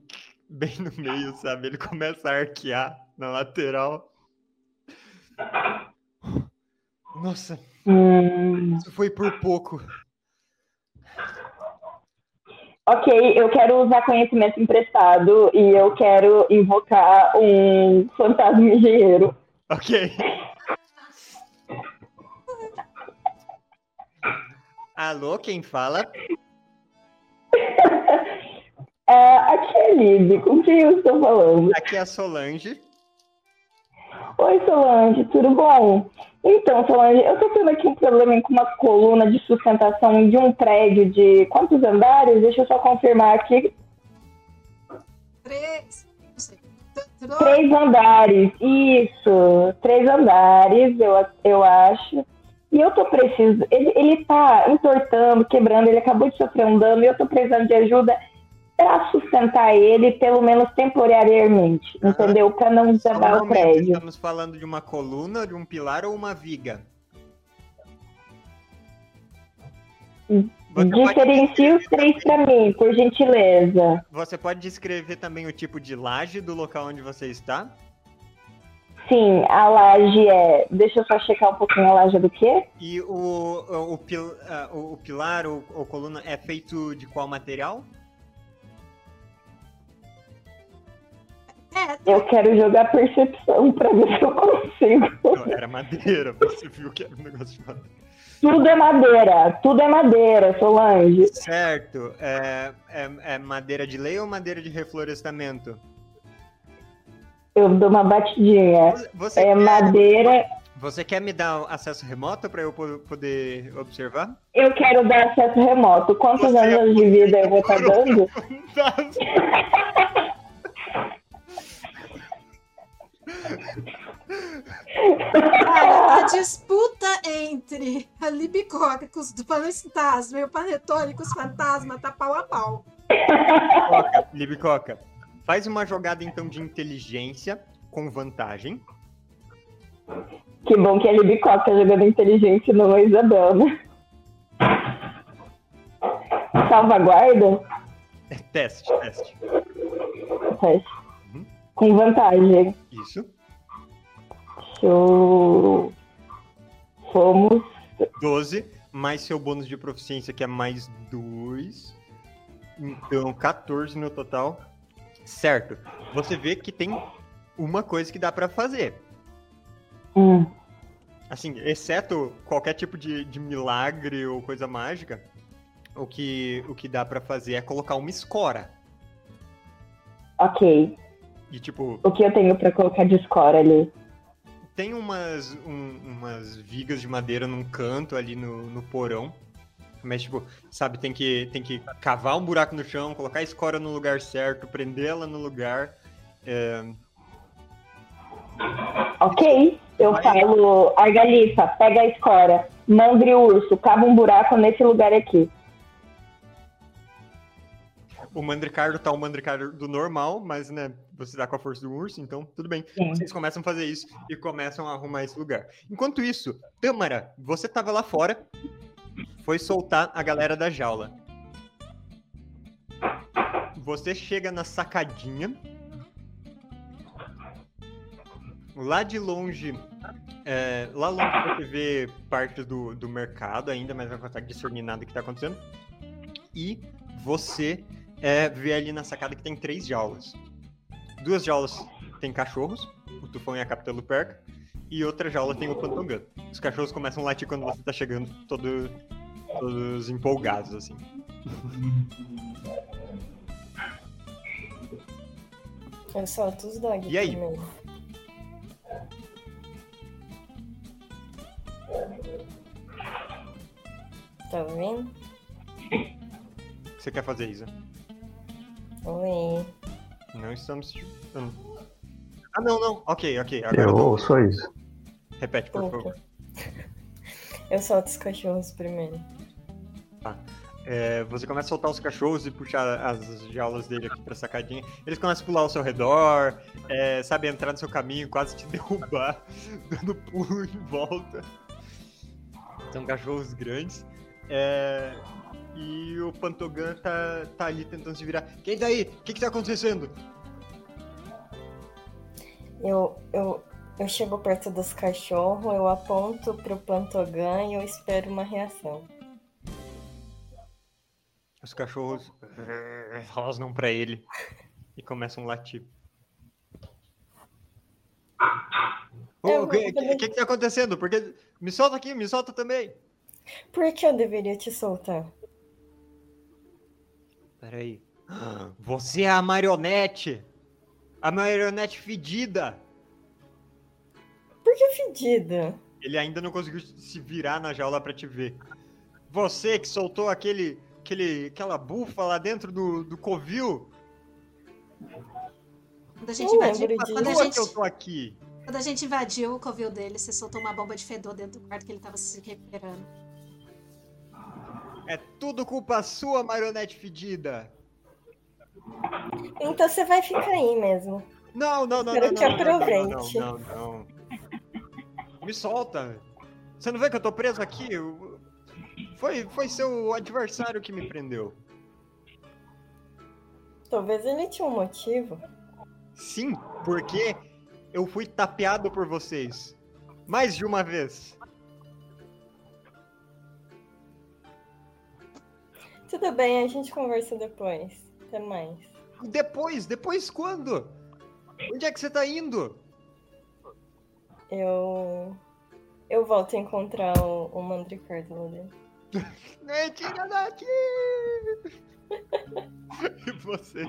bem no meio, sabe? Ele começa a arquear na lateral. Nossa, Hum, isso foi por pouco. Ok, eu quero usar conhecimento emprestado e eu quero invocar um fantasma engenheiro. Ok. Alô, quem fala? É, aqui é Lib, com quem eu estou falando? Aqui é a Solange. Oi, Solange, tudo bom? Então, Solange, eu tô tendo aqui um problema com uma coluna de sustentação de um prédio de quantos andares? Deixa eu só confirmar aqui. Três. Três andares, isso. Três andares, eu, eu acho. E eu tô precisando. Ele, ele tá entortando, quebrando, ele acabou de sofrer um dano e eu tô precisando de ajuda pra sustentar ele, pelo menos temporariamente, Aham. entendeu? Pra não um desabar o prédio. Estamos falando de uma coluna, de um pilar ou uma viga? Você Diferencie os três pra mim, por gentileza. você pode descrever também o tipo de laje do local onde você está? Sim, a laje é. Deixa eu só checar um pouquinho a laje é do quê? E o, o, o ah, o- pilar ou coluna é feito de qual material? É, Eu quero jogar percepção pra ver se eu consigo. Não, era madeira, você viu que era um negócio de madeira. Tudo é madeira, tudo é madeira, Solange. Certo. É, é, é madeira de lei ou madeira de reflorestamento? Eu dou uma batidinha. Você, É quer, madeira. você quer me dar acesso remoto para eu po- poder observar? Eu quero dar acesso remoto. Quantos Você é anos de vida eu vou estar dando? Cara, a disputa entre a Libicoca com os fantasmas e o Panetone com os fantasmas tá pau a pau. Libicoca, Libicoca, faz uma jogada então de inteligência com vantagem. Que bom que a Libicoca jogando inteligência não é Isabel, né? Salvaguarda? É teste, teste. Teste. Com vantagem. Isso. Eu... Fomos 12, mais seu bônus de proficiência, que é mais 2. Então, 14 no total. Certo. Você vê que tem uma coisa que dá pra fazer. Hum. Assim, exceto qualquer tipo de, de milagre ou coisa mágica, o que, o que dá pra fazer é colocar uma escora. Ok. E tipo, O que eu tenho pra colocar de score ali? tem umas, um- umas vigas de madeira num canto ali no, no porão. Mas, tipo, sabe, tem que, tem que cavar um buraco no chão, colocar a escora no lugar certo, prender ela no lugar. É, Ok. Eu Vai. falo, Argalifa, pega a escora. Mandre urso, cava um buraco nesse lugar aqui. O mandricardo tá o mandricardo do normal, mas, né, você dá com a força do urso, então tudo bem. Sim. Vocês começam a fazer isso e começam a arrumar esse lugar. Enquanto isso, Tâmara, você tava lá fora, foi soltar a galera da jaula. Você chega na sacadinha. Lá de longe, é, lá longe você vê parte do, do mercado ainda, mas não consegue discernir nada que tá acontecendo. E você é, vê ali na sacada que tem três jaulas. Duas jaulas tem cachorros, o Tufão e a Capitã Luperca, e outra jaula tem o Pantongan. Os cachorros começam a latir quando você tá chegando, todo, todos empolgados, assim. Eu solto os dogs E aí? primeiro. Tá ouvindo? O que você quer fazer, Isa? Oi. Não estamos te escutando. Ah, não, não. Ok, ok. Agora eu tô... ouço isso. Repete, por Opa. favor. Eu solto os cachorros primeiro. É, você começa a soltar os cachorros e puxar as jaulas dele aqui pra sacadinha. Eles começam a pular ao seu redor, é, sabe, entrar no seu caminho, quase te derrubar, dando pulo em volta. São cachorros grandes. É, e o Pantogan tá, tá ali tentando se virar. Quem tá aí? O que que tá acontecendo? Eu, eu, eu chego perto dos cachorros, eu aponto pro Pantogan e eu espero uma reação. Os cachorros rosnam pra ele e começam a latir. O que, vou também. que, que tá acontecendo? Porque me solta aqui, me solta também. Por que eu deveria te soltar? Peraí. Você é a marionete! A marionete fedida! Por que fedida? Ele ainda não conseguiu se virar na jaula pra te ver. Você que soltou aquele, aquele, aquela bufa lá dentro do, do covil. Quando a gente invadiu, quando a gente, eu tô aqui. quando a gente invadiu o covil dele, você soltou uma bomba de fedor dentro do quarto que ele tava se recuperando. É tudo culpa sua, marionete fedida. Então você vai ficar aí mesmo. Não, não, não, Quero não, que não, não, não, aproveite. não, não, não. Me solta. Você não vê que eu tô preso aqui? Eu- Foi, foi seu adversário que me prendeu. Talvez ele tinha um motivo. Sim, porque eu fui tapeado por vocês. Mais de uma vez. Tudo bem, a gente conversa depois. Até mais. Depois, depois quando? Onde é que você tá indo? Eu. Eu volto a encontrar o, o Mandricardo lá dentro. Me tira daqui! e você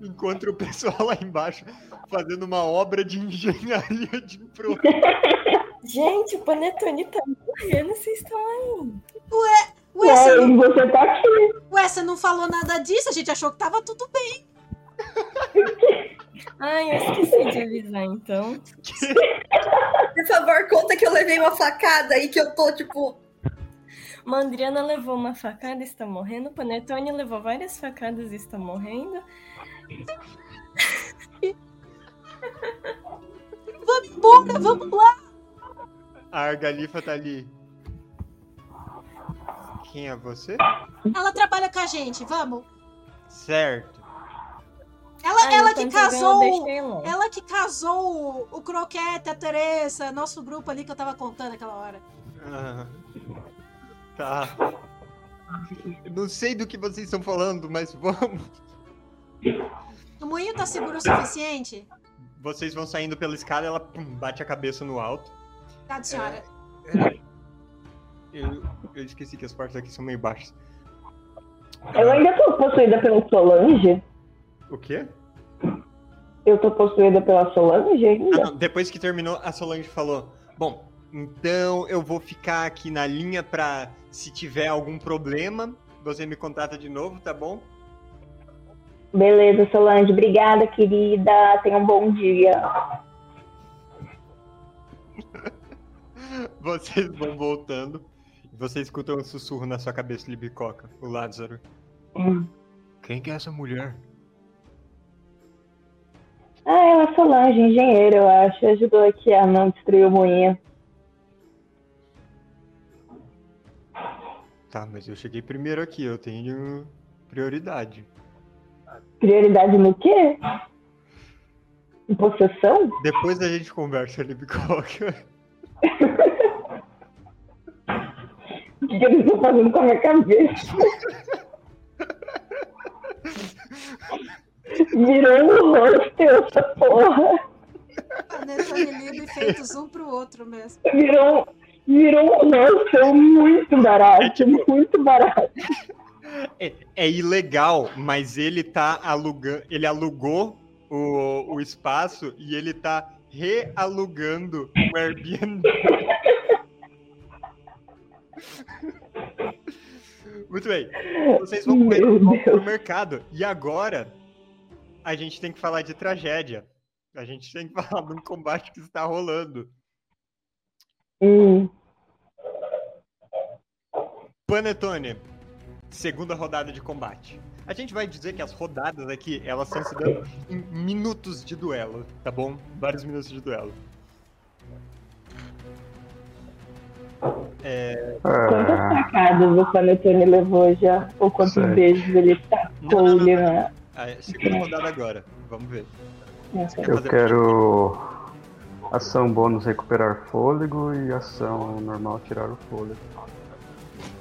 encontra o pessoal lá embaixo fazendo uma obra de engenharia de pro. Gente, o Panetone tá morrendo, vocês estão aí. Ué, É, você, e você tá aqui. ué, você não falou nada disso? A gente achou que tava tudo bem. Ai, eu esqueci de avisar, então. Por favor, conta que eu levei uma facada e que eu tô, tipo. Mandriana levou uma facada e está morrendo. Panetone levou várias facadas e está morrendo. Vamos embora, vamos lá. A Argalifa tá ali. Quem é você? Ela trabalha com a gente, vamos. Certo. Ela, Ah, ela que casou. Ela que casou o, o Croquete, a Teresa, nosso grupo ali que eu tava contando aquela hora. Ah, tá. Não sei do que vocês estão falando, mas vamos. O moinho tá seguro o suficiente? Vocês vão saindo pela escada, ela pum, bate a cabeça no alto. Tá, senhora. Eu, eu esqueci que as portas aqui são meio baixas. Eu ainda tô possuída pela Solange? O quê? Eu tô possuída pela Solange Ah, ainda? não, depois que terminou, a Solange falou: Bom, então eu vou ficar aqui na linha pra se tiver algum problema, você me contata de novo, tá bom? Beleza, Solange. Obrigada, querida. Tenha um bom dia. Vocês vão voltando. Você escuta um sussurro na sua cabeça, Libicoca, o Lázaro. Hum. Quem que é essa mulher? Ah, ela é Solange, engenheira, eu acho. Ajudou aqui a não destruir o moinho. Tá, mas eu cheguei primeiro aqui, eu tenho prioridade. Prioridade no quê? Em possessão? Depois a gente conversa, Libicoca. O que eles estão fazendo com a minha cabeça? Virou um hostel essa porra. A Netane Libre feitos um pro outro mesmo. Virou, virou um hostel muito barato, muito barato. É, é ilegal, mas ele tá alugando. Ele alugou o, o espaço e ele tá realugando o Airbnb. Muito bem. Vocês vão pro mercado. E agora a gente tem que falar de tragédia. A gente tem que falar de um combate que está rolando. Hum, Panetone, segunda rodada de combate. A gente vai dizer que as rodadas aqui, elas estão se dando em minutos de duelo, tá bom? Vários minutos de duelo. Quantas Ah, facadas o Panetone levou já? Ou quantos Certo. beijos ele Não, tacou não, não, ali não. na. A segunda rodada agora, vamos ver. nessa- eu quero ação bônus recuperar fôlego e ação normal tirar o fôlego.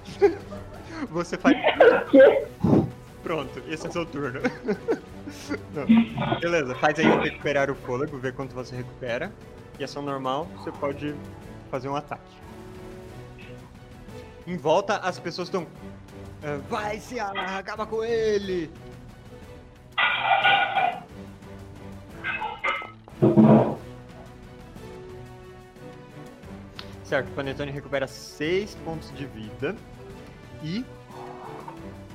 Você faz. Quê? Pronto, esse é seu turno. Não. Beleza, faz aí recuperar o fôlego, ver quanto você recupera. E ação normal, você pode fazer um ataque. Em volta, as pessoas estão. "Ah, Vai, Ciara, acaba com ele! Certo, o Panetone recupera 6 pontos de vida. E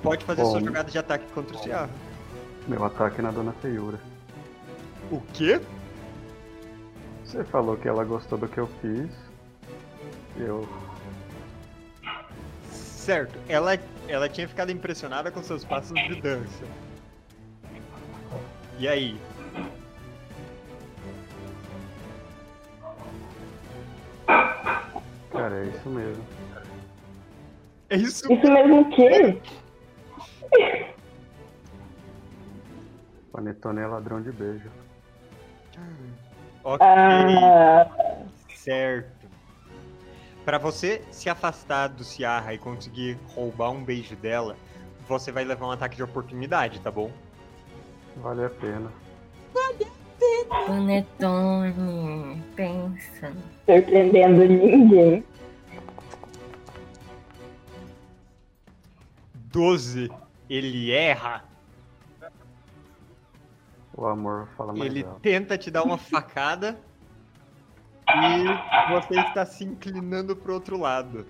pode fazer sua Bom. jogada de ataque contra o Ciara. Meu ataque na Dona Feiura. O quê? Você falou que ela gostou do que eu fiz. Eu. Certo, ela, ela tinha ficado impressionada com seus passos de dança. E aí? Cara, é isso mesmo. É isso? Isso mesmo o quê? Panetone é ladrão de beijo. Ok, Ah, certo. Pra você se afastar do Ciarra e conseguir roubar um beijo dela, você vai levar um ataque de oportunidade, tá bom? Vale a pena. Panetone, pensa. surpreendendo ninguém. 12. Ele erra. O amor fala mais Ele alto. tenta te dar uma facada e você está se inclinando pro outro lado.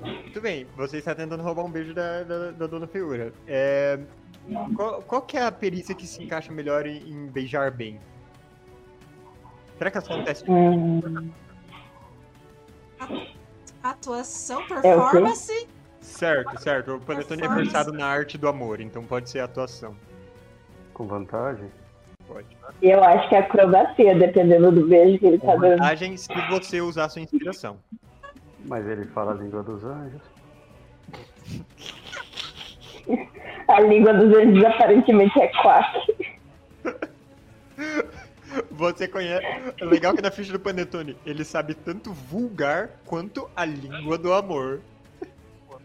Muito bem, você está tentando roubar um beijo da, da, da Dona Feiura. É, qual, qual que é a perícia que se encaixa melhor em, em beijar bem? Será que teste? Hum, Atuação, É o performance. Certo, certo. O Panetone é versado na arte do amor, então pode ser atuação. Com vantagem? Pode. E eu acho que é acrobacia, dependendo do beijo que ele tá dando. vantagem se você usar sua inspiração. Mas ele fala a língua dos anjos. A língua dos anjos aparentemente é quack. Você conhece. É legal que na ficha do Panetone ele sabe tanto vulgar quanto a língua do amor.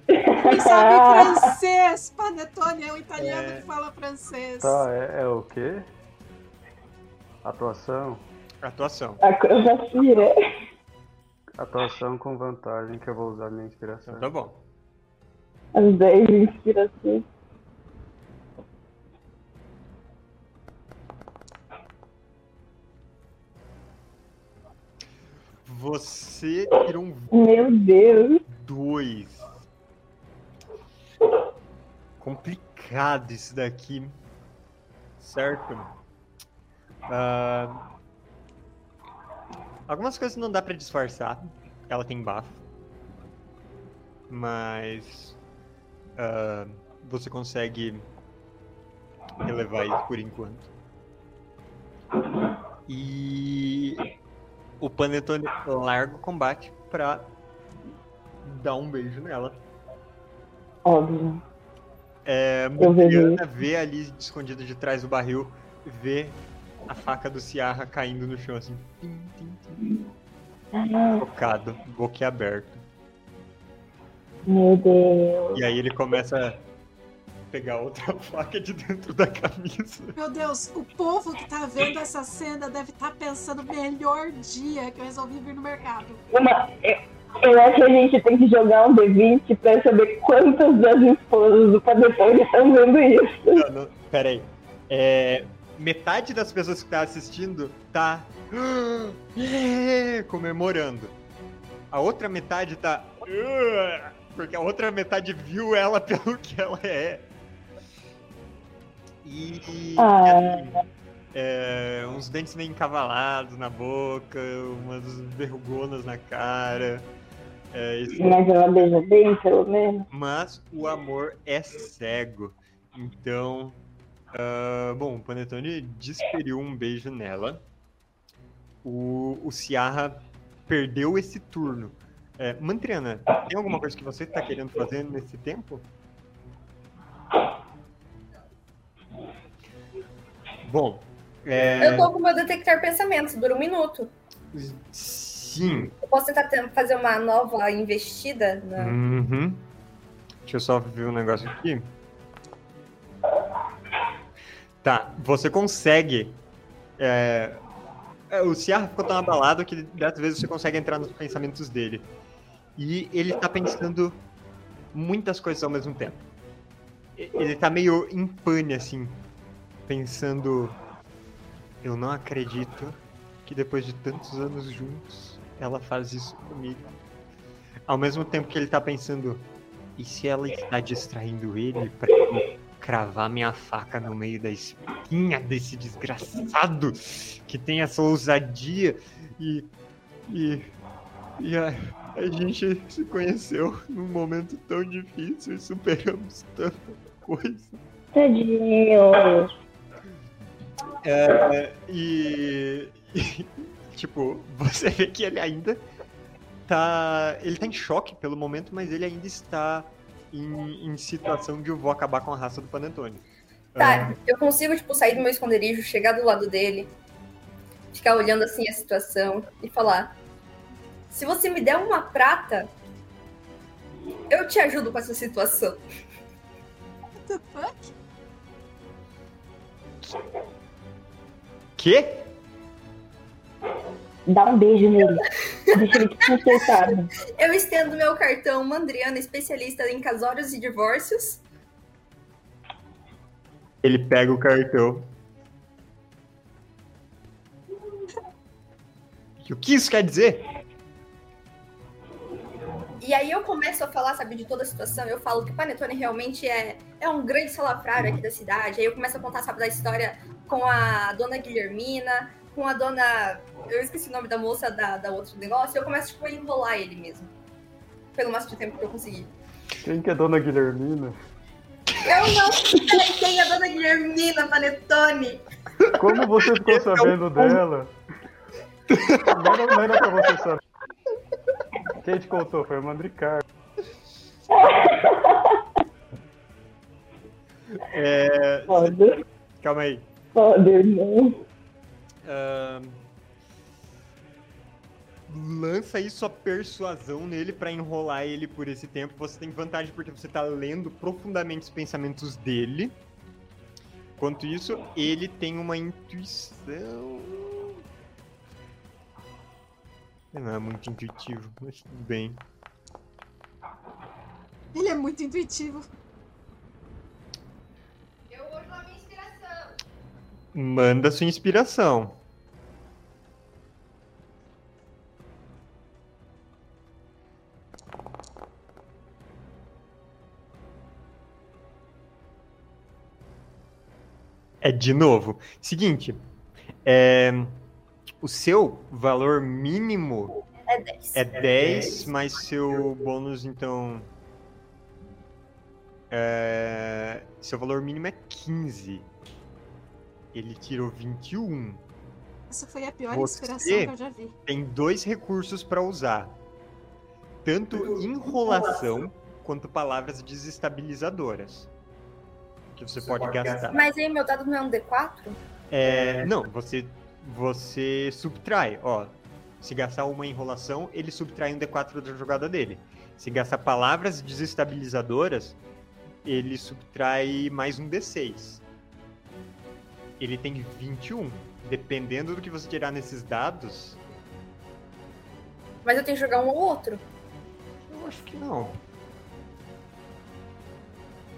Ele sabe francês! Panetone é um italiano É. que fala francês. Tá, é, é o quê? Atuação. Atuação. Acrobacia. Atuação com vantagem que eu vou usar minha inspiração. Então tá bom. As 10 inspirações. Você tirou um Meu Deus. 2. Complicado isso daqui. Certo? Ah, algumas coisas não dá pra disfarçar. Ela tem bafo. Mas. ah, você consegue relevar isso por enquanto. E o Panetone larga o combate pra dar um beijo nela. Óbvio. É, Mariana vê ali escondida de trás do barril, vê a faca do Ciarra caindo no chão assim, tim, tim, tim, focado, boquiaberto. meu Deus. E aí ele começa a pegar outra faca de dentro da camisa. Meu Deus, o povo que tá vendo essa cena deve estar pensando melhor dia que eu resolvi vir no mercado. Uma, eu, eu acho que a gente tem que jogar um D20 pra saber quantas das esposas do Panetone estão vendo isso. Não, não, pera aí. É, metade das pessoas que tá assistindo tá "Ah, comemorando. A outra metade tá porque a outra metade viu ela pelo que ela é. E, e, Ah. assim, é, uns dentes meio encavalados na boca, umas verrugonas na cara. É, isso Mas ela beija bem, pelo menos. mas o amor é cego. Então, ah, bom, o Panetone desferiu um beijo nela. O, o Ciarra perdeu esse turno. É, Mantriana, tem alguma coisa que você está querendo fazer nesse tempo? Bom, é, Eu tô com o meu detectar pensamentos, dura um minuto. sim. Eu posso tentar ten- fazer uma nova investida? Na... Uhum. Deixa eu só ver um negócio aqui. Tá, você consegue. é, é, o Ciarra ficou tão abalado que dessa vez você consegue entrar nos pensamentos dele. E ele tá pensando muitas coisas ao mesmo tempo. Ele tá meio em pane, assim. Pensando. Eu não acredito que depois de tantos anos juntos, ela faz isso comigo. Ao mesmo tempo que ele tá pensando, e se ela está distraindo ele eu cravar minha faca no meio da espinha desse desgraçado que tem essa ousadia e. e. e a, a gente se conheceu num momento tão difícil e superamos tanta coisa. Tadinho. É, e, e, Tipo, você vê que ele ainda tá. Ele tá em choque pelo momento, mas ele ainda está em, em situação de eu vou acabar com a raça do Panetone. Tá, eu consigo, tipo, sair do meu esconderijo, chegar do lado dele, ficar olhando assim a situação e falar: se você me der uma prata, eu te ajudo com essa situação. What the fuck? Quê? Dá um beijo nele. Deixa ele desconcertado. Eu estendo meu cartão Mandriana, especialista em casórios e divórcios. Ele pega o cartão. E o que isso quer dizer? E aí eu começo a falar, sabe, de toda a situação. Eu falo que o Panetone realmente é, é um grande salafrário aqui da cidade. Aí eu começo a contar, sabe, da história com a dona Guilhermina, com a dona. Eu esqueci o nome da moça da, da outro negócio. E eu começo, tipo, a enrolar ele mesmo. Pelo máximo de tempo que eu consegui. Quem que é Dona Guilhermina? Eu não sei quem é a dona Guilhermina Panetone. Como você ficou é o sabendo dela? Não era, não era pra você saber. Quem te contou? Foi a Mandricar. É, calma aí. Foda, irmão. Lança aí sua persuasão nele pra enrolar ele por esse tempo. Você tem vantagem porque você tá lendo profundamente os pensamentos dele. Enquanto isso, ele tem uma intuição. Não é muito intuitivo, mas tudo bem. Ele é muito intuitivo. Eu vou usar minha inspiração. Manda sua inspiração. É de novo. Seguinte, é, o seu valor mínimo É 10. é 10, mas seu bônus, então. É, seu valor mínimo é 15. Ele tirou 21. Essa foi a pior Você- inspiração que eu já vi. Tem dois recursos para usar: tanto enrolação quanto palavras desestabilizadoras. Que você pode gastar. Mas aí meu dado não é um D4? É, não, você você subtrai, ó. Se gastar uma enrolação, ele subtrai um D4 da jogada dele. Se gastar palavras desestabilizadoras, ele subtrai mais um D6. Ele tem 21. Dependendo do que você tirar nesses dados, Mas eu tenho que jogar um ou outro. eu acho que não.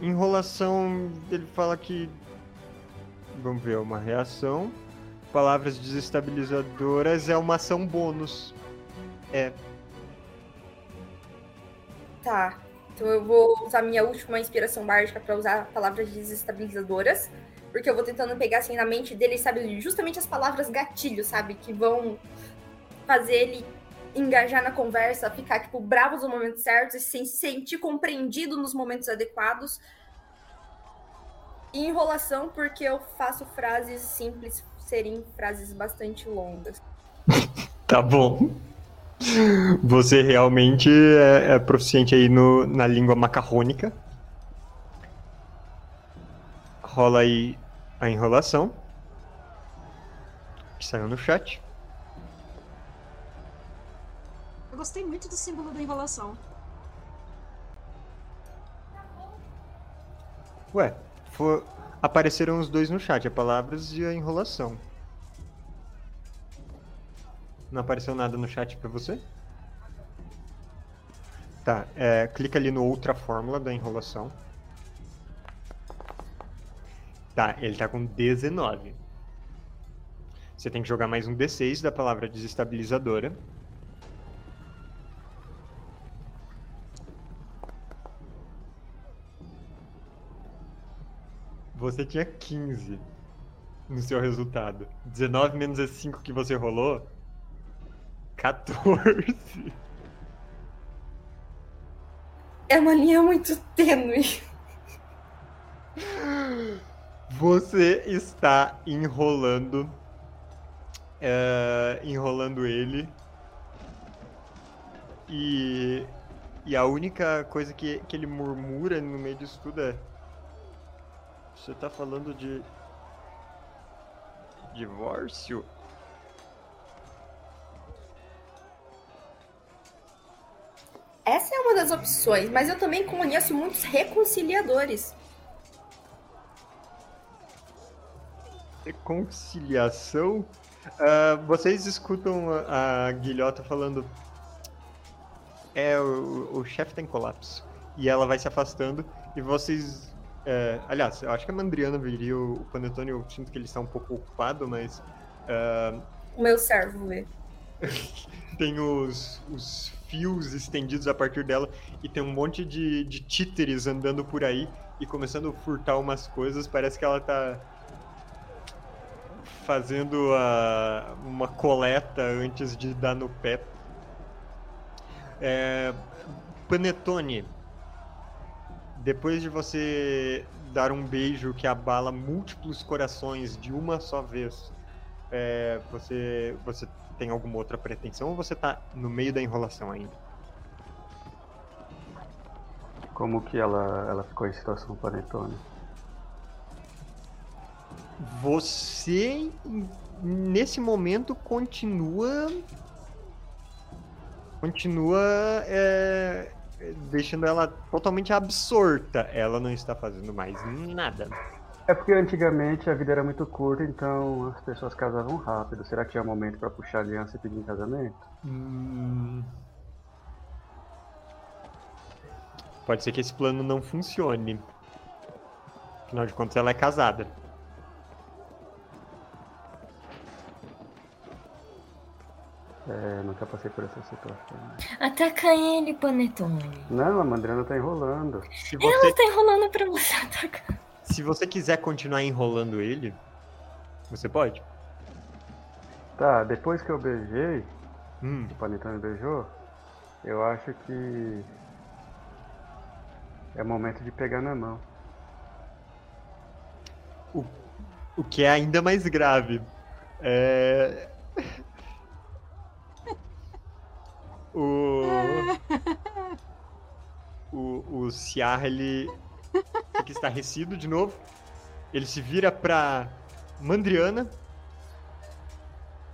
Enrolação, ele fala que. Vamos ver, uma reação. Palavras desestabilizadoras é uma ação bônus. É. Tá. Então eu vou usar minha última inspiração mágica pra usar palavras desestabilizadoras. Porque eu vou tentando pegar assim na mente dele, sabe, justamente as palavras gatilho, sabe? Que vão fazer ele engajar na conversa, ficar, tipo, bravo nos momentos certos e se sentir compreendido nos momentos adequados. E enrolação, porque eu faço frases simples serem frases bastante longas. Tá bom. Você realmente é, é proficiente aí no, na língua macarrônica. Rola aí a enrolação. Que saiu no chat. Eu gostei muito do símbolo da enrolação. Ué, fo- apareceram os dois no chat, a palavras e a enrolação. Não apareceu nada no chat pra você? Tá, é, clica ali no outra fórmula da enrolação. Tá, ele tá com 19. Você tem que jogar mais um D6 da palavra desestabilizadora. Você tinha 15 no seu resultado. 19 menos esse 5 que você rolou. 14. É uma linha muito tênue. Você está enrolando. é, enrolando ele. E. E a única coisa que, que ele murmura no meio disso tudo é. Você tá falando de. Divórcio? Essa é uma das opções, mas eu também conheço muitos reconciliadores. Reconciliação? Ah, vocês escutam a, a guilhota falando. É, o, o chefe tá em colapso. E ela vai se afastando. E vocês. é, aliás, eu acho que a Mandriana viria o, o Panetone. Eu sinto que ele está um pouco ocupado, mas. ah, O meu servo vê. tem os, os fios estendidos a partir dela e tem um monte de, de títeres andando por aí e começando a furtar umas coisas. Parece que ela tá fazendo a, uma coleta antes de dar no pé. É, Panetone, depois de você dar um beijo que abala múltiplos corações de uma só vez, é, você, você tem alguma outra pretensão ou você tá no meio da enrolação ainda? Como que ela, ela ficou em situação panetone? Você, nesse momento, continua. Continua é, deixando ela totalmente absorta. Ela não está fazendo mais nada. É porque antigamente a vida era muito curta, então as pessoas casavam rápido. Será que tinha momento pra puxar aliança e pedir em casamento? Hum. Pode ser que esse plano não funcione. Afinal de contas, ela é casada. É, nunca passei por essa situação. Ataca ele, Panetone. Não, a Mandriana tá enrolando. Se Ela você, tá enrolando pra você atacar. se você quiser continuar enrolando ele, você pode. Tá, depois que eu beijei, Hum, o Panetone beijou, eu acho que é momento de pegar na mão. o que é ainda mais grave. É. O. O, o Ciar, ele fica estarrecido de novo. Ele se vira pra Mandriana.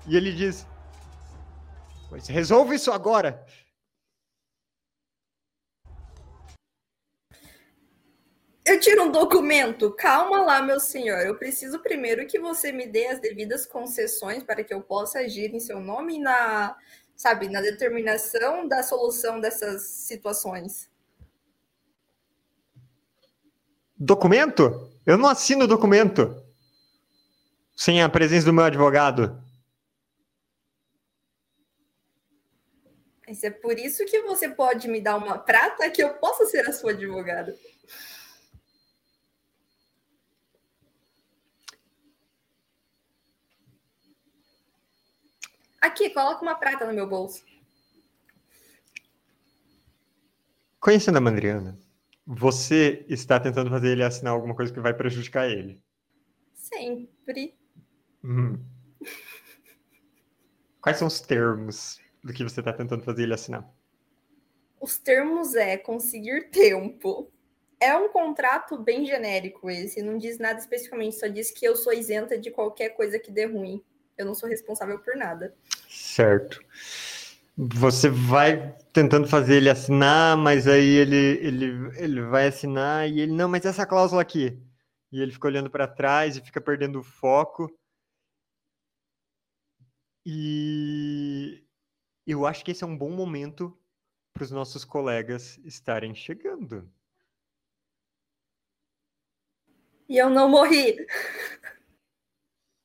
E ele diz: Pois resolve isso agora! Eu tiro um documento. Calma lá, meu senhor. Eu preciso primeiro que você me dê as devidas concessões para que eu possa agir em seu nome e na, sabe, na determinação da solução dessas situações. Documento? Eu não assino documento sem a presença do meu advogado. Mas é por isso que você pode me dar uma prata que eu possa ser a sua advogada. Aqui, coloca uma prata no meu bolso. Conhecendo a Mandriana, você está tentando fazer ele assinar alguma coisa que vai prejudicar ele. Sempre. Hum. Quais são os termos do que você está tentando fazer ele assinar? Os termos é conseguir tempo. É um contrato bem genérico esse, não diz nada especificamente, só diz que eu sou isenta de qualquer coisa que dê ruim. Eu não sou responsável por nada. Certo. Você vai tentando fazer ele assinar, mas aí ele, ele, ele vai assinar e ele, não, mas essa cláusula aqui. E ele fica olhando para trás e fica perdendo o foco. E eu acho que esse é um bom momento para os nossos colegas estarem chegando. E eu não morri.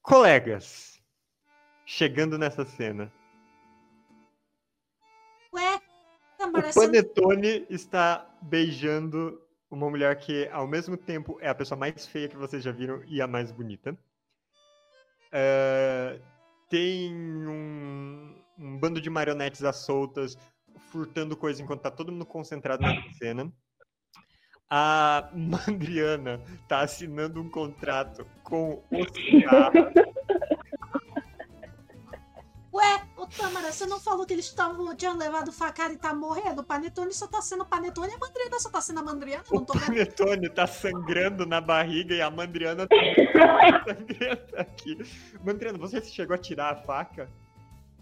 Colegas, chegando nessa cena. Ué, tá O. Panetone está beijando uma mulher que, ao mesmo tempo, é a pessoa mais feia que vocês já viram e a mais bonita. É, tem um, um bando de marionetes às soltas, furtando coisa enquanto tá todo mundo concentrado na cena. A Mandriana tá assinando um contrato com o Ciarra. Tâmara, você não falou que eles tavam, tinham levado facada e tá morrendo? O Panetone só tá sendo Panetone e a Mandriana só tá sendo a Mandriana? O Não tô vendo. Panetone tá sangrando na barriga e a Mandriana tá sangrando aqui. Mandriana, você chegou a tirar a faca?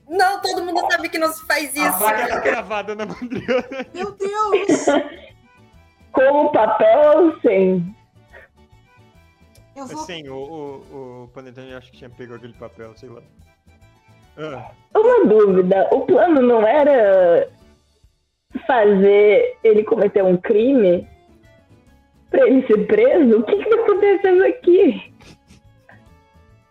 Não, todo mundo sabe que não se faz A isso. faca tá cravada na Mandriana. Meu Deus! Com o papel sem? Eu vou. Assim, o, o, o Panetone acho que tinha pego aquele papel, sei lá. Ah, Uma dúvida, o plano não era fazer ele cometer um crime pra ele ser preso? O que que tá acontecendo aqui?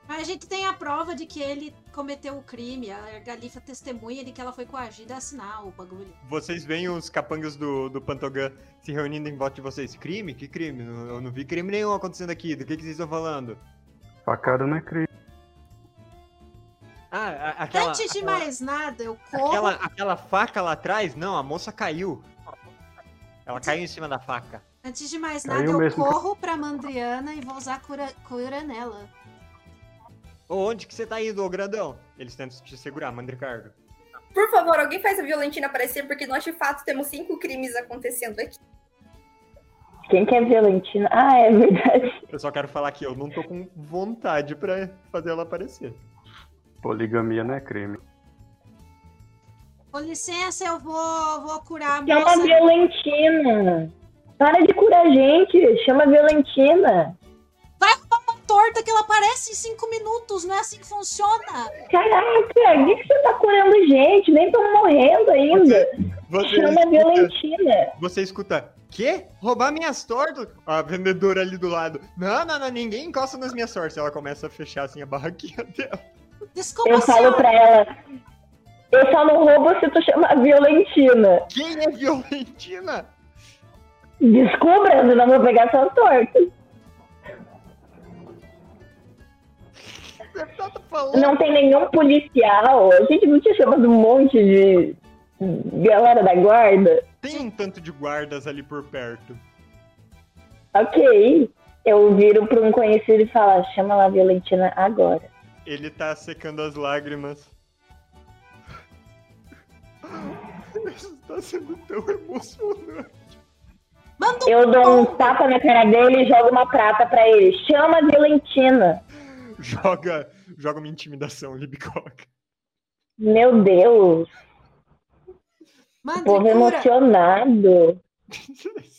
Mas a gente tem a prova de que ele cometeu o crime. A Galifa testemunha de que ela foi coagida a assinar o bagulho. vocês veem os capangas do, do Pantogan se reunindo em volta de vocês. Crime? Que crime? Eu não vi crime nenhum acontecendo aqui. Do que, que vocês estão falando? Facada não é crime. Ah, aquela, Antes de aquela- mais nada, eu corro. aquela, aquela faca lá atrás? Não, a moça caiu. Ela caiu em cima da faca. Antes de mais nada, eu eu mesmo- corro pra Mandriana e vou usar cura, cura nela. Ô, onde que você tá indo, ô grandão? Eles tentam te segurar, Mandricardo. Por favor, alguém faz a Violentina aparecer, porque nós de fato temos cinco crimes acontecendo aqui. Quem que é Violentina? Ah, é verdade. Eu só quero falar que eu não tô com vontade pra fazer ela aparecer. Poligamia não é crime. Com licença, eu vou, vou curar a Chama a moça. Violentina. Para de curar a gente. Chama a Violentina. torta que ela aparece em cinco minutos, não é assim que funciona. Caraca, o que, que você tá curando gente? Nem tô morrendo ainda. Você Chama a escuta, Violentina. você escuta, quê? Roubar minhas tortas? A vendedora ali do lado. Não, não, não, ninguém encosta nas minhas tortas. Ela começa a fechar assim a barraquinha dela. Desculpa, Eu falo senhora. pra ela. Eu só não roubo se tu chamar a Violentina. Quem é Violentina? Descubra, senão vou pegar suas tortas. Você tá? Não tem nenhum policial. A gente não tinha chamado um monte de galera da guarda. Tem um tanto de guardas ali por perto. Ok. Eu viro pra um conhecido e falo, chama lá a Violentina agora. Ele tá secando as lágrimas. Isso tá sendo tão emocionante. Manda um Eu dou um tapa na cara dele e jogo uma prata pra ele. Chama a Violentina. Joga, joga uma intimidação, Libicoca. Meu Deus. Povo emocionado.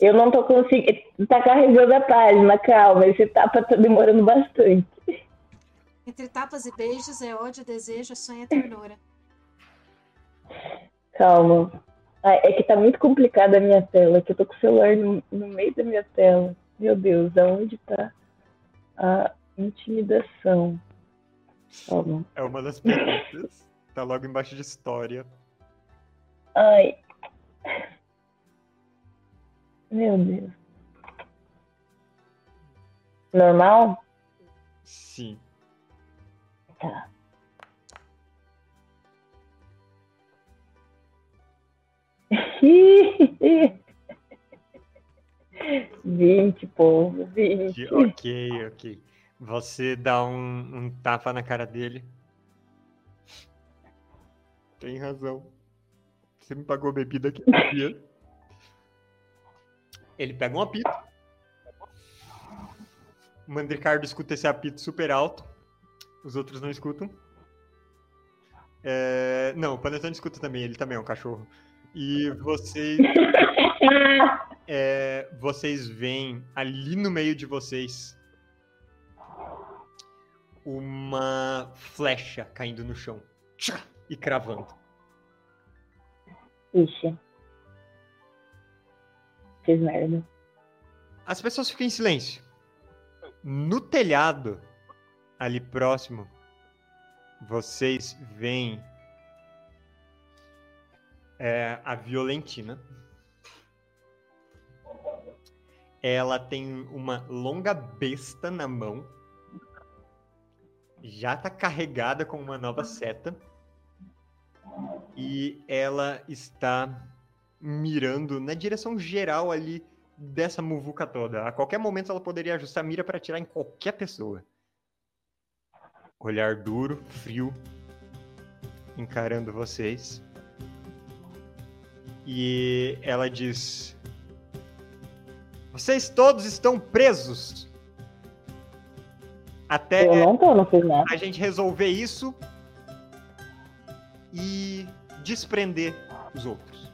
Eu não tô conseguindo. Tá carregando a página, calma. Esse tapa tá demorando bastante. Entre tapas e beijos é ódio, desejo, sonho e ternura. Calma. Ah, É que tá muito complicada a minha tela, que eu tô com o celular no, no meio da minha tela. Meu Deus, aonde tá a intimidação? Calma. É uma das perguntas. Tá logo embaixo de história. Ai. Meu Deus. Normal? Sim. Tá. Vinte, povo, vinte. Ok, ok. Você dá um, um tapa na cara dele. Tem razão. Você me pagou bebida aqui no dia. Ele pega um apito. O Mandricardo escuta esse apito super alto. Os outros não escutam. É, Não, o Panetone escuta também, ele também é um cachorro. E vocês é, vocês veem ali no meio de vocês uma flecha caindo no chão e cravando. Ixi. Fiz merda. As pessoas ficam em silêncio. No telhado, ali próximo, vocês veem é, a Violentina. Ela tem uma longa besta na mão. Já tá carregada com uma nova seta. E ela está mirando na direção geral ali dessa muvuca toda. A qualquer momento ela poderia ajustar a mira para atirar em qualquer pessoa. Olhar duro, frio, encarando vocês. E ela diz: Vocês todos estão presos. Até Eu não tô, não fiz nada. a gente resolver isso e desprender os outros.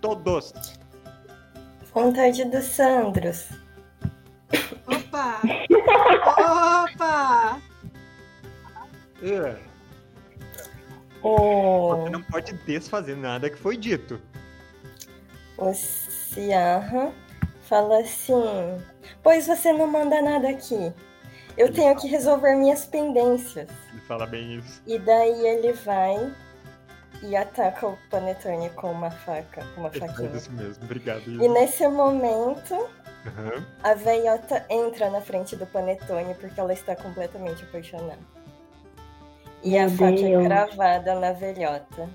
Todos. Vontade do Sandros. Opa! Opa! É, O, Você não pode desfazer nada que foi dito. o Ciarra fala assim: Pois você não manda nada aqui. Eu tenho que resolver minhas pendências. Ele fala bem isso. E daí ele vai e ataca o Panetone com uma faca, com uma faz faquinha. isso mesmo. Obrigado. E Isa. nesse momento, Aham. a velhota entra na frente do Panetone porque ela está completamente apaixonada. E a Meu faca é Deus. cravada na velhota.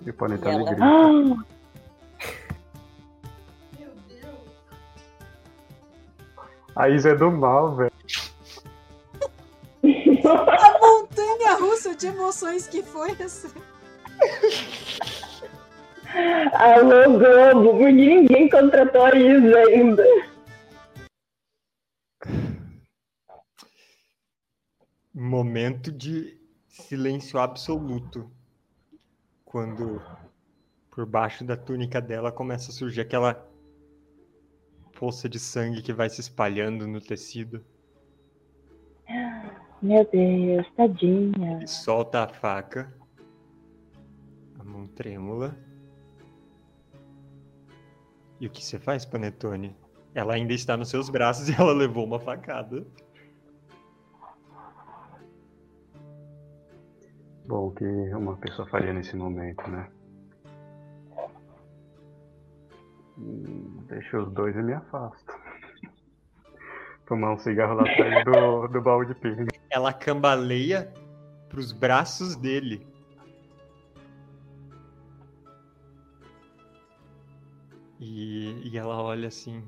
E o Panetone ela- grita. Ah, A Isa é do mal, velho. A montanha russa de emoções que foi essa. Alô, Globo, porque ninguém contratou a Isa ainda. Momento de silêncio absoluto. Quando por baixo da túnica dela começa a surgir aquela poça de sangue que vai se espalhando no tecido. Meu Deus, tadinha. E solta a faca. Trêmula. E o que você faz, Panetone? Ela ainda está nos seus braços e ela levou uma facada. Bom, o que uma pessoa faria nesse momento, né? Hum, Deixa os dois e me afasto. Tomar um cigarro lá atrás do, do baú de pena. Ela cambaleia pros braços dele. E, e ela olha assim.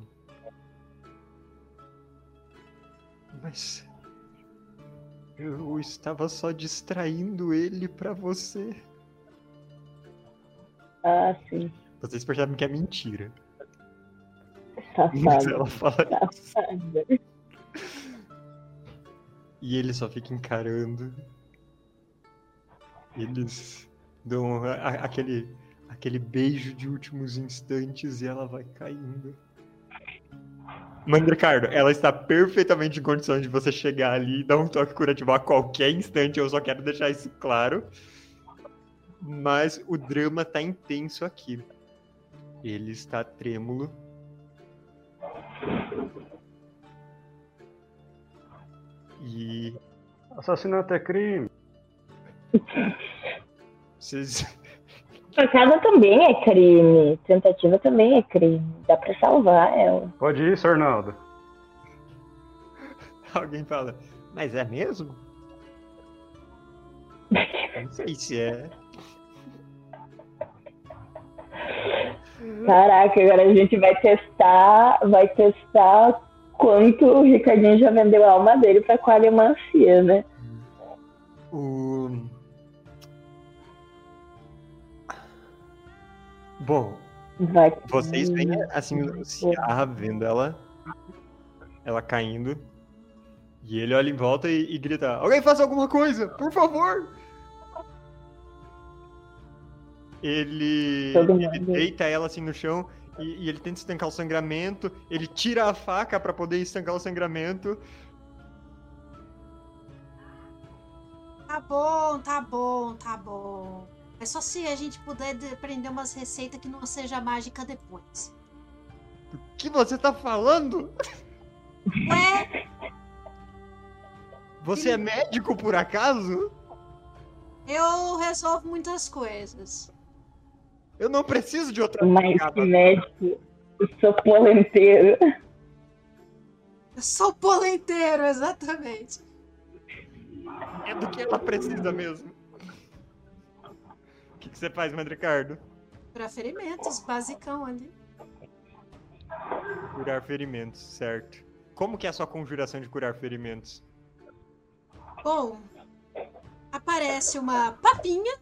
Mas eu estava só distraindo ele pra você. Ah, sim. Vocês percebem que é mentira. Mas Safada. ela fala Safada. E ele só fica encarando. Eles dão a- a- aquele, aquele beijo de últimos instantes e ela vai caindo. Mandricardo, ela está perfeitamente em condições de você chegar ali e dar um toque curativo a qualquer instante. Eu só quero deixar isso claro. Mas o drama tá intenso aqui. Ele está trêmulo. E Assassinato é crime. vocês Facada também é crime. Tentativa também é crime. Dá pra salvar ela. Pode ir, Sr. Arnaldo. Alguém fala, mas é mesmo? Não sei se é. Caraca, agora a gente vai testar, vai testar quanto o Ricardinho já vendeu a alma dele pra qualimancia, né? O... Bom, Vai. vocês veem assim o Ciarra vendo ela, ela caindo, e ele olha em volta e, e grita: Alguém faça alguma coisa, por favor! Ele, ele deita ela assim no chão e, e ele tenta estancar o sangramento. Ele tira a faca pra poder estancar o sangramento. Tá bom, tá bom, tá bom. É só se a gente puder de- aprender umas receitas que não seja mágica depois. O que você tá falando? Ué, Você é médico por acaso? eu resolvo muitas coisas. Eu não preciso de outra Mas que médico. Eu sou polenteiro. Eu sou polenteiro, exatamente. É do que ela precisa mesmo. O que, você faz, Mandricardo? Pra ferimentos, basicão ali. Curar ferimentos, certo. Como que é a sua conjuração de curar ferimentos? Bom, aparece uma papinha.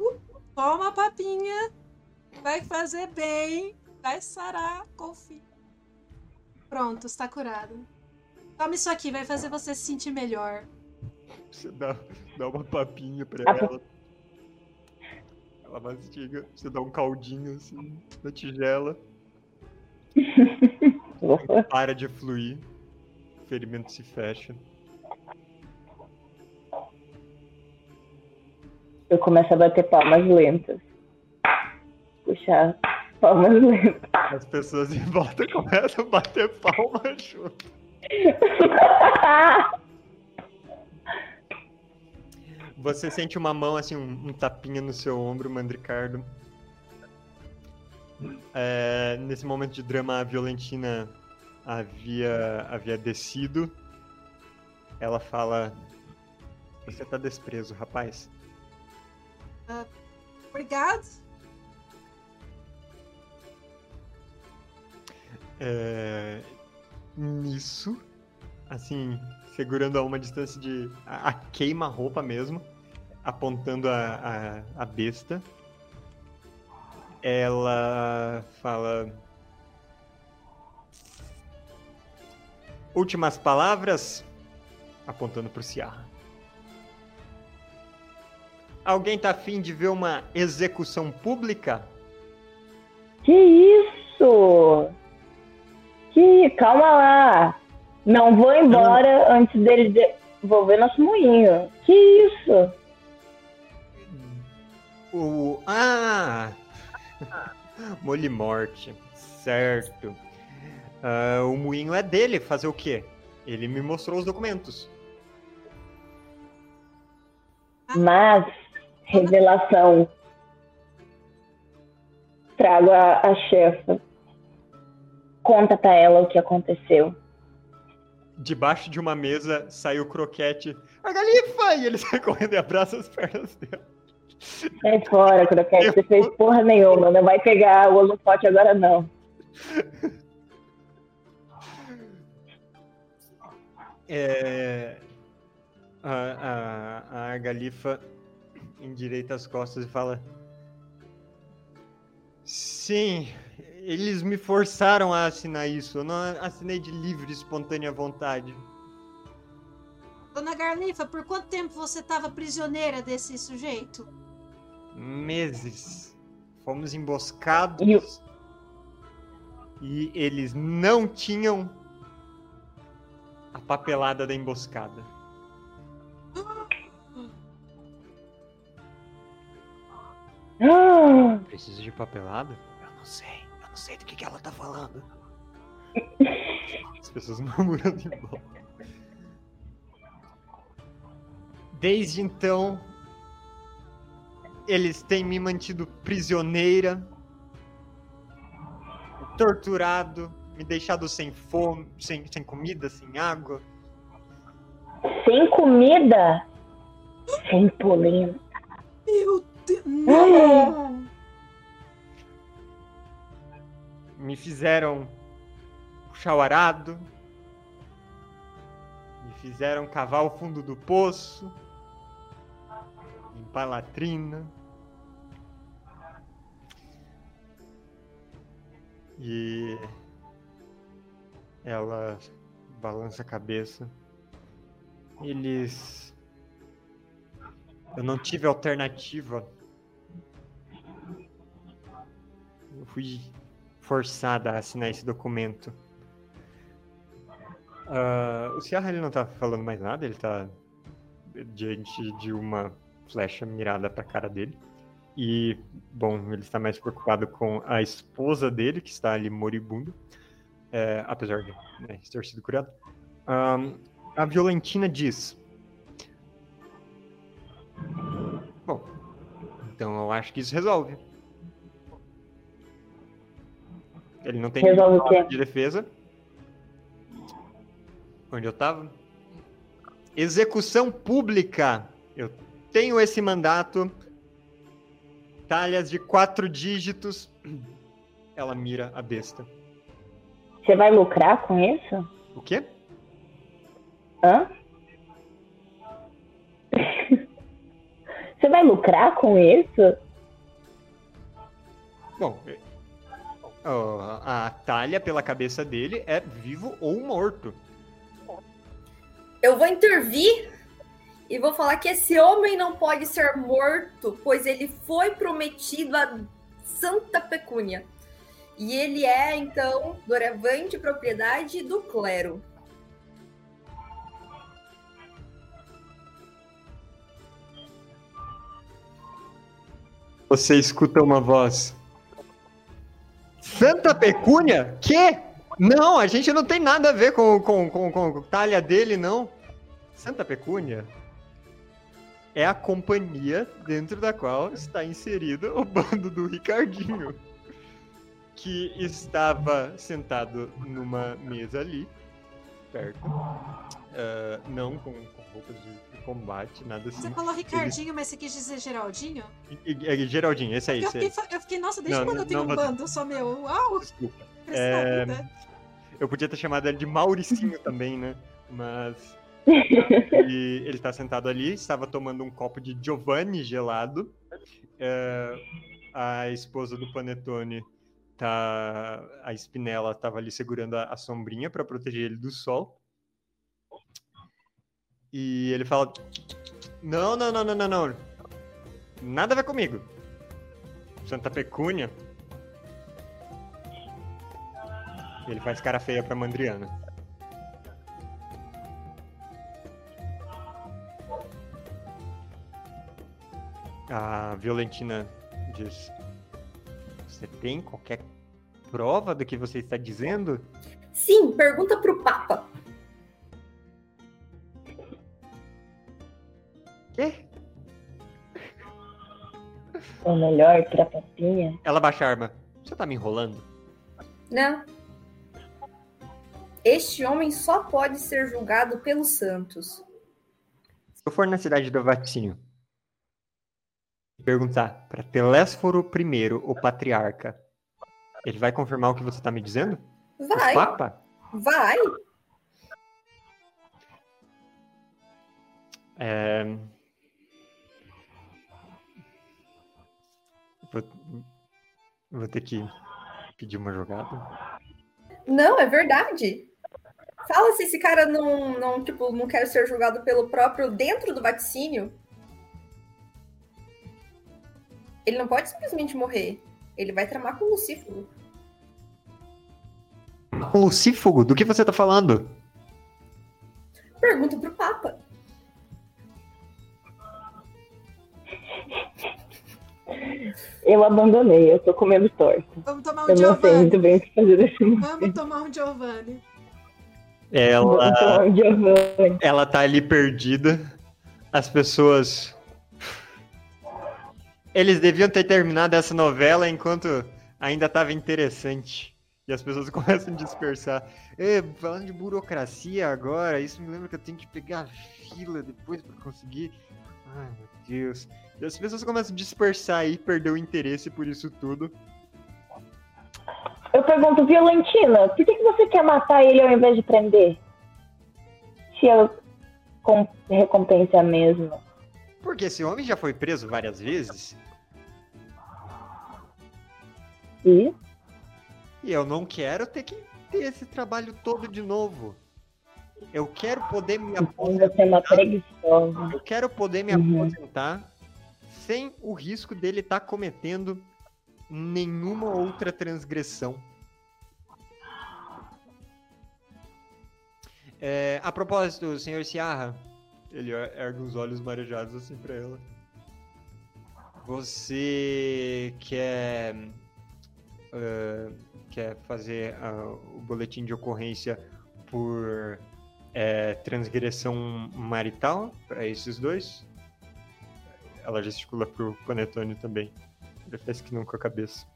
Uh, toma a papinha. Vai fazer bem. Vai sarar, confia. Pronto, está curado. Toma isso aqui, vai fazer você se sentir melhor. Você dá, dá uma papinha pra ela. Ela mastiga. Você dá um caldinho assim na tigela. Para de fluir. O ferimento se fecha. Eu começo a bater palmas lentas. Puxar palmas lentas. As pessoas em volta começam a bater palma junto. Você sente uma mão, assim, um, um tapinha no seu ombro, Mandricardo. É, nesse momento de drama, a Violentina havia, havia descido. Ela fala: Você tá desprezo, rapaz. Obrigado. É, nisso, assim, segurando a uma distância de. a, a queima-roupa mesmo, apontando a, a, a besta. Ela fala. Últimas palavras, apontando pro Ciarra. Alguém tá afim de ver uma execução pública? Que isso? Que. Calma lá. Não vou embora antes dele devolver nosso moinho. Que isso? O. Ah! Molimorte. Certo. Ah, o moinho é dele. Fazer o quê? Ele me mostrou os documentos. Mas, revelação. Trago a, a chefa. Conta pra ela o que aconteceu. Debaixo de uma mesa sai o croquete. A Galifa! E ele sai correndo e abraça as pernas dela. Sai fora, Croquete. Você fez porra nenhuma. Não vai pegar o holofote agora, não. É, a, a, a Galifa endireita as costas e fala: Sim, eles me forçaram a assinar isso. Eu não assinei de livre e espontânea vontade. Dona Garlifa, por quanto tempo você estava prisioneira desse sujeito? Meses. Fomos emboscados. E E eles não tinham a papelada da emboscada. Ah, Precisa de papelada? Eu não sei. Eu não sei do que, que ela tá falando. As pessoas murmurando em volta. Desde então, eles têm me mantido prisioneira, torturado, me deixado sem fome, sem, sem comida, sem água. sem comida? Sem polenta. Meu Deus! Não! Me fizeram puxar o arado, me fizeram cavar o fundo do poço, limpar a latrina. E ela balança a cabeça. Eles. Eu não tive alternativa. Eu fui forçada a assinar esse documento. Ah, o Ciarra ele não tá falando mais nada, ele tá diante de uma flecha mirada pra cara dele. E, bom, ele está mais preocupado com a esposa dele, que está ali moribunda, é, apesar de né, ter sido curado. Ahn, a Violentina diz: Bom, então eu acho que isso resolve. Ele não tem Resolve de defesa. Onde eu tava? Execução pública. Eu tenho esse mandato. Talhas de quatro dígitos. Ela mira a besta. Você vai lucrar com isso? O quê? Hã? Você vai lucrar com isso? Bom, é- ó, a talha pela cabeça dele é vivo ou morto. Eu vou intervir e vou falar que esse homem não pode ser morto, pois ele foi prometido a Santa Pecúnia. E ele é, então, doravante propriedade do clero. Você escuta uma voz. Santa Pecúnia? Que? Não, a gente não tem nada a ver com, com, com, com talha dele, não. Santa Pecúnia é a companhia dentro da qual está inserido o bando do Ricardinho, que estava sentado numa mesa ali, perto. Ah, não com, com roupas de, de combate, nada Você assim. falou Ricardinho, mas você quis dizer Geraldinho? E- Geraldinho, esse aí. Eu Esse aí. fiquei, eu fiquei, nossa, desde Não, quando eu tenho não um vou- bando só meu? Uau! Desculpa. É. Eu podia ter chamado ele de Mauricinho também, né? Mas. E ele tá sentado ali, estava tomando um copo de Giovanni gelado. É, a esposa do Panetone tá. A Spinella tava ali segurando a, a sombrinha para proteger ele do sol. E ele fala: Não, não, não, não, não, não. Nada a ver comigo. Santa Pecúnia. Ele faz cara feia pra Mandriana. A Violentina diz: Você tem qualquer prova do que você está dizendo? Sim, pergunta pro Papa. Quê? O melhor pra papinha. Ela baixa a arma. Você tá me enrolando? Não. Este homem só pode ser julgado pelos santos. Se eu for na cidade do Vaticínio perguntar pra Telésforo I, o patriarca, ele vai confirmar o que você tá me dizendo? O Vai, Papa? vai. É... Vou... Vou ter que pedir uma jogada. Não, é verdade. Fala se esse cara não, não, tipo, não quer ser julgado pelo próprio dentro do vaticínio. Ele não pode simplesmente morrer. Ele vai tramar com o Lucífero. Lucífugo, do que você tá falando? Pergunta pro Papa. Eu abandonei, eu tô comendo torta. Vamos tomar um Eu não sei Giovanni. muito bem o que fazer desse momento. Vamos tomar um Giovanni. Ela, um Giovanni. ela tá ali perdida. As pessoas. Eles deviam ter terminado essa novela enquanto ainda tava interessante. E as pessoas começam a dispersar. É, falando de burocracia agora, isso me lembra que eu tenho que pegar a fila depois pra conseguir. Ai, meu Deus. E as pessoas começam a dispersar aí, perder o interesse por isso tudo. Eu pergunto, Violentina, por que, que você quer matar ele ao invés de prender? Se recompensa é a mesma. Porque esse homem já foi preso várias vezes. E E eu não quero ter que ter esse trabalho todo de novo. Eu quero poder me então aposentar. Eu quero poder me Uhum. aposentar sem o risco dele estar cometendo nenhuma outra transgressão. É, a propósito, senhor Ciarra, ele ergue os olhos marejados assim pra ela. Você quer eh, quer fazer ah, o boletim de ocorrência por eh, transgressão marital para esses dois? Ela gesticula pro Panetone também. Ele faz que com a cabeça.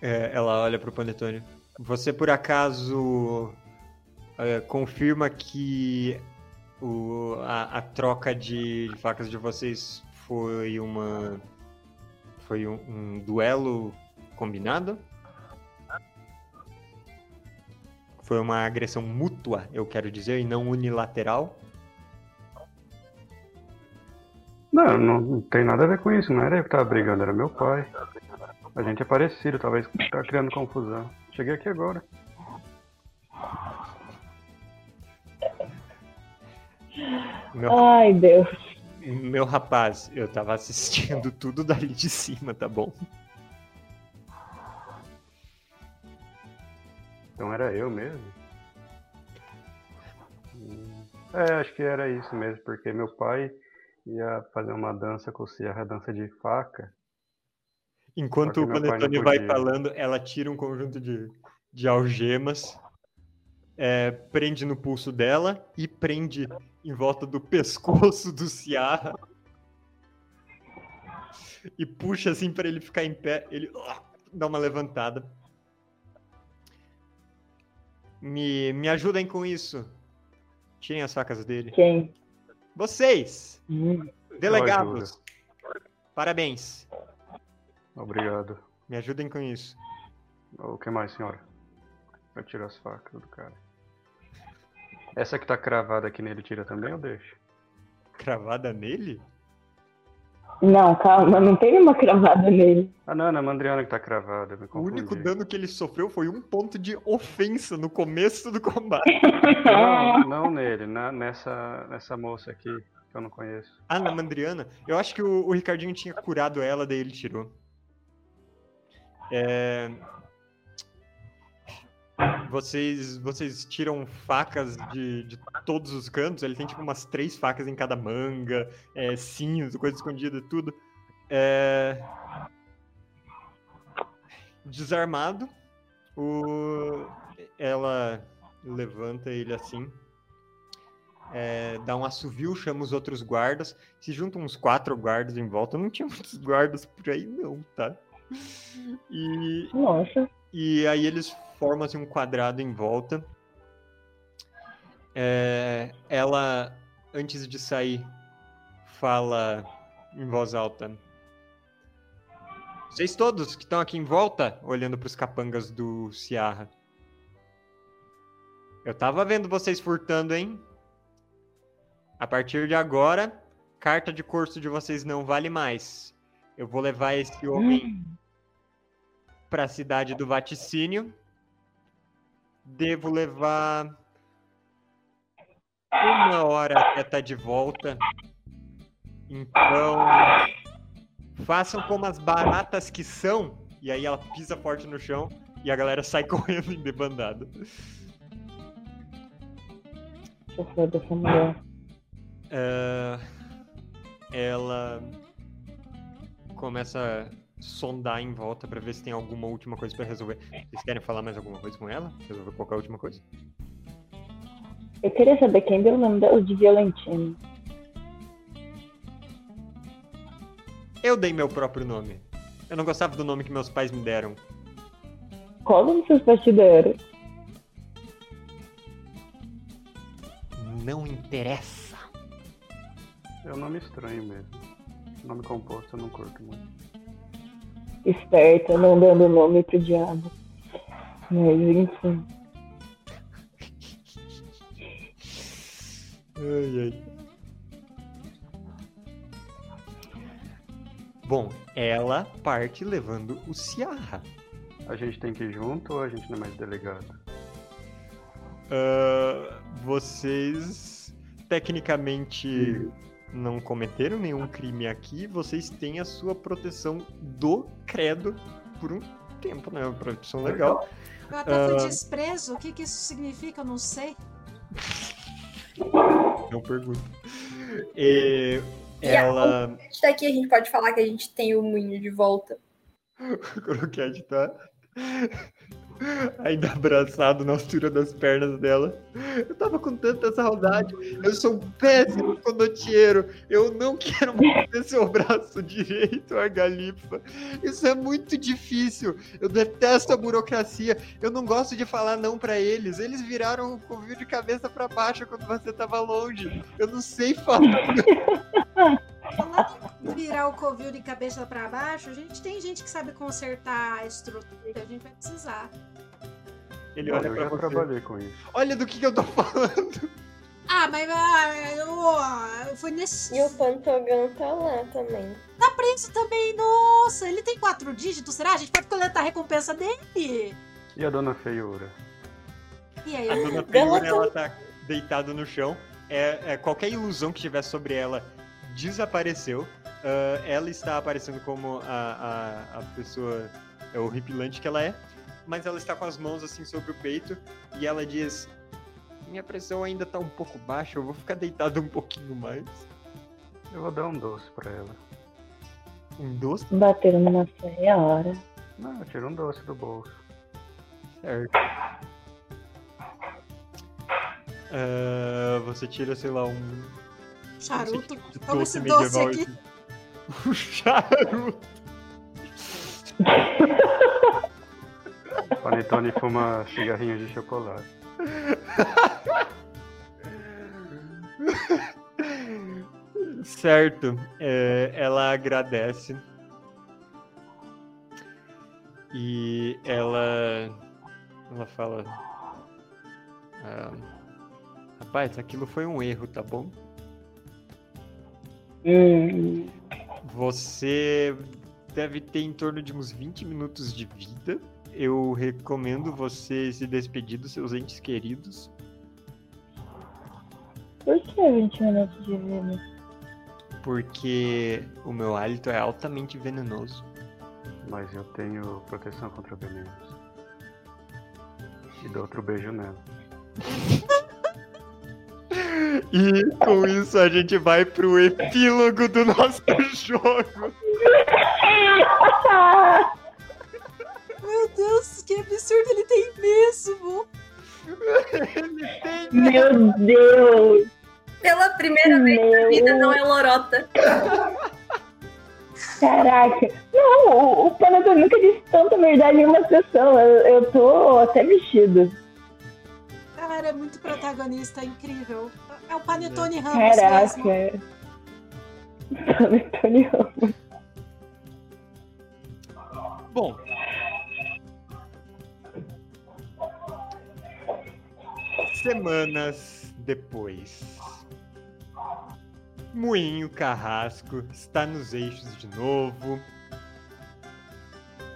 É, ela olha pro Panetone. Você por acaso eh, confirma que o, a, a troca de, de facas de vocês foi uma. Foi um, um duelo combinado? Foi uma agressão mútua, eu quero dizer, e não unilateral? Não, não, não tem nada a ver com isso. Não era eu que tava brigando, era meu pai. A gente é parecido, talvez tá criando confusão. Cheguei aqui agora. Meu, Ai, Deus. meu rapaz, eu tava assistindo tudo dali de cima, tá bom? Então era eu mesmo? É, acho que era isso mesmo, porque meu pai ia fazer uma dança com o Sierra, dança de faca. Enquanto o Panetone vai falando, ela tira um conjunto de, de algemas, é, prende no pulso dela e prende em volta do pescoço do Ciarra. E puxa assim para ele ficar em pé. Ele ah, dá uma levantada. Me, me ajudem com isso. Tirem as facas dele. Quem? Vocês, Hum, delegados. Parabéns. Obrigado. Me ajudem com isso. O que mais, senhora? Eu tiro as facas do cara. Essa que tá cravada aqui nele tira também ou deixa? Cravada nele? Não, calma, não tem uma cravada nele. Ah não, não é a Mandriana que tá cravada, O único dano que ele sofreu foi um ponto de ofensa no começo do combate. Não, não nele, na- nessa, nessa moça aqui que eu não conheço. Ah, na Mandriana? Eu acho que o, o Ricardinho tinha curado ela, daí ele tirou. É... Vocês, vocês tiram facas de, de todos os cantos. Ele tem tipo umas três facas em cada manga, é, cinto, coisa escondida, tudo. É... Desarmado, o... ela levanta ele assim. é, dá um assovio, chama os outros guardas. Se juntam uns quatro guardas em volta. Não tinha muitos guardas por aí, não, tá? E, Nossa. e aí eles formam assim, um quadrado em volta. É, ela, antes de sair, fala em voz alta. Vocês todos que estão aqui em volta, olhando para os capangas do Ciarra. Eu tava vendo vocês furtando, hein? A partir de agora, carta de curso de vocês não vale mais. Eu vou levar esse homem para a cidade do Vaticínio. Devo levar uma hora até estar de volta. Então, façam como as baratas que são. E aí ela pisa forte no chão e a galera sai correndo em debandada. Deixa eu dessa mulher. É, ela começa sondar em volta pra ver se tem alguma última coisa pra resolver. Vocês querem falar mais alguma coisa com ela? Resolver qualquer última coisa? Eu queria saber quem deu o nome dela de Violentino. Eu dei meu próprio nome. Eu não gostava do nome que meus pais me deram. Qual dos seus pais te deram? Não interessa. É um nome estranho mesmo. Nome composto eu não curto muito. Esperta, não dando nome pro diabo. Mas enfim. Ai, ai. Bom, ela parte levando o Ciarra. A gente tem que ir junto ou a gente não é mais delegado? Ah, vocês tecnicamente não cometeram nenhum crime aqui, vocês têm a sua proteção do credo por um tempo, né? Uma proteção legal. Eu até fui Ah. desprezo. O que, que isso significa? Eu não sei. Não pergunto. E E a- ela. Antes daqui a gente pode falar que a gente tem o moinho de volta. O croquete tá ainda abraçado na altura das pernas dela. Eu tava com tanta saudade. Eu sou um péssimo condotieiro. Eu não quero morder seu braço direito, a Galifa. Isso é muito difícil. Eu detesto a burocracia. Eu não gosto de falar não pra eles. Eles viraram o covil de cabeça pra baixo quando você tava longe. Eu não sei falar. Em virar o covil de cabeça pra baixo, a gente tem gente que sabe consertar a estrutura, a gente vai precisar. Ele Olha, eu você. trabalhei com isso. Olha do que, que eu tô falando. Ah, mas ah, eu, foi nesse. E o Pantogan tá lá também. Tá preso também, nossa! Ele tem quatro dígitos, será? A gente pode coletar a recompensa dele. E a dona feiura? E A aí? dona Dela Feiura, ela tá deitada no chão. É, é, qualquer ilusão que tivesse sobre ela desapareceu. Ah, ela está aparecendo como a, a, a pessoa é, horripilante que ela é. Mas ela está com as mãos assim sobre o peito e ela diz: Minha pressão ainda tá um pouco baixa, eu vou ficar deitada um pouquinho mais. Eu vou dar um doce pra ela. Um doce, Bateram numa senhora. Não, eu tiro um doce do bolso. certo. Ah, você tira, sei lá, um Charuto. Toma esse doce aqui. O charuto. Panetone fuma cigarrinhos de chocolate. certo. É, ela agradece. E ela. Ela fala. ah, Rapaz, aquilo foi um erro, tá bom? Hum, Você deve ter em torno de uns 20 minutos de vida. Eu recomendo você se despedir dos seus entes queridos. por que 20 minutos de vida? Porque o meu hálito é altamente venenoso. Mas eu tenho proteção contra venenos. E dou outro beijo nela. E com isso a gente vai pro epílogo do nosso jogo. Meu Deus, que absurdo, ele tem mesmo! Ele tem Meu Deus! Pela primeira vez na vida, não é lorota. Caraca! Não, o, o Panadol nunca disse tanta verdade em uma sessão. Eu, eu tô até vestido. Cara, é muito protagonista, incrível. É o Panetone Ramos mesmo. Caraca! Panetone Ramos. Bom. Semanas depois. Moinho Carrasco está nos eixos de novo.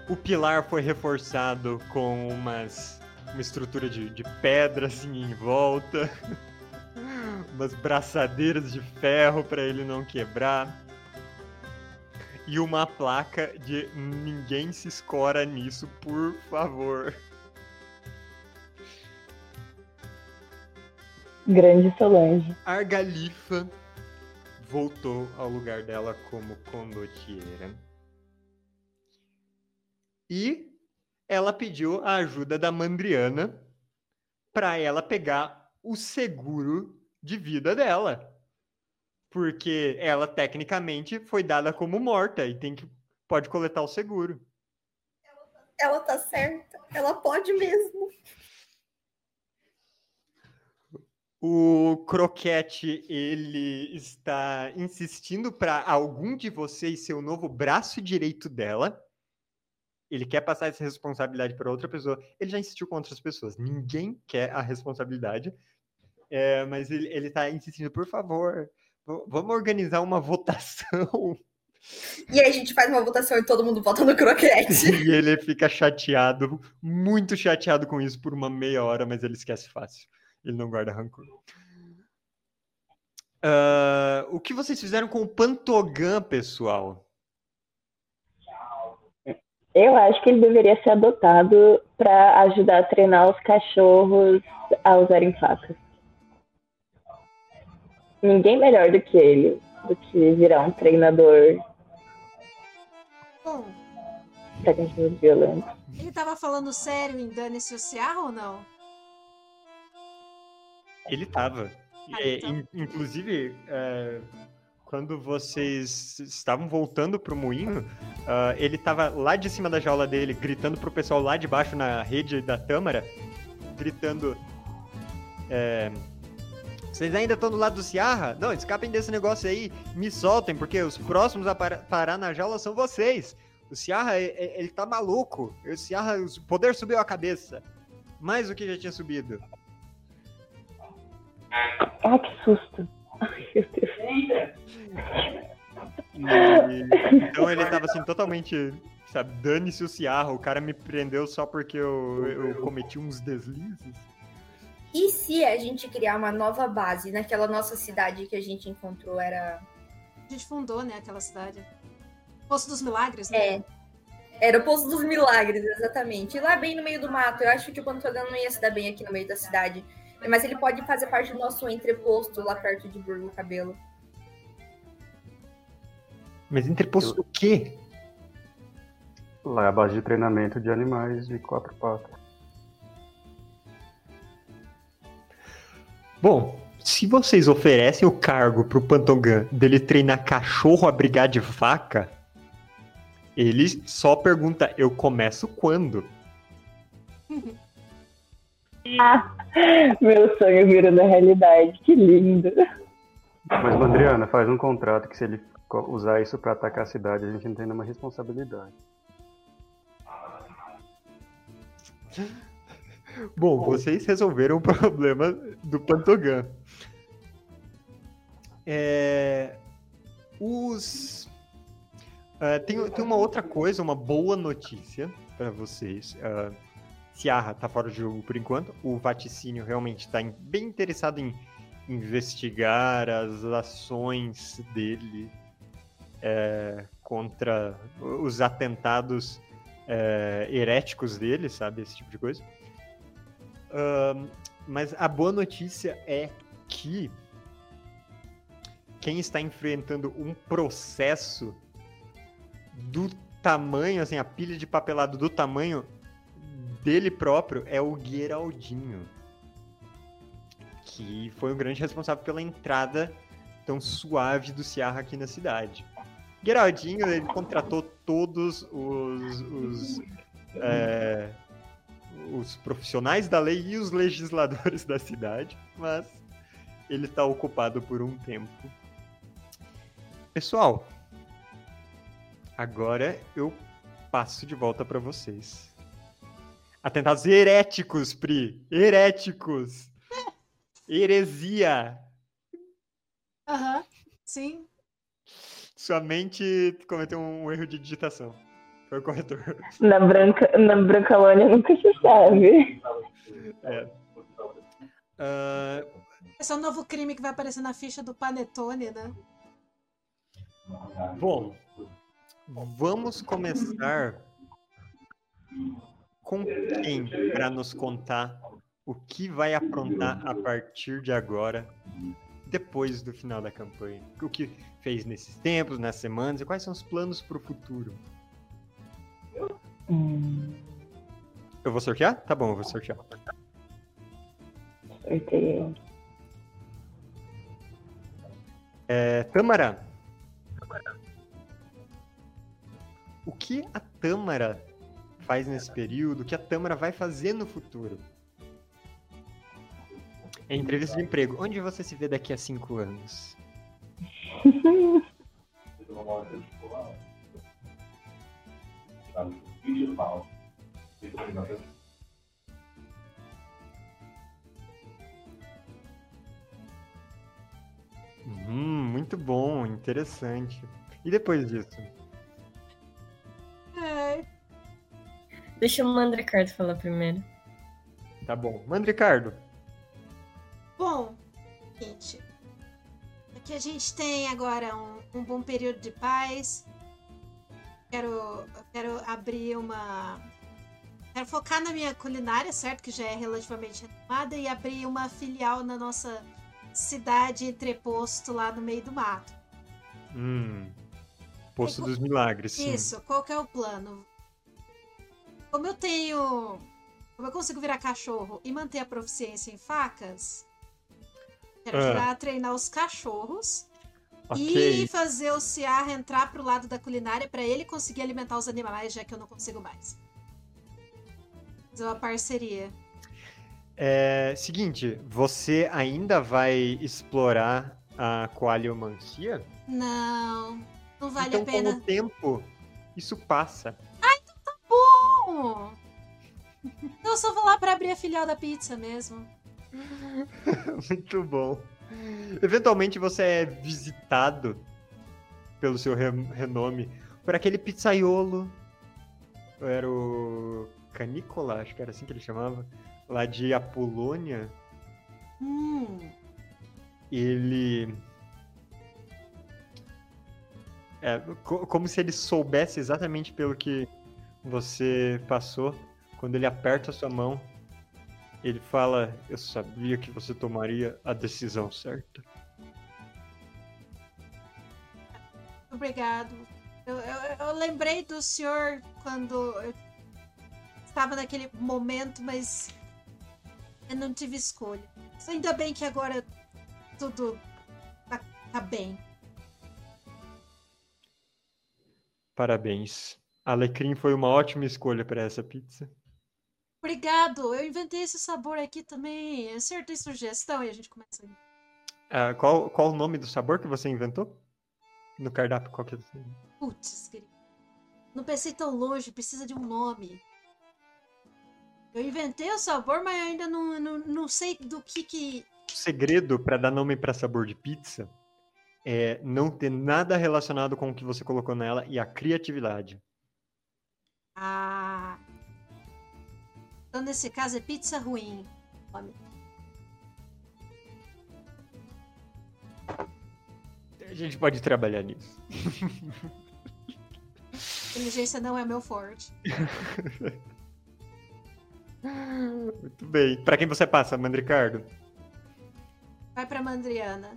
O pilar foi reforçado com umas, uma estrutura de, de pedra assim em volta. umas braçadeiras de ferro para ele não quebrar e uma placa de ninguém se escora nisso, por favor. Grande Solange. Argalifa voltou ao lugar dela como condotieira. E ela pediu a ajuda da Mandriana para ela pegar o seguro de vida dela. Porque ela tecnicamente foi dada como morta e tem que pode coletar o seguro. Ela tá certa. Ela pode mesmo. O Croquete, ele está insistindo para algum de vocês ser o novo braço direito dela. Ele quer passar essa responsabilidade para outra pessoa. Ele já insistiu com outras pessoas. Ninguém quer a responsabilidade. É, mas ele, ele tá insistindo, por favor, vamos organizar uma votação. E aí a gente faz uma votação e todo mundo vota no croquete. E ele fica chateado, muito chateado com isso por uma meia hora, mas ele esquece fácil. Ele não guarda rancor. Ah, o que vocês fizeram com o Pantogan, pessoal? Eu acho que ele deveria ser adotado para ajudar a treinar os cachorros a usarem facas. Ninguém melhor do que ele, do que virar um treinador Bom, para cachorros violentos. ele tava falando sério em Dane-se o ou não? Ele tava. Ah, É, então. in- inclusive, é, quando vocês estavam voltando pro moinho, ah, ele tava lá de cima da jaula dele, gritando pro pessoal lá de baixo na rede da Tâmara, gritando. é, vocês ainda estão do lado do Ciarra? Não, escapem desse negócio aí, me soltem, porque os próximos a para- parar na jaula são vocês. O Ciarra, ele tá maluco. O Ciarra, o poder subiu a cabeça. Mais do que já tinha subido. Ah, que susto. Ai, meu Deus. E- então ele tava assim, totalmente, sabe, dane-se o Ciarra, o cara me prendeu só porque eu, eu cometi uns deslizes. E se a gente criar uma nova base naquela nossa cidade que a gente encontrou? Era. A gente fundou, né, aquela cidade. Poço dos Milagres, né? É. Era o Poço dos Milagres, exatamente. E lá bem no meio do mato. Eu acho que o Pantogan não ia se dar bem aqui no meio da cidade. Mas ele pode fazer parte do nosso entreposto lá perto de Burgo Cabelo. Mas interposto o quê? Lá é a base de treinamento de animais de quatro patas. Bom, se vocês oferecem o cargo pro Pantogan dele treinar cachorro a brigar de faca, ele só pergunta, eu começo quando? Meu sonho virando realidade, que lindo. Mas, Mandriana, faz um contrato que se ele usar isso pra atacar a cidade, a gente não tem nenhuma responsabilidade. Bom, vocês resolveram o problema do Pantogan. É, os. ah, tem, tem uma outra coisa, uma boa notícia para vocês. Uh, Ciarra tá fora do jogo por enquanto. O Vaticínio realmente está bem interessado em investigar as ações dele é, contra os atentados é, heréticos dele, sabe? Esse tipo de coisa. Ahn, mas a boa notícia é que quem está enfrentando um processo do tamanho, assim, a pilha de papelado do tamanho dele próprio é o Geraldinho. Que foi o grande responsável pela entrada tão suave do Ciarra aqui na cidade. Geraldinho, ele contratou todos os, os, é, os profissionais da lei e os legisladores da cidade, mas ele está ocupado por um tempo. Pessoal, agora eu passo de volta para vocês. Atentados heréticos, Pri! Heréticos! Heresia! Aham, sim. Sua mente cometeu um erro de digitação. Foi o corretor. Na Branca, na Brancalônia nunca se sabe. É. Ah, Esse é o novo crime que vai aparecer na ficha do Panetone, né? bom, vamos começar com quem para nos contar o que vai aprontar a partir de agora, depois do final da campanha. O que fez nesses tempos, nas semanas e quais são os planos para o futuro. Hum, Eu vou sortear? Tá bom, eu vou sortear. sorteio. É, Tâmara. O que a Tâmara faz nesse período? O que a Tâmara vai fazer no futuro? É entrevista de emprego. Onde você se vê daqui a cinco anos? Hum, muito bom, interessante. E depois disso? É, Deixa o Mandricardo falar primeiro. Tá bom. Mandricardo. Bom, gente, aqui a gente tem agora um, um bom período de paz. Quero, quero abrir uma. Quero focar na minha culinária, certo? Que já é relativamente retomada, e abrir uma filial na nossa cidade entreposto lá no meio do mato. Hum. Poço dos Milagres. Sim. Isso, qual que é o plano? Como eu tenho. Como eu consigo virar cachorro e manter a proficiência em facas, quero Ah. ajudar a treinar os cachorros Ok. e fazer o Ciarra entrar pro lado da culinária pra ele conseguir alimentar os animais, já que eu não consigo mais. Fazer uma parceria. É, seguinte, você ainda vai explorar a coaliomancia? Não, não vale então, a pena. com o tempo, isso passa. Bom, eu só vou lá pra abrir a filial da pizza mesmo. Muito bom. Eventualmente você é visitado pelo seu re- renome por aquele pizzaiolo. Era o Canícola, acho que era assim que ele chamava. Lá de Apolônia. Hum, Ele. É, co- como se ele soubesse exatamente pelo que você passou. Quando ele aperta a sua mão, ele fala: Eu sabia que você tomaria a decisão certa. Obrigado. Eu, eu- eu lembrei do senhor quando eu estava naquele momento, mas eu não tive escolha. Ainda bem que agora tudo tá, tá bem. Parabéns. Alecrim foi uma ótima escolha para essa pizza. Obrigado, eu inventei esse sabor aqui também. Acertei sugestão e a gente começa aí. Ah, qual, qual o nome do sabor que você inventou? No cardápio, qual que é? Putz, querido. Não pensei tão longe, precisa de um nome. Eu inventei o sabor, mas ainda não, não, não sei do que que. O segredo para dar nome para sabor de pizza é não ter nada relacionado com o que você colocou nela e a criatividade. Ah. Então, nesse caso, é pizza ruim. A gente pode trabalhar nisso. Inteligência não é meu forte. Muito bem. Para quem você passa, Mandricardo? Vai pra Mandriana.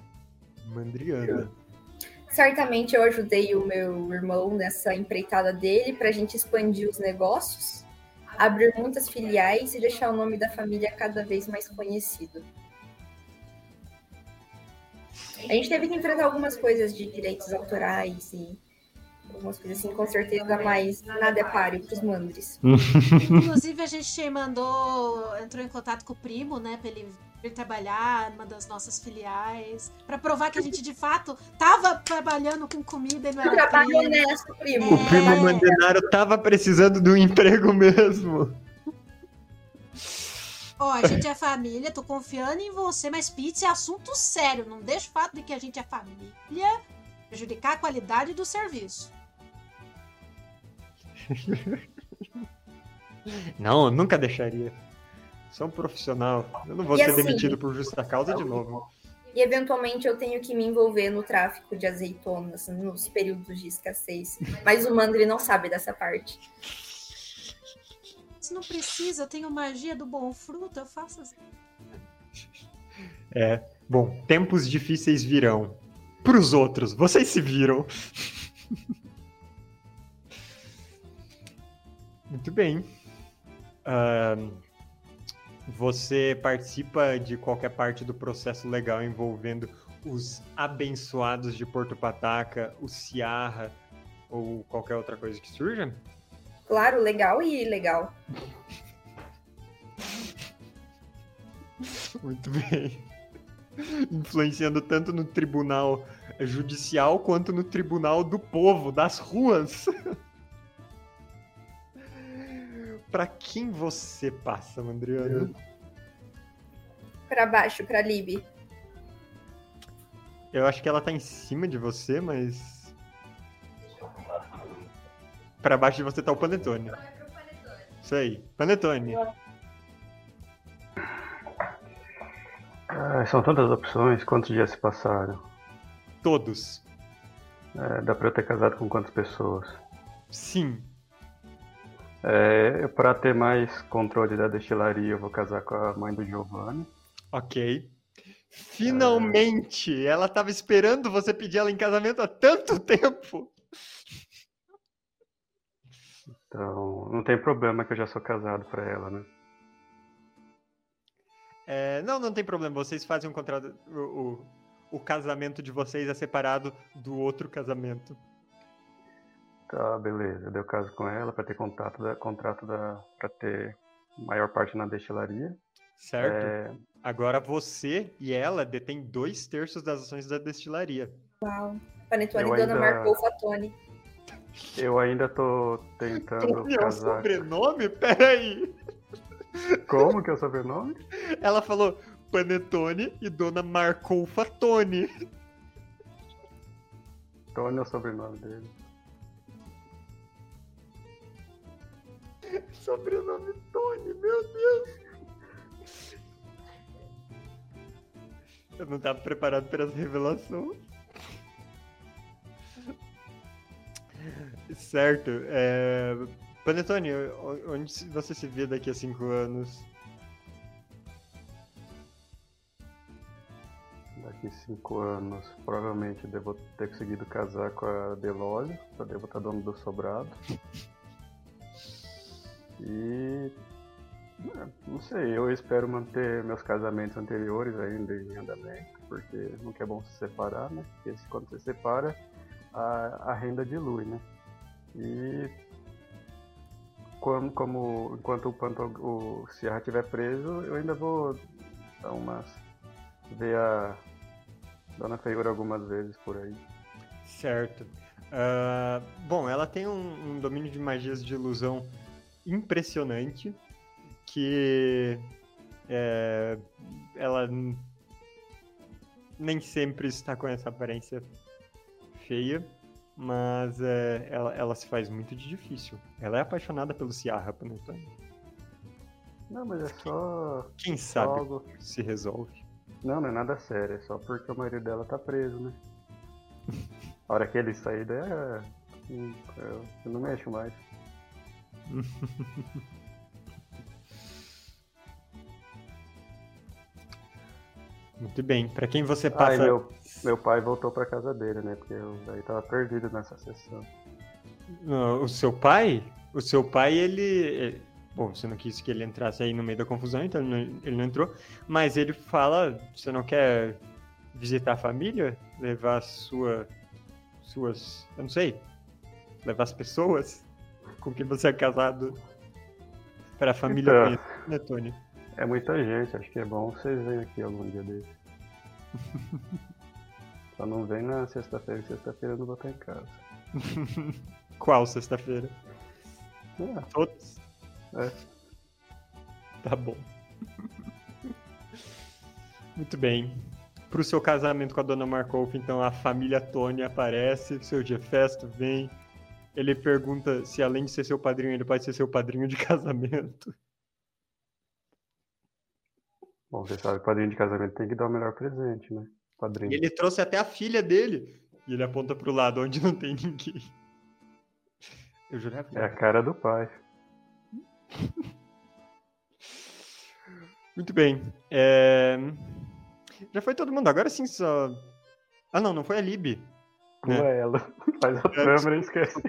Mandriana. Certamente eu ajudei o meu irmão nessa empreitada dele para a gente expandir os negócios, abrir muitas filiais e deixar o nome da família cada vez mais conhecido. A gente teve que enfrentar algumas coisas de direitos autorais e algumas coisas assim, com certeza, mas nada é páreo para os mandres. Inclusive, a gente mandou, entrou em contato com o primo, né, pra ele vir trabalhar numa das nossas filiais, pra provar que a gente de fato tava trabalhando com comida e não Um era trabalho honesto, primo. O primo É. Mandenaro tava precisando do emprego mesmo. Ó, a gente é família, tô confiando em você, mas pizza é assunto sério. Não deixa o fato de que a gente é família prejudicar a qualidade do serviço. Não, eu nunca deixaria. Sou um profissional. Eu não vou E ser assim- demitido por justa causa de novo. E eventualmente eu tenho que me envolver no tráfico de azeitonas nos períodos de escassez. Mas o Mandri não sabe dessa parte. Se não precisa, eu tenho magia do bom fruto, eu faço assim. É. Bom, tempos difíceis virão. Pros outros, vocês se viram. Muito bem. Ahn, você participa de qualquer parte do processo legal envolvendo os abençoados de Porto Pataca, o Ciarra ou qualquer outra coisa que surja? Claro, legal e ilegal. Muito bem. Influenciando tanto no tribunal judicial quanto no tribunal do povo, das ruas. Pra quem você passa, Mandriana? Pra baixo, pra Lib. Eu acho que ela tá em cima de você, mas. Pra baixo de você tá o Panetone. Isso aí. Panetone. Ah, são tantas opções, quantos dias se passaram? Todos. É, dá pra eu ter casado com quantas pessoas? Sim. É, para ter mais controle da destilaria, eu vou casar com a mãe do Giovanni. Ok. Finalmente! Ela tava esperando você pedir ela em casamento há tanto tempo! Então, não tem problema que eu já sou casado pra ela, né? É, não, não tem problema. Vocês fazem um contrato. O, o, o casamento de vocês é separado do outro casamento. Tá, beleza. Eu caso com ela pra ter contato da, contrato da, pra ter maior parte na destilaria. Certo? É, Agora você e ela detêm dois terços das ações da destilaria. Uau. Panetone e Dona ainda- marcou o Fatone. eu ainda tô tentando Tony é o casar. sobrenome? Peraí! Como que é o sobrenome? Ela falou Panetone e Dona Marcou Fatone. Tony é o sobrenome dele. Sobrenome Tony, meu Deus! Eu não tava preparado para essa revelação. Certo. É... Panetone, onde você se vê daqui a cinco anos? Daqui cinco anos, provavelmente devo ter conseguido casar com a Delório, eu devo estar dono do sobrado. E. é, Não sei, eu espero manter meus casamentos anteriores ainda em andamento, porque nunca é bom se separar, né? Porque quando você separa, a, a renda dilui, né? E como, como enquanto o, Panto, o Sierra estiver preso, eu ainda vou dar umas. ver a Dona Feiura algumas vezes por aí. Certo. Ah, bom, ela tem um, um domínio de magias de ilusão impressionante que é, ela nem sempre está com essa aparência feia, mas é, ela, ela se faz muito de difícil. Ela é apaixonada pelo Ciarra Panetone. Não, mas é só. Quem sabe algo. se resolve. Não, não é nada sério, é só porque o marido dela tá preso, né? A hora que ele sair, daí é. hum, eu não mexo mais. Muito bem. Pra quem você Ai, passa. meu, meu pai voltou pra casa dele, né? Porque eu daí tava perdido nessa sessão. O seu pai? O seu pai, ele. Bom, você não quis que ele entrasse aí no meio da confusão, então ele não, ele não entrou. Mas ele fala: você não quer visitar a família? Levar a sua. suas. Eu não sei. Levar as pessoas com quem você é casado para a família Então. conhecer, né, Tony? É muita gente, acho que é bom vocês verem aqui algum dia desse. Só não vem na sexta-feira, que sexta-feira eu não vou estar em casa. Qual sexta-feira? Ah, Todas? É. Tá bom. Muito bem. Pro seu casamento com a dona Markov, então a família Tony aparece, seu dia festa vem. Ele pergunta se além de ser seu padrinho, ele pode ser seu padrinho de casamento. bom, você sabe, padrinho de casamento tem que dar o melhor presente, né? Padrinho. E ele trouxe até a filha dele. E ele aponta pro lado onde não tem ninguém. Eu jurava. É a cara do pai. Muito bem. É, Já foi todo mundo. Agora sim só. Ah, não, não foi a Lib. Pula ela. Faz a câmera e esquece.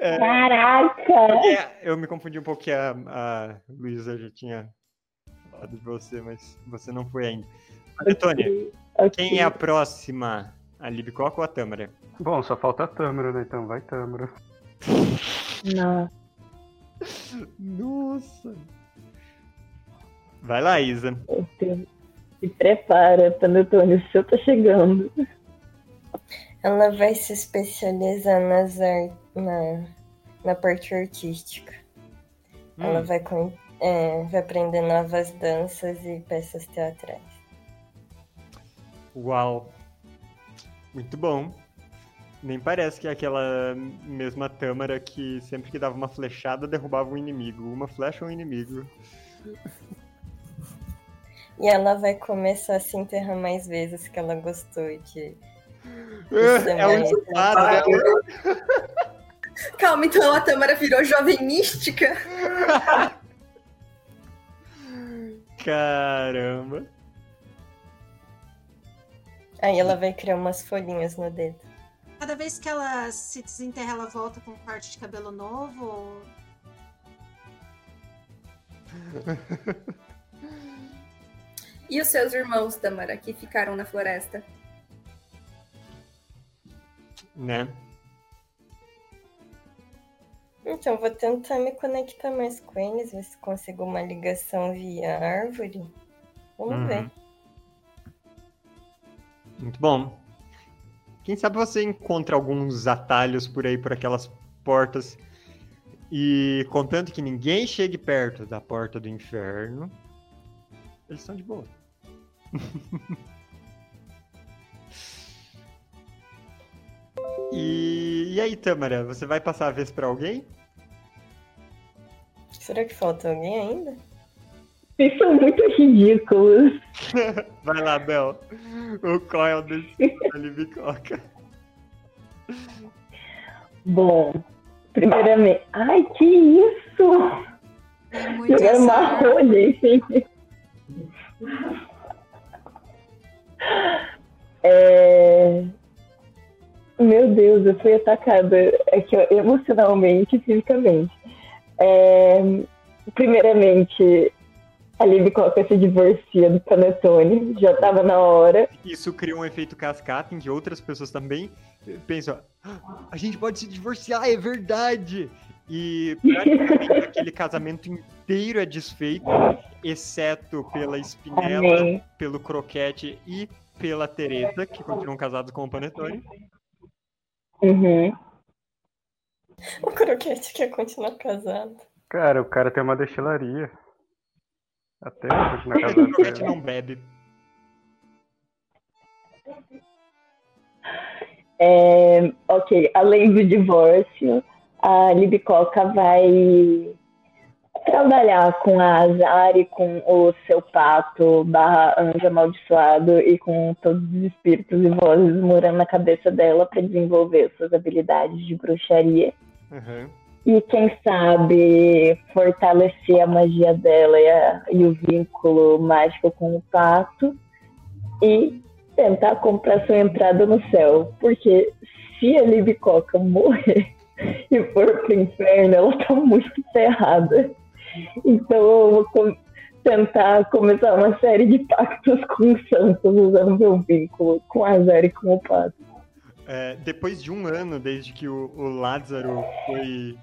É, Caraca! é, eu me confundi um pouco que a, a Luísa já tinha falado de você, mas você não foi ainda. Antônia, Ok. quem é a próxima? A Lib Coca ou a Tâmara? Bom, só falta a Tâmara, né? Então vai Tâmara. Não. Nossa! Vai lá, Isa. Se prepara, Panetone, o seu tá chegando. Ela vai se especializar nas ar... na... na parte artística. Ela Hum, vai, com... é, vai aprender novas danças e peças teatrais. Uau! Muito bom. Nem parece que é aquela mesma Tâmara que sempre que dava uma flechada derrubava um inimigo. Uma flecha um inimigo. E ela vai começar a se enterrar mais vezes que ela gostou de. É um disparo, né? Calma, então a Tamara virou jovem mística? Caramba. Aí ela vai criar umas folhinhas no dedo. Cada vez que ela se desenterra, ela volta com um corte de cabelo novo? ou- E os seus irmãos, Tamara, que ficaram na floresta? Né? Então, vou tentar me conectar mais com eles, ver se consigo uma ligação via árvore. Vamos Uhum. ver. Muito bom. Quem sabe você encontra alguns atalhos por aí, por aquelas portas. E contanto que ninguém chegue perto da porta do inferno, eles estão de boa. e, e aí, Tamara, você vai passar a vez pra alguém? Será que falta alguém ainda? Vocês são muito ridículos. Vai lá, Bel. O Coil do da Libicoca. Bom, primeiramente. Ai, que isso! É muito Jogaram uma rolha, gente. É... Meu Deus, eu fui atacada aqui, ó, emocionalmente e fisicamente. É... Primeiramente, a Lily Coca se divorcia do Panetone, já tava na hora. Isso cria um efeito cascata em que outras pessoas também pensam: "Ah, a gente pode se divorciar, é verdade! E praticamente aquele casamento inteiro é desfeito, exceto pela Espinela, Amém. pelo Croquete e pela Teresa, que continuam casados com o Panetone. Uhum. O croquete quer continuar casado. Cara, o cara tem uma destilaria. Até hoje na Mas casa o Croquete não bebe. É, ok, além do divórcio, a Libicoca vai trabalhar com a Azari, com o seu pato barra anjo amaldiçoado e com todos os espíritos e vozes morando na cabeça dela para desenvolver suas habilidades de bruxaria. Uhum. E quem sabe fortalecer a magia dela e, a- e o vínculo mágico com o pato. E tentar comprar sua entrada no céu. Porque se a Libicoca morrer e for pro inferno, ela tá muito ferrada. Então eu vou tentar começar uma série de pactos com os santos usando meu vínculo com a Azar e com o pato. É, depois de um ano, desde que o, o Lázaro foi.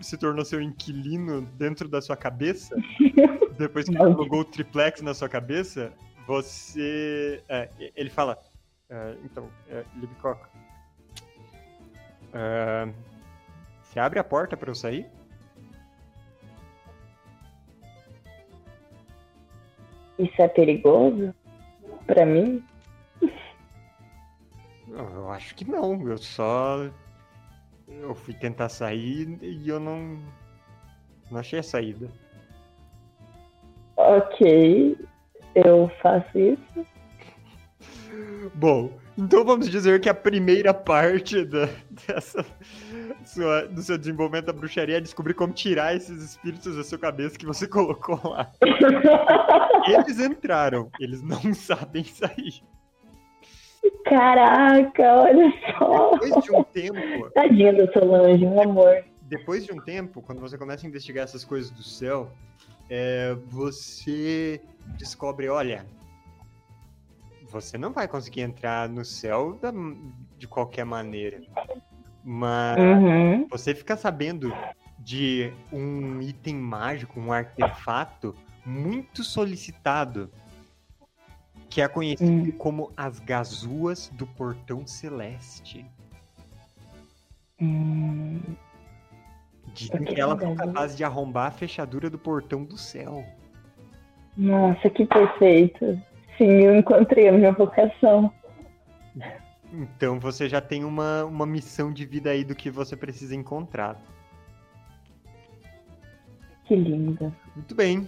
se tornou seu inquilino dentro da sua cabeça, depois que alugou o triplex na sua cabeça, você. é, ele fala. é, então, é, Libicoca. é, você abre a porta pra eu sair? Isso é perigoso? Pra mim? Eu, eu acho que não. Eu só. Eu fui tentar sair e eu não. Não achei a saída. Ok, eu faço isso. Bom, então vamos dizer que a primeira parte da, dessa sua- do seu desenvolvimento da bruxaria é descobrir como tirar esses espíritos da sua cabeça que você colocou lá. Eles entraram, eles não sabem sair. Caraca, olha só. Depois de um tempo, Tadinha da Solange, um amor. depois de um tempo, quando você começa a investigar essas coisas do céu, é, você descobre, olha, você não vai conseguir entrar no céu da- de qualquer maneira. Mas Uhum. você fica sabendo de um item mágico, um artefato muito solicitado, que é conhecido como as gazuas do Portão Celeste. Hum, Dizem que elas são capazes de arrombar a fechadura do Portão do Céu. Nossa, que perfeito. Sim, eu encontrei a minha vocação. Então você já tem uma, uma missão de vida aí do que você precisa encontrar. Que linda. Muito bem.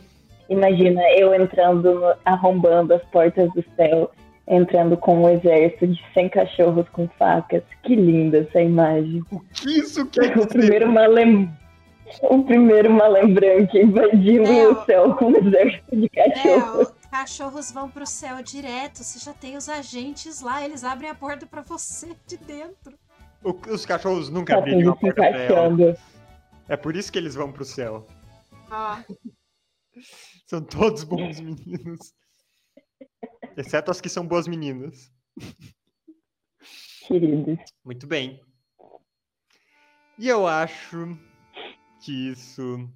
Imagina eu entrando, no- arrombando as portas do céu, entrando com um exército de 100 cachorros com facas. Que linda essa imagem. O que isso quer O dizer? primeiro malem... O primeiro malem branco invadindo É, o céu com um exército de cachorros. os cachorros vão pro céu direto. Você já tem os agentes lá, eles abrem a porta pra você de dentro. O- os cachorros nunca Tá abriram a porta pra ela. É por isso que eles vão pro céu. Ó, São todos bons meninos. Exceto as que são boas meninas. Queridos. Muito bem. E eu acho que isso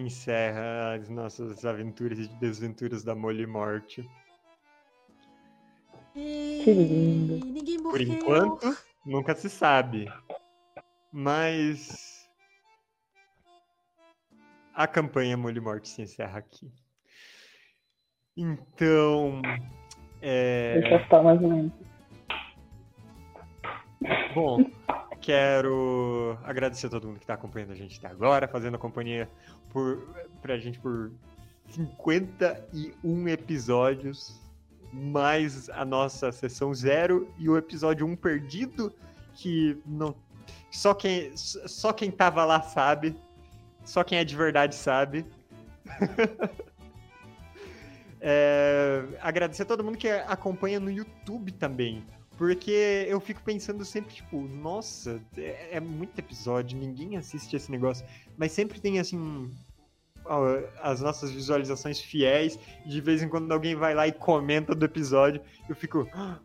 encerra as nossas aventuras e desventuras da Molly Morte. e... Que lindo. Ninguém morreu. Por enquanto, nunca se sabe. Mas a campanha Molly Morte se encerra aqui. Então, é... Deixa as palmas lentas. Bom, quero agradecer a todo mundo que está acompanhando a gente até agora, fazendo a companhia por, pra gente por 51 episódios, mais a nossa sessão zero e o episódio 1 perdido, que não. Só quem, só quem tava lá sabe. Só quem é de verdade sabe. É, agradecer a todo mundo que acompanha no YouTube também. Porque eu fico pensando sempre, tipo, nossa, é, é muito episódio, ninguém assiste esse negócio. Mas sempre tem, assim, as nossas visualizações fiéis. De vez em quando alguém vai lá e comenta do episódio. Eu fico, "Ah,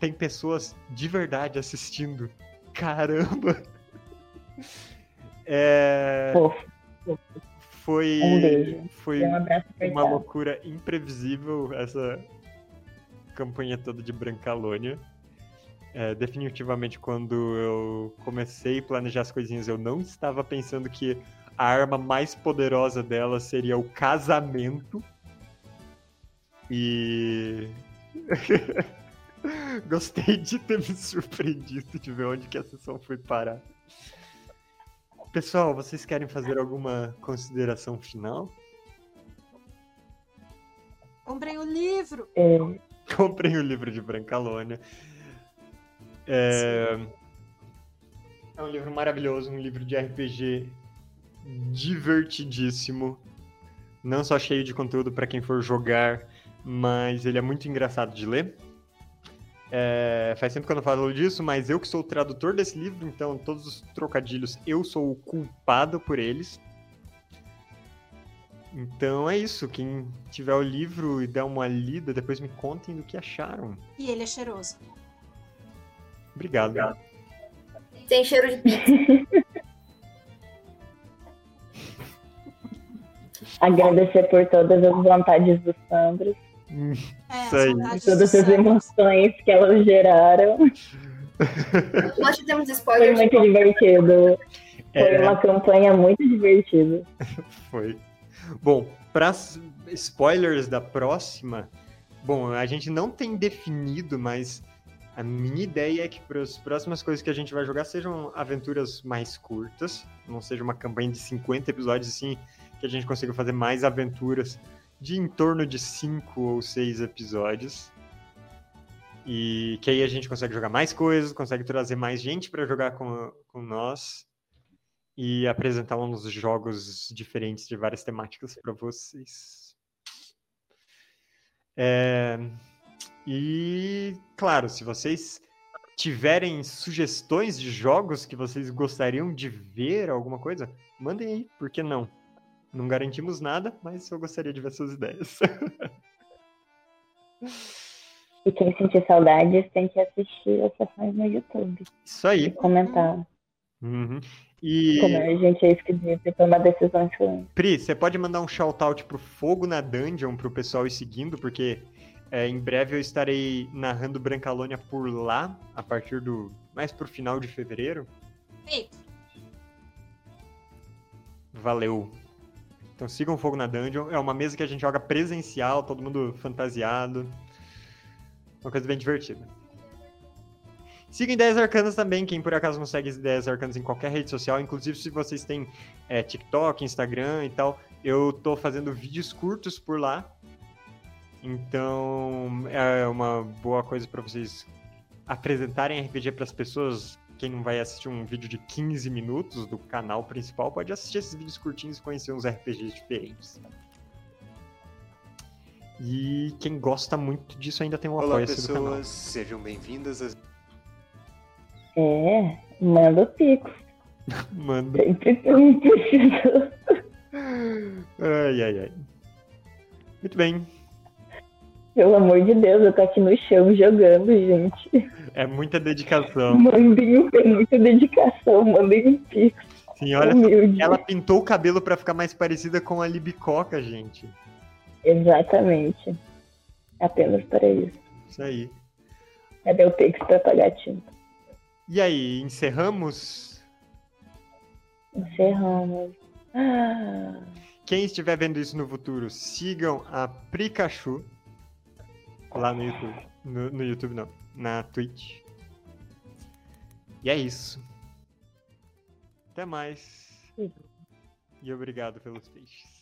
tem pessoas de verdade assistindo. Caramba! É, foi Um foi um uma loucura imprevisível essa campanha toda de Brancalônia. É, definitivamente, quando eu comecei a planejar as coisinhas, eu não estava pensando que a arma mais poderosa dela seria o casamento. E. Gostei de ter me surpreendido de ver onde que a sessão foi parar. Pessoal, vocês querem fazer alguma consideração final? Comprei o livro. É, Comprem o livro de Brancalônia. É... é um livro maravilhoso, um livro de RPG divertidíssimo. Não só cheio de conteúdo para quem for jogar, mas ele é muito engraçado de ler. É, faz tempo que eu não falo disso, mas eu que sou o tradutor desse livro, então todos os trocadilhos eu sou o culpado por eles. Então é isso. Quem tiver o livro e der uma lida, depois me contem do que acharam. E ele é cheiroso. Obrigado. Tem cheiro de pizza. agradecer por todas as vontades do Sandro, É, Isso aí. as vontades todas as emoções que elas geraram. Nós já temos Foi spoilers. muito divertido. Foi É, uma campanha muito divertida. foi. Bom, para spoilers da próxima, bom, a gente não tem definido, mas a minha ideia é que para as próximas coisas que a gente vai jogar sejam aventuras mais curtas, não seja uma campanha de 50 episódios, assim, que a gente consiga fazer mais aventuras de em torno de 5 ou 6 episódios. E que aí a gente consegue jogar mais coisas, consegue trazer mais gente para jogar com, com nós e apresentar uns jogos diferentes de várias temáticas para vocês. É, E, claro, se vocês tiverem sugestões de jogos que vocês gostariam de ver, alguma coisa, mandem aí, por que não? Não garantimos nada, mas eu gostaria de ver suas ideias. E quem sentir saudades tem que assistir as sessões no YouTube Isso e aí. comentar. Uhum. E, Como a gente é esquisito e tomar decisões ruins. Pri, você pode mandar um shout-out pro Fogo na Dungeon pro pessoal ir seguindo, porque é, em breve eu estarei narrando Brancalônia por lá, a partir do. mais pro final de fevereiro. Feito. Valeu. Então sigam Fogo na Dungeon. É uma mesa que a gente joga presencial, todo mundo fantasiado. Uma coisa bem divertida. Siga Ideias Arcanas também, quem por acaso não segue Ideias Arcanas em qualquer rede social, inclusive se vocês têm é, TikTok, Instagram e tal, eu tô fazendo vídeos curtos por lá. Então é uma boa coisa para vocês apresentarem RPG para as pessoas. Quem não vai assistir um vídeo de 15 minutos do canal principal pode assistir esses vídeos curtinhos e conhecer uns RPGs diferentes. E quem gosta muito disso ainda tem um apoio do canal. pessoas, sejam bem-vindas às É, manda o pico. Manda. Sempre precisou. Ai, ai, ai. Muito bem. Pelo amor de Deus, eu tô aqui no chão jogando, gente. É muita dedicação. Mandem um- tem muita dedicação, mandem um pico. Sim, olha, Humilde. ela pintou o cabelo pra ficar mais parecida com a Libicoca, gente. Exatamente. Apenas para isso. Isso aí. Cadê o Pix pra pagar tinta? E aí, encerramos? Encerramos. Ah, Quem estiver vendo isso no futuro, sigam a Prikachu lá no YouTube. No, no YouTube não, na Twitch. E é isso. Até mais. E obrigado pelos peixes.